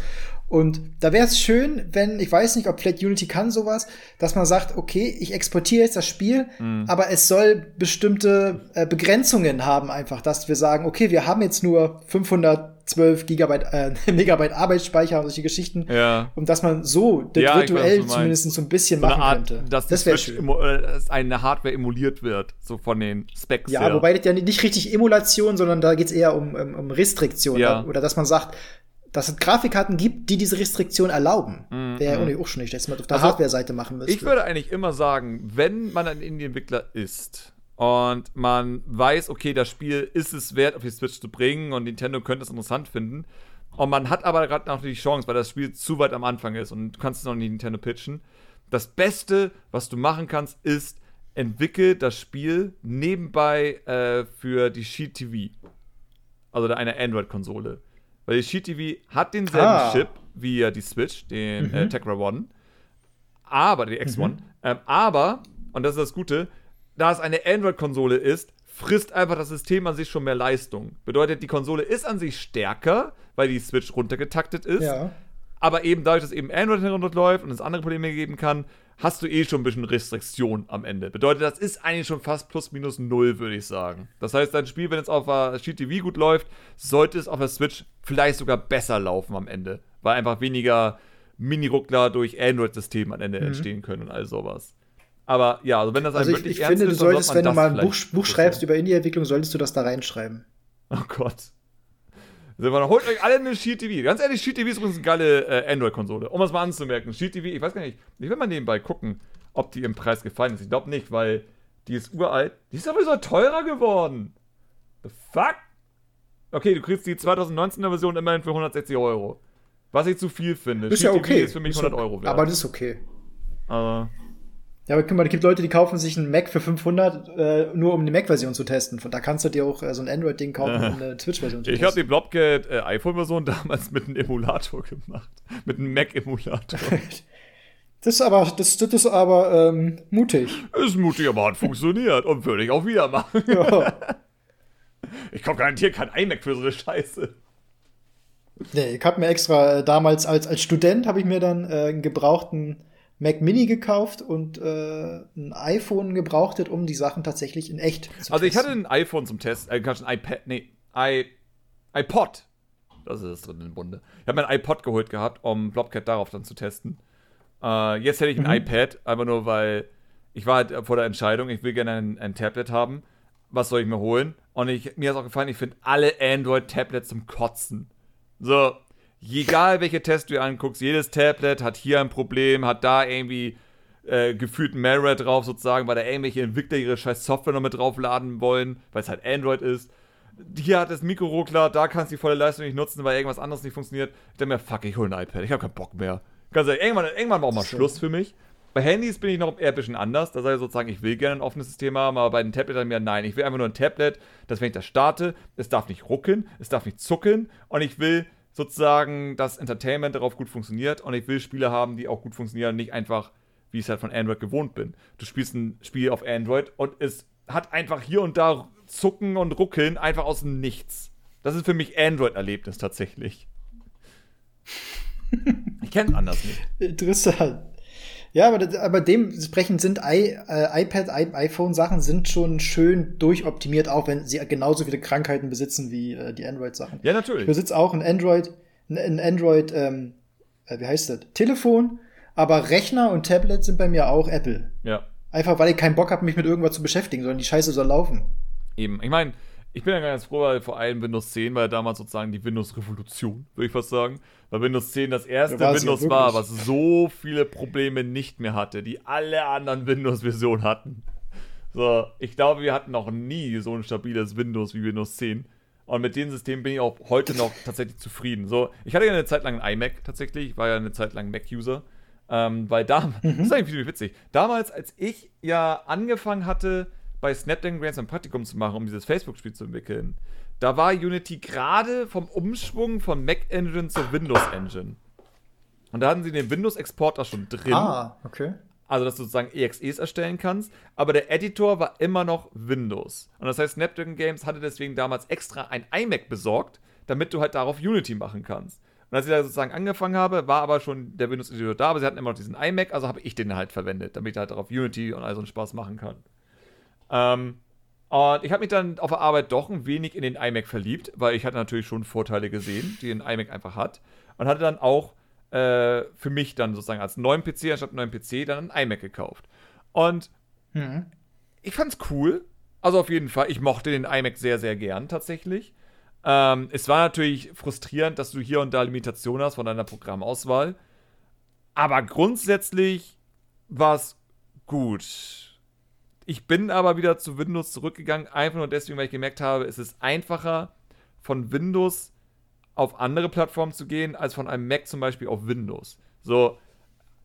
Und da wäre es schön, wenn, ich weiß nicht, ob vielleicht Unity kann sowas, dass man sagt, okay, ich exportiere jetzt das Spiel, mhm. aber es soll bestimmte äh, Begrenzungen haben einfach, dass wir sagen, okay, wir haben jetzt nur 500 12 Gigabyte, äh, Megabyte Arbeitsspeicher und solche Geschichten. Ja. Und dass man so ja, virtuell weiß, zumindest so ein bisschen so machen Art, könnte. Dass das wäre schön. Äh, dass eine Hardware emuliert wird, so von den Specs. Ja, her. wobei das ja nicht richtig Emulation, sondern da geht's eher um, um, um Restriktion. Ja. Oder dass man sagt, dass es Grafikkarten gibt, die diese Restriktion erlauben. Mm, Wäre ja mm. auch schon nicht, dass man auf der also, Hardware-Seite machen müsste. Ich würde eigentlich immer sagen, wenn man ein Indie-Entwickler ist, und man weiß, okay, das Spiel ist es wert, auf die Switch zu bringen und Nintendo könnte es interessant finden. Und man hat aber gerade noch die Chance, weil das Spiel zu weit am Anfang ist und du kannst es noch nicht Nintendo pitchen. Das Beste, was du machen kannst, ist, entwickel das Spiel nebenbei äh, für die Sheet TV. Also eine Android-Konsole. Weil die Sheet TV hat denselben ah. Chip wie die Switch, den äh, mhm. äh, Tegra One. Aber, die X1. Mhm. Ähm, aber, und das ist das Gute, da es eine Android-Konsole ist, frisst einfach das System an sich schon mehr Leistung. Bedeutet, die Konsole ist an sich stärker, weil die Switch runtergetaktet ist. Ja. Aber eben dadurch, dass eben Android herunterläuft und es andere Probleme geben kann, hast du eh schon ein bisschen Restriktion am Ende. Bedeutet, das ist eigentlich schon fast plus minus null, würde ich sagen. Das heißt, dein Spiel, wenn es auf der GTV gut läuft, sollte es auf der Switch vielleicht sogar besser laufen am Ende. Weil einfach weniger Mini-Ruckler durch Android-System am Ende mhm. entstehen können und all sowas. Aber ja, also wenn das also ich, ich finde, du solltest, wenn du mal ein Buch, Buch schreibst über Indie-Entwicklung, solltest du das da reinschreiben. Oh Gott. Also, holt euch alle eine Shield TV. Ganz ehrlich, Shield TV ist übrigens eine geile äh, Android-Konsole. Um es mal anzumerken. Shield TV, ich weiß gar nicht, ich will mal nebenbei gucken, ob die im Preis gefallen ist. Ich glaube nicht, weil die ist uralt. Die ist aber so teurer geworden. The fuck? Okay, du kriegst die 2019er Version immerhin für 160 Euro. Was ich zu viel finde. Ist ja okay. ist für mich 100 Euro wert. Aber das ist okay. Aber. Ja, aber guck mal, es gibt Leute, die kaufen sich einen Mac für 500, äh, nur um die Mac-Version zu testen. Von da kannst du dir auch äh, so ein Android-Ding kaufen, um eine Twitch-Version zu testen. Ich habe die Blobcat äh, iPhone-Version damals mit einem Emulator gemacht. Mit einem Mac-Emulator. das ist aber, das, das ist aber ähm, mutig. Ist mutig, aber hat funktioniert und würde ich auch wieder machen. Ja. ich kaufe garantiert kein iMac für so eine Scheiße. Nee, ich habe mir extra äh, damals als, als Student habe ich mir dann äh, einen gebrauchten Mac Mini gekauft und äh, ein iPhone gebrauchtet, um die Sachen tatsächlich in echt zu Also ich hatte ein iPhone zum Test, äh, ein iPad, nee, I, iPod. Das ist es drin im Bunde. Ich habe mir ein iPod geholt gehabt, um Blobcat darauf dann zu testen. Äh, jetzt hätte ich ein mhm. iPad, einfach nur weil ich war halt vor der Entscheidung, ich will gerne ein, ein Tablet haben. Was soll ich mir holen? Und ich, mir ist auch gefallen, ich finde alle Android-Tablets zum Kotzen. So, egal welche Tests du anguckst, jedes Tablet hat hier ein Problem, hat da irgendwie äh, gefühlt Malware drauf, sozusagen, weil da irgendwelche Entwickler ihre scheiß Software noch mit draufladen wollen, weil es halt Android ist. Hier hat das Mikroruckler, da kannst du die volle Leistung nicht nutzen, weil irgendwas anderes nicht funktioniert. Ich denke mir, fuck, ich hole ein iPad, ich habe keinen Bock mehr. Ganz ehrlich, irgendwann, irgendwann war auch mal Schluss für mich. Bei Handys bin ich noch eher ein bisschen anders. Da sage ich sozusagen, ich will gerne ein offenes System haben, aber bei den Tablet mir nein. Ich will einfach nur ein Tablet, dass wenn ich das starte, es darf nicht ruckeln, es darf nicht zuckeln und ich will sozusagen das Entertainment darauf gut funktioniert und ich will Spiele haben, die auch gut funktionieren, nicht einfach, wie ich es halt von Android gewohnt bin. Du spielst ein Spiel auf Android und es hat einfach hier und da Zucken und Ruckeln einfach aus dem Nichts. Das ist für mich Android-Erlebnis tatsächlich. ich kenne es anders nicht. Interessant. Ja, aber, aber dementsprechend sind I, äh, iPad, I, iPhone-Sachen sind schon schön durchoptimiert, auch wenn sie genauso viele Krankheiten besitzen wie äh, die Android-Sachen. Ja, natürlich. Ich besitze auch ein Android, ein Android, ähm, äh, wie heißt das? Telefon, aber Rechner und Tablet sind bei mir auch Apple. Ja. Einfach weil ich keinen Bock habe, mich mit irgendwas zu beschäftigen, sondern die Scheiße soll laufen. Eben. Ich meine, ich bin ja ganz froh, weil vor allem Windows 10 war ja damals sozusagen die Windows-Revolution, würde ich fast sagen. Weil Windows 10 das erste ja, Windows ja war, was so viele Probleme nicht mehr hatte, die alle anderen Windows-Versionen hatten. So, ich glaube, wir hatten noch nie so ein stabiles Windows wie Windows 10. Und mit dem System bin ich auch heute noch tatsächlich zufrieden. So, ich hatte ja eine Zeit lang ein iMac tatsächlich, ich war ja eine Zeit lang Mac-User. Ähm, weil da, mhm. das ist eigentlich witzig. Damals, als ich ja angefangen hatte, bei Snapdragon Grants ein Praktikum zu machen, um dieses Facebook-Spiel zu entwickeln, da war Unity gerade vom Umschwung von Mac Engine zur Windows Engine. Und da hatten sie den Windows-Exporter schon drin. Ah, okay. Also, dass du sozusagen EXEs erstellen kannst. Aber der Editor war immer noch Windows. Und das heißt, Snapdragon Games hatte deswegen damals extra ein iMac besorgt, damit du halt darauf Unity machen kannst. Und als ich da sozusagen angefangen habe, war aber schon der Windows-Editor da, aber sie hatten immer noch diesen iMac, also habe ich den halt verwendet, damit ich halt darauf Unity und all so einen Spaß machen kann. Ähm, und ich habe mich dann auf der Arbeit doch ein wenig in den iMac verliebt, weil ich hatte natürlich schon Vorteile gesehen, die ein iMac einfach hat. Und hatte dann auch äh, für mich dann sozusagen als neuen PC, anstatt neuen PC, dann ein iMac gekauft. Und mhm. ich fand's cool. Also auf jeden Fall, ich mochte den iMac sehr, sehr gern tatsächlich. Ähm, es war natürlich frustrierend, dass du hier und da Limitationen hast von deiner Programmauswahl. Aber grundsätzlich war es gut ich bin aber wieder zu Windows zurückgegangen, einfach nur deswegen, weil ich gemerkt habe, es ist einfacher, von Windows auf andere Plattformen zu gehen, als von einem Mac zum Beispiel auf Windows. So,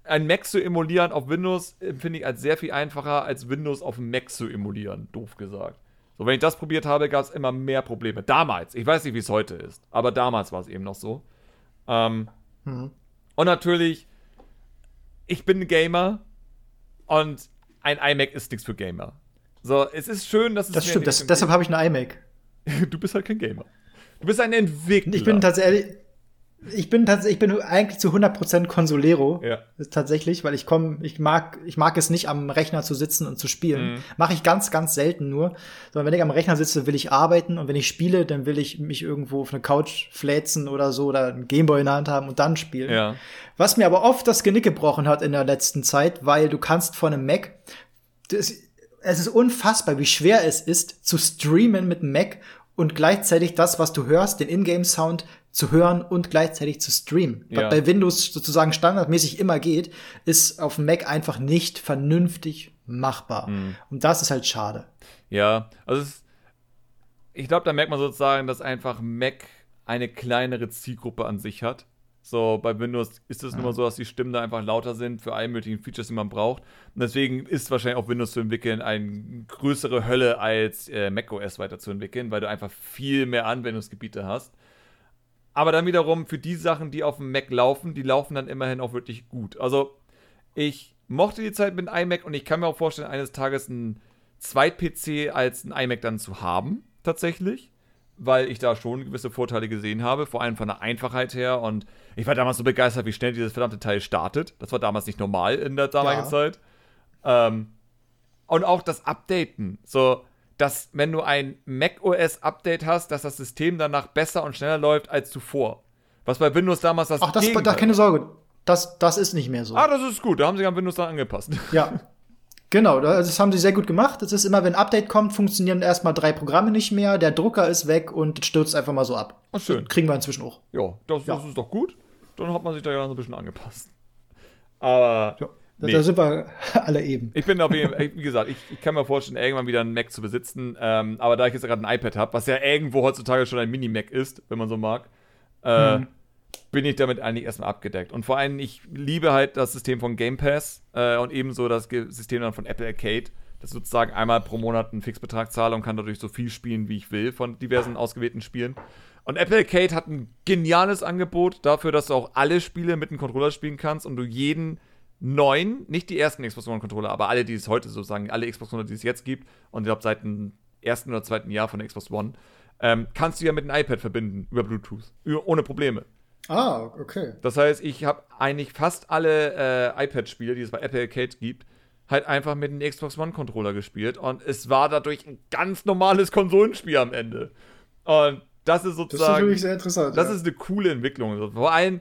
ein Mac zu emulieren auf Windows empfinde ich als sehr viel einfacher, als Windows auf Mac zu emulieren, doof gesagt. So, wenn ich das probiert habe, gab es immer mehr Probleme. Damals, ich weiß nicht, wie es heute ist, aber damals war es eben noch so. Ähm, mhm. Und natürlich, ich bin ein Gamer und ein iMac ist nichts für Gamer. So, es ist schön, dass es. Das stimmt, das, deshalb habe ich ein iMac. du bist halt kein Gamer. Du bist ein Entwickler. Ich bin tatsächlich. Ich bin tatsächlich, ich bin eigentlich zu 100% Consolero. Ja. Tatsächlich, weil ich komme, ich mag, ich mag es nicht am Rechner zu sitzen und zu spielen. Mhm. Mache ich ganz, ganz selten nur. Sondern wenn ich am Rechner sitze, will ich arbeiten und wenn ich spiele, dann will ich mich irgendwo auf eine Couch fläzen oder so oder einen Gameboy in der Hand haben und dann spielen. Ja. Was mir aber oft das Genick gebrochen hat in der letzten Zeit, weil du kannst von einem Mac, das, es ist unfassbar, wie schwer es ist, zu streamen mit Mac und gleichzeitig das, was du hörst, den Ingame-Sound zu hören und gleichzeitig zu streamen. Ja. Was bei Windows sozusagen standardmäßig immer geht, ist auf dem Mac einfach nicht vernünftig machbar. Mhm. Und das ist halt schade. Ja, also es, ich glaube, da merkt man sozusagen, dass einfach Mac eine kleinere Zielgruppe an sich hat. So, bei Windows ist es ja. nun mal so, dass die Stimmen da einfach lauter sind für alle möglichen Features, die man braucht. Und deswegen ist wahrscheinlich auch Windows zu entwickeln eine größere Hölle als äh, macOS weiterzuentwickeln, weil du einfach viel mehr Anwendungsgebiete hast. Aber dann wiederum für die Sachen, die auf dem Mac laufen, die laufen dann immerhin auch wirklich gut. Also, ich mochte die Zeit mit einem iMac und ich kann mir auch vorstellen, eines Tages ein Zweit-PC als ein iMac dann zu haben, tatsächlich weil ich da schon gewisse Vorteile gesehen habe, vor allem von der Einfachheit her. Und ich war damals so begeistert, wie schnell dieses verdammte Teil startet. Das war damals nicht normal in der damaligen ja. Zeit. Ähm, und auch das Updaten. So, dass, wenn du ein macOS-Update hast, dass das System danach besser und schneller läuft als zuvor. Was bei Windows damals das Ach, das, da keine Sorge. Das, das ist nicht mehr so. Ah, das ist gut. Da haben sie an Windows dann angepasst. Ja. Genau, das haben sie sehr gut gemacht. Es ist immer, wenn ein Update kommt, funktionieren erstmal drei Programme nicht mehr, der Drucker ist weg und stürzt einfach mal so ab. Ach, schön. Kriegen wir inzwischen auch. Ja, das, das ist doch gut. Dann hat man sich da ja so ein bisschen angepasst. Aber. Ja. Nee. Da sind wir alle eben. Ich bin auf jeden Fall, wie gesagt, ich, ich, kann mir vorstellen, irgendwann wieder einen Mac zu besitzen. Ähm, aber da ich jetzt gerade ein iPad habe, was ja irgendwo heutzutage schon ein Mini-Mac ist, wenn man so mag, äh, hm bin ich damit eigentlich erstmal abgedeckt. Und vor allem, ich liebe halt das System von Game Pass äh, und ebenso das System dann von Apple Arcade, dass ich sozusagen einmal pro Monat einen Fixbetrag zahle und kann dadurch so viel spielen, wie ich will, von diversen ausgewählten Spielen. Und Apple Arcade hat ein geniales Angebot dafür, dass du auch alle Spiele mit einem Controller spielen kannst und du jeden neuen, nicht die ersten Xbox One Controller, aber alle, die es heute sozusagen, alle Xbox Controller, die es jetzt gibt, und ich glaube seit dem ersten oder zweiten Jahr von Xbox One, ähm, kannst du ja mit einem iPad verbinden über Bluetooth. Ohne Probleme. Ah, okay. Das heißt, ich habe eigentlich fast alle äh, iPad-Spiele, die es bei Apple Arcade gibt, halt einfach mit einem Xbox One-Controller gespielt. Und es war dadurch ein ganz normales Konsolenspiel am Ende. Und das ist sozusagen. Das ist natürlich sehr interessant. Das ja. ist eine coole Entwicklung. Vor allem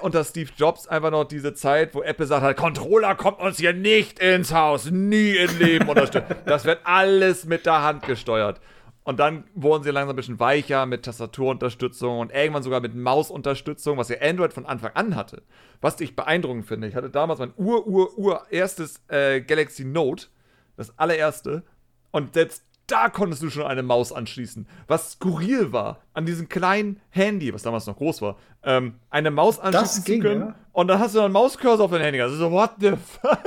unter Steve Jobs einfach noch diese Zeit, wo Apple sagt hat, Controller kommt uns hier nicht ins Haus, nie im Leben unterstützt. das wird alles mit der Hand gesteuert. Und dann wurden sie langsam ein bisschen weicher mit Tastaturunterstützung und irgendwann sogar mit Mausunterstützung, was ja Android von Anfang an hatte. Was ich beeindruckend finde. Ich hatte damals mein ur, ur, ur erstes äh, Galaxy Note, das allererste. Und selbst da konntest du schon eine Maus anschließen. Was skurril war an diesem kleinen Handy, was damals noch groß war, ähm, eine Maus anschließen ging, zu können. Ja. Und dann hast du einen Mauscursor auf dein Handy. Also so, what the fuck?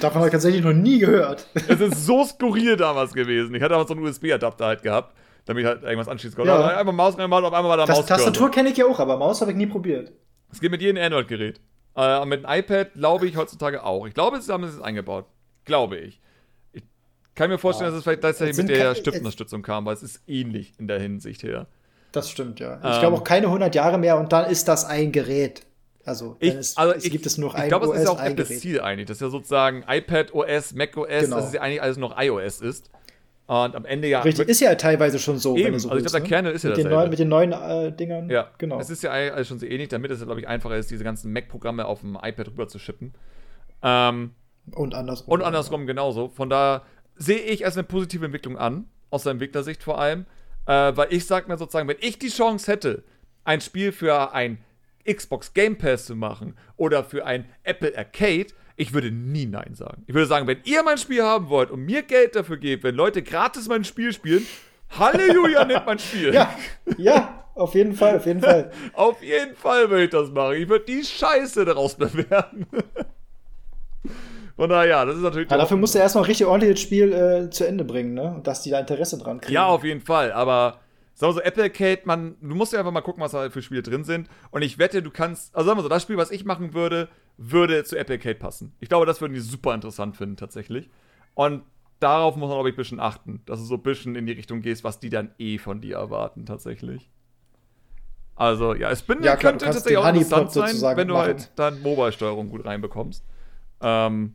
Davon habe ich tatsächlich noch nie gehört. Es ist so skurril damals gewesen. Ich hatte damals so einen USB-Adapter halt gehabt, damit ich halt irgendwas anschließen konnte. Ja. Einfach Maus reinmachen, auf einmal war da Maus. Tastatur kenne ich ja auch, aber Maus habe ich nie probiert. Es geht mit jedem Android-Gerät. Äh, mit einem iPad glaube ich heutzutage auch. Ich glaube, sie haben es eingebaut. Glaube. Ich kann mir vorstellen, ja. dass es vielleicht tatsächlich mit der Stiftunterstützung kam, weil es ist ähnlich in der Hinsicht her. Das stimmt, ja. Ich ähm, glaube auch keine 100 Jahre mehr und dann ist das ein Gerät. Also, ich, es, also es ich, gibt es nur ein Ich glaube, es ist ja auch Apples Ziel eigentlich, dass ja sozusagen iPad OS, Mac OS, genau. dass es ja eigentlich alles noch iOS ist. Und am Ende ja. Richtig, ist ja teilweise schon so. Eben, so also ich glaube, der ne? Kernel ist ja mit den, neuen, mit den neuen äh, Dingern. Ja, genau. Es ist ja alles schon so ähnlich, damit es, glaube ich, einfacher ist, diese ganzen Mac-Programme auf dem iPad rüber zu schippen. Ähm, und andersrum. Und andersrum ja. genauso. Von da sehe ich als eine positive Entwicklung an, aus der Entwicklersicht vor allem. Äh, weil ich sage mir sozusagen, wenn ich die Chance hätte, ein Spiel für ein Xbox Game Pass zu machen oder für ein Apple Arcade, ich würde nie Nein sagen. Ich würde sagen, wenn ihr mein Spiel haben wollt und mir Geld dafür gebt, wenn Leute gratis mein Spiel spielen, Halleluja, nimmt mein Spiel. Ja, ja, auf jeden Fall, auf jeden Fall. auf jeden Fall würde ich das machen. Ich würde die Scheiße daraus bewerten. Von daher, das ist natürlich. Ja, dafür musst du erstmal richtig ordentlich das Spiel äh, zu Ende bringen, ne? Und dass die da Interesse dran kriegen. Ja, auf jeden Fall. Aber Sagen wir so, Apple Arcade, man, du musst ja einfach mal gucken, was da für Spiele drin sind. Und ich wette, du kannst, also sagen wir so, das Spiel, was ich machen würde, würde zu Apple Arcade passen. Ich glaube, das würden die super interessant finden, tatsächlich. Und darauf muss man, glaube ich, ein bisschen achten, dass du so ein bisschen in die Richtung gehst, was die dann eh von dir erwarten, tatsächlich. Also, ja, es bin, ja, klar, könnte tatsächlich auch interessant sein, wenn du machen. halt dann Mobile-Steuerung gut reinbekommst. Ähm,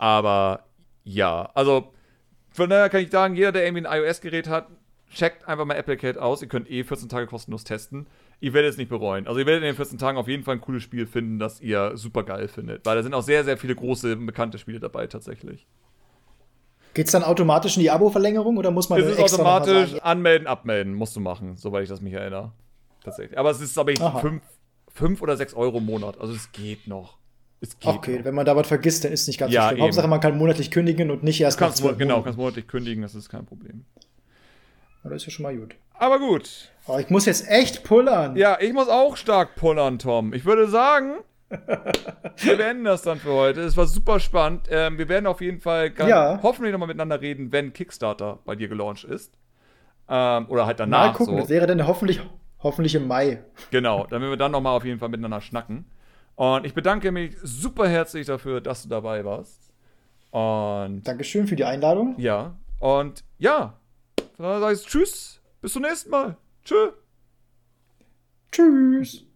aber ja, also von daher kann ich sagen, jeder, der irgendwie ein iOS-Gerät hat, checkt einfach mal Applecate aus. Ihr könnt eh 14 Tage kostenlos testen. Ihr werdet es nicht bereuen. Also ihr werdet in den 14 Tagen auf jeden Fall ein cooles Spiel finden, das ihr super geil findet. Weil da sind auch sehr, sehr viele große, bekannte Spiele dabei tatsächlich. Geht's dann automatisch in die Abo-Verlängerung oder muss man Es ist extra automatisch anmelden, abmelden, musst du machen, soweit ich das mich erinnere. Tatsächlich. Aber es ist, glaube ich, Aha. fünf, fünf oder sechs Euro im Monat. Also es geht noch. Es geht Okay, noch. wenn man da was vergisst, dann ist nicht ganz Ja, so schlimm. eben. Hauptsache, man kann monatlich kündigen und nicht erst Kannst, nach genau, kannst monatlich kündigen, das ist kein Problem. Ja, Das ist ja schon mal gut. Aber gut. Oh, ich muss jetzt echt pullern. Ja, ich muss auch stark pullern, Tom. Ich würde sagen, wir beenden das dann für heute. Es war super spannend. Ähm, wir werden auf jeden Fall ganz, Ja. hoffentlich nochmal miteinander reden, wenn Kickstarter bei dir gelauncht ist. Ähm, oder halt danach. Mal gucken, so. das wäre dann hoffentlich, hoffentlich im Mai. Genau, dann werden wir dann nochmal auf jeden Fall miteinander schnacken. Und ich bedanke mich super herzlich dafür, dass du dabei warst. Und Dankeschön für die Einladung. ja, und ja, dann sage ich Tschüss, bis zum nächsten Mal. Tschö. Tschüss.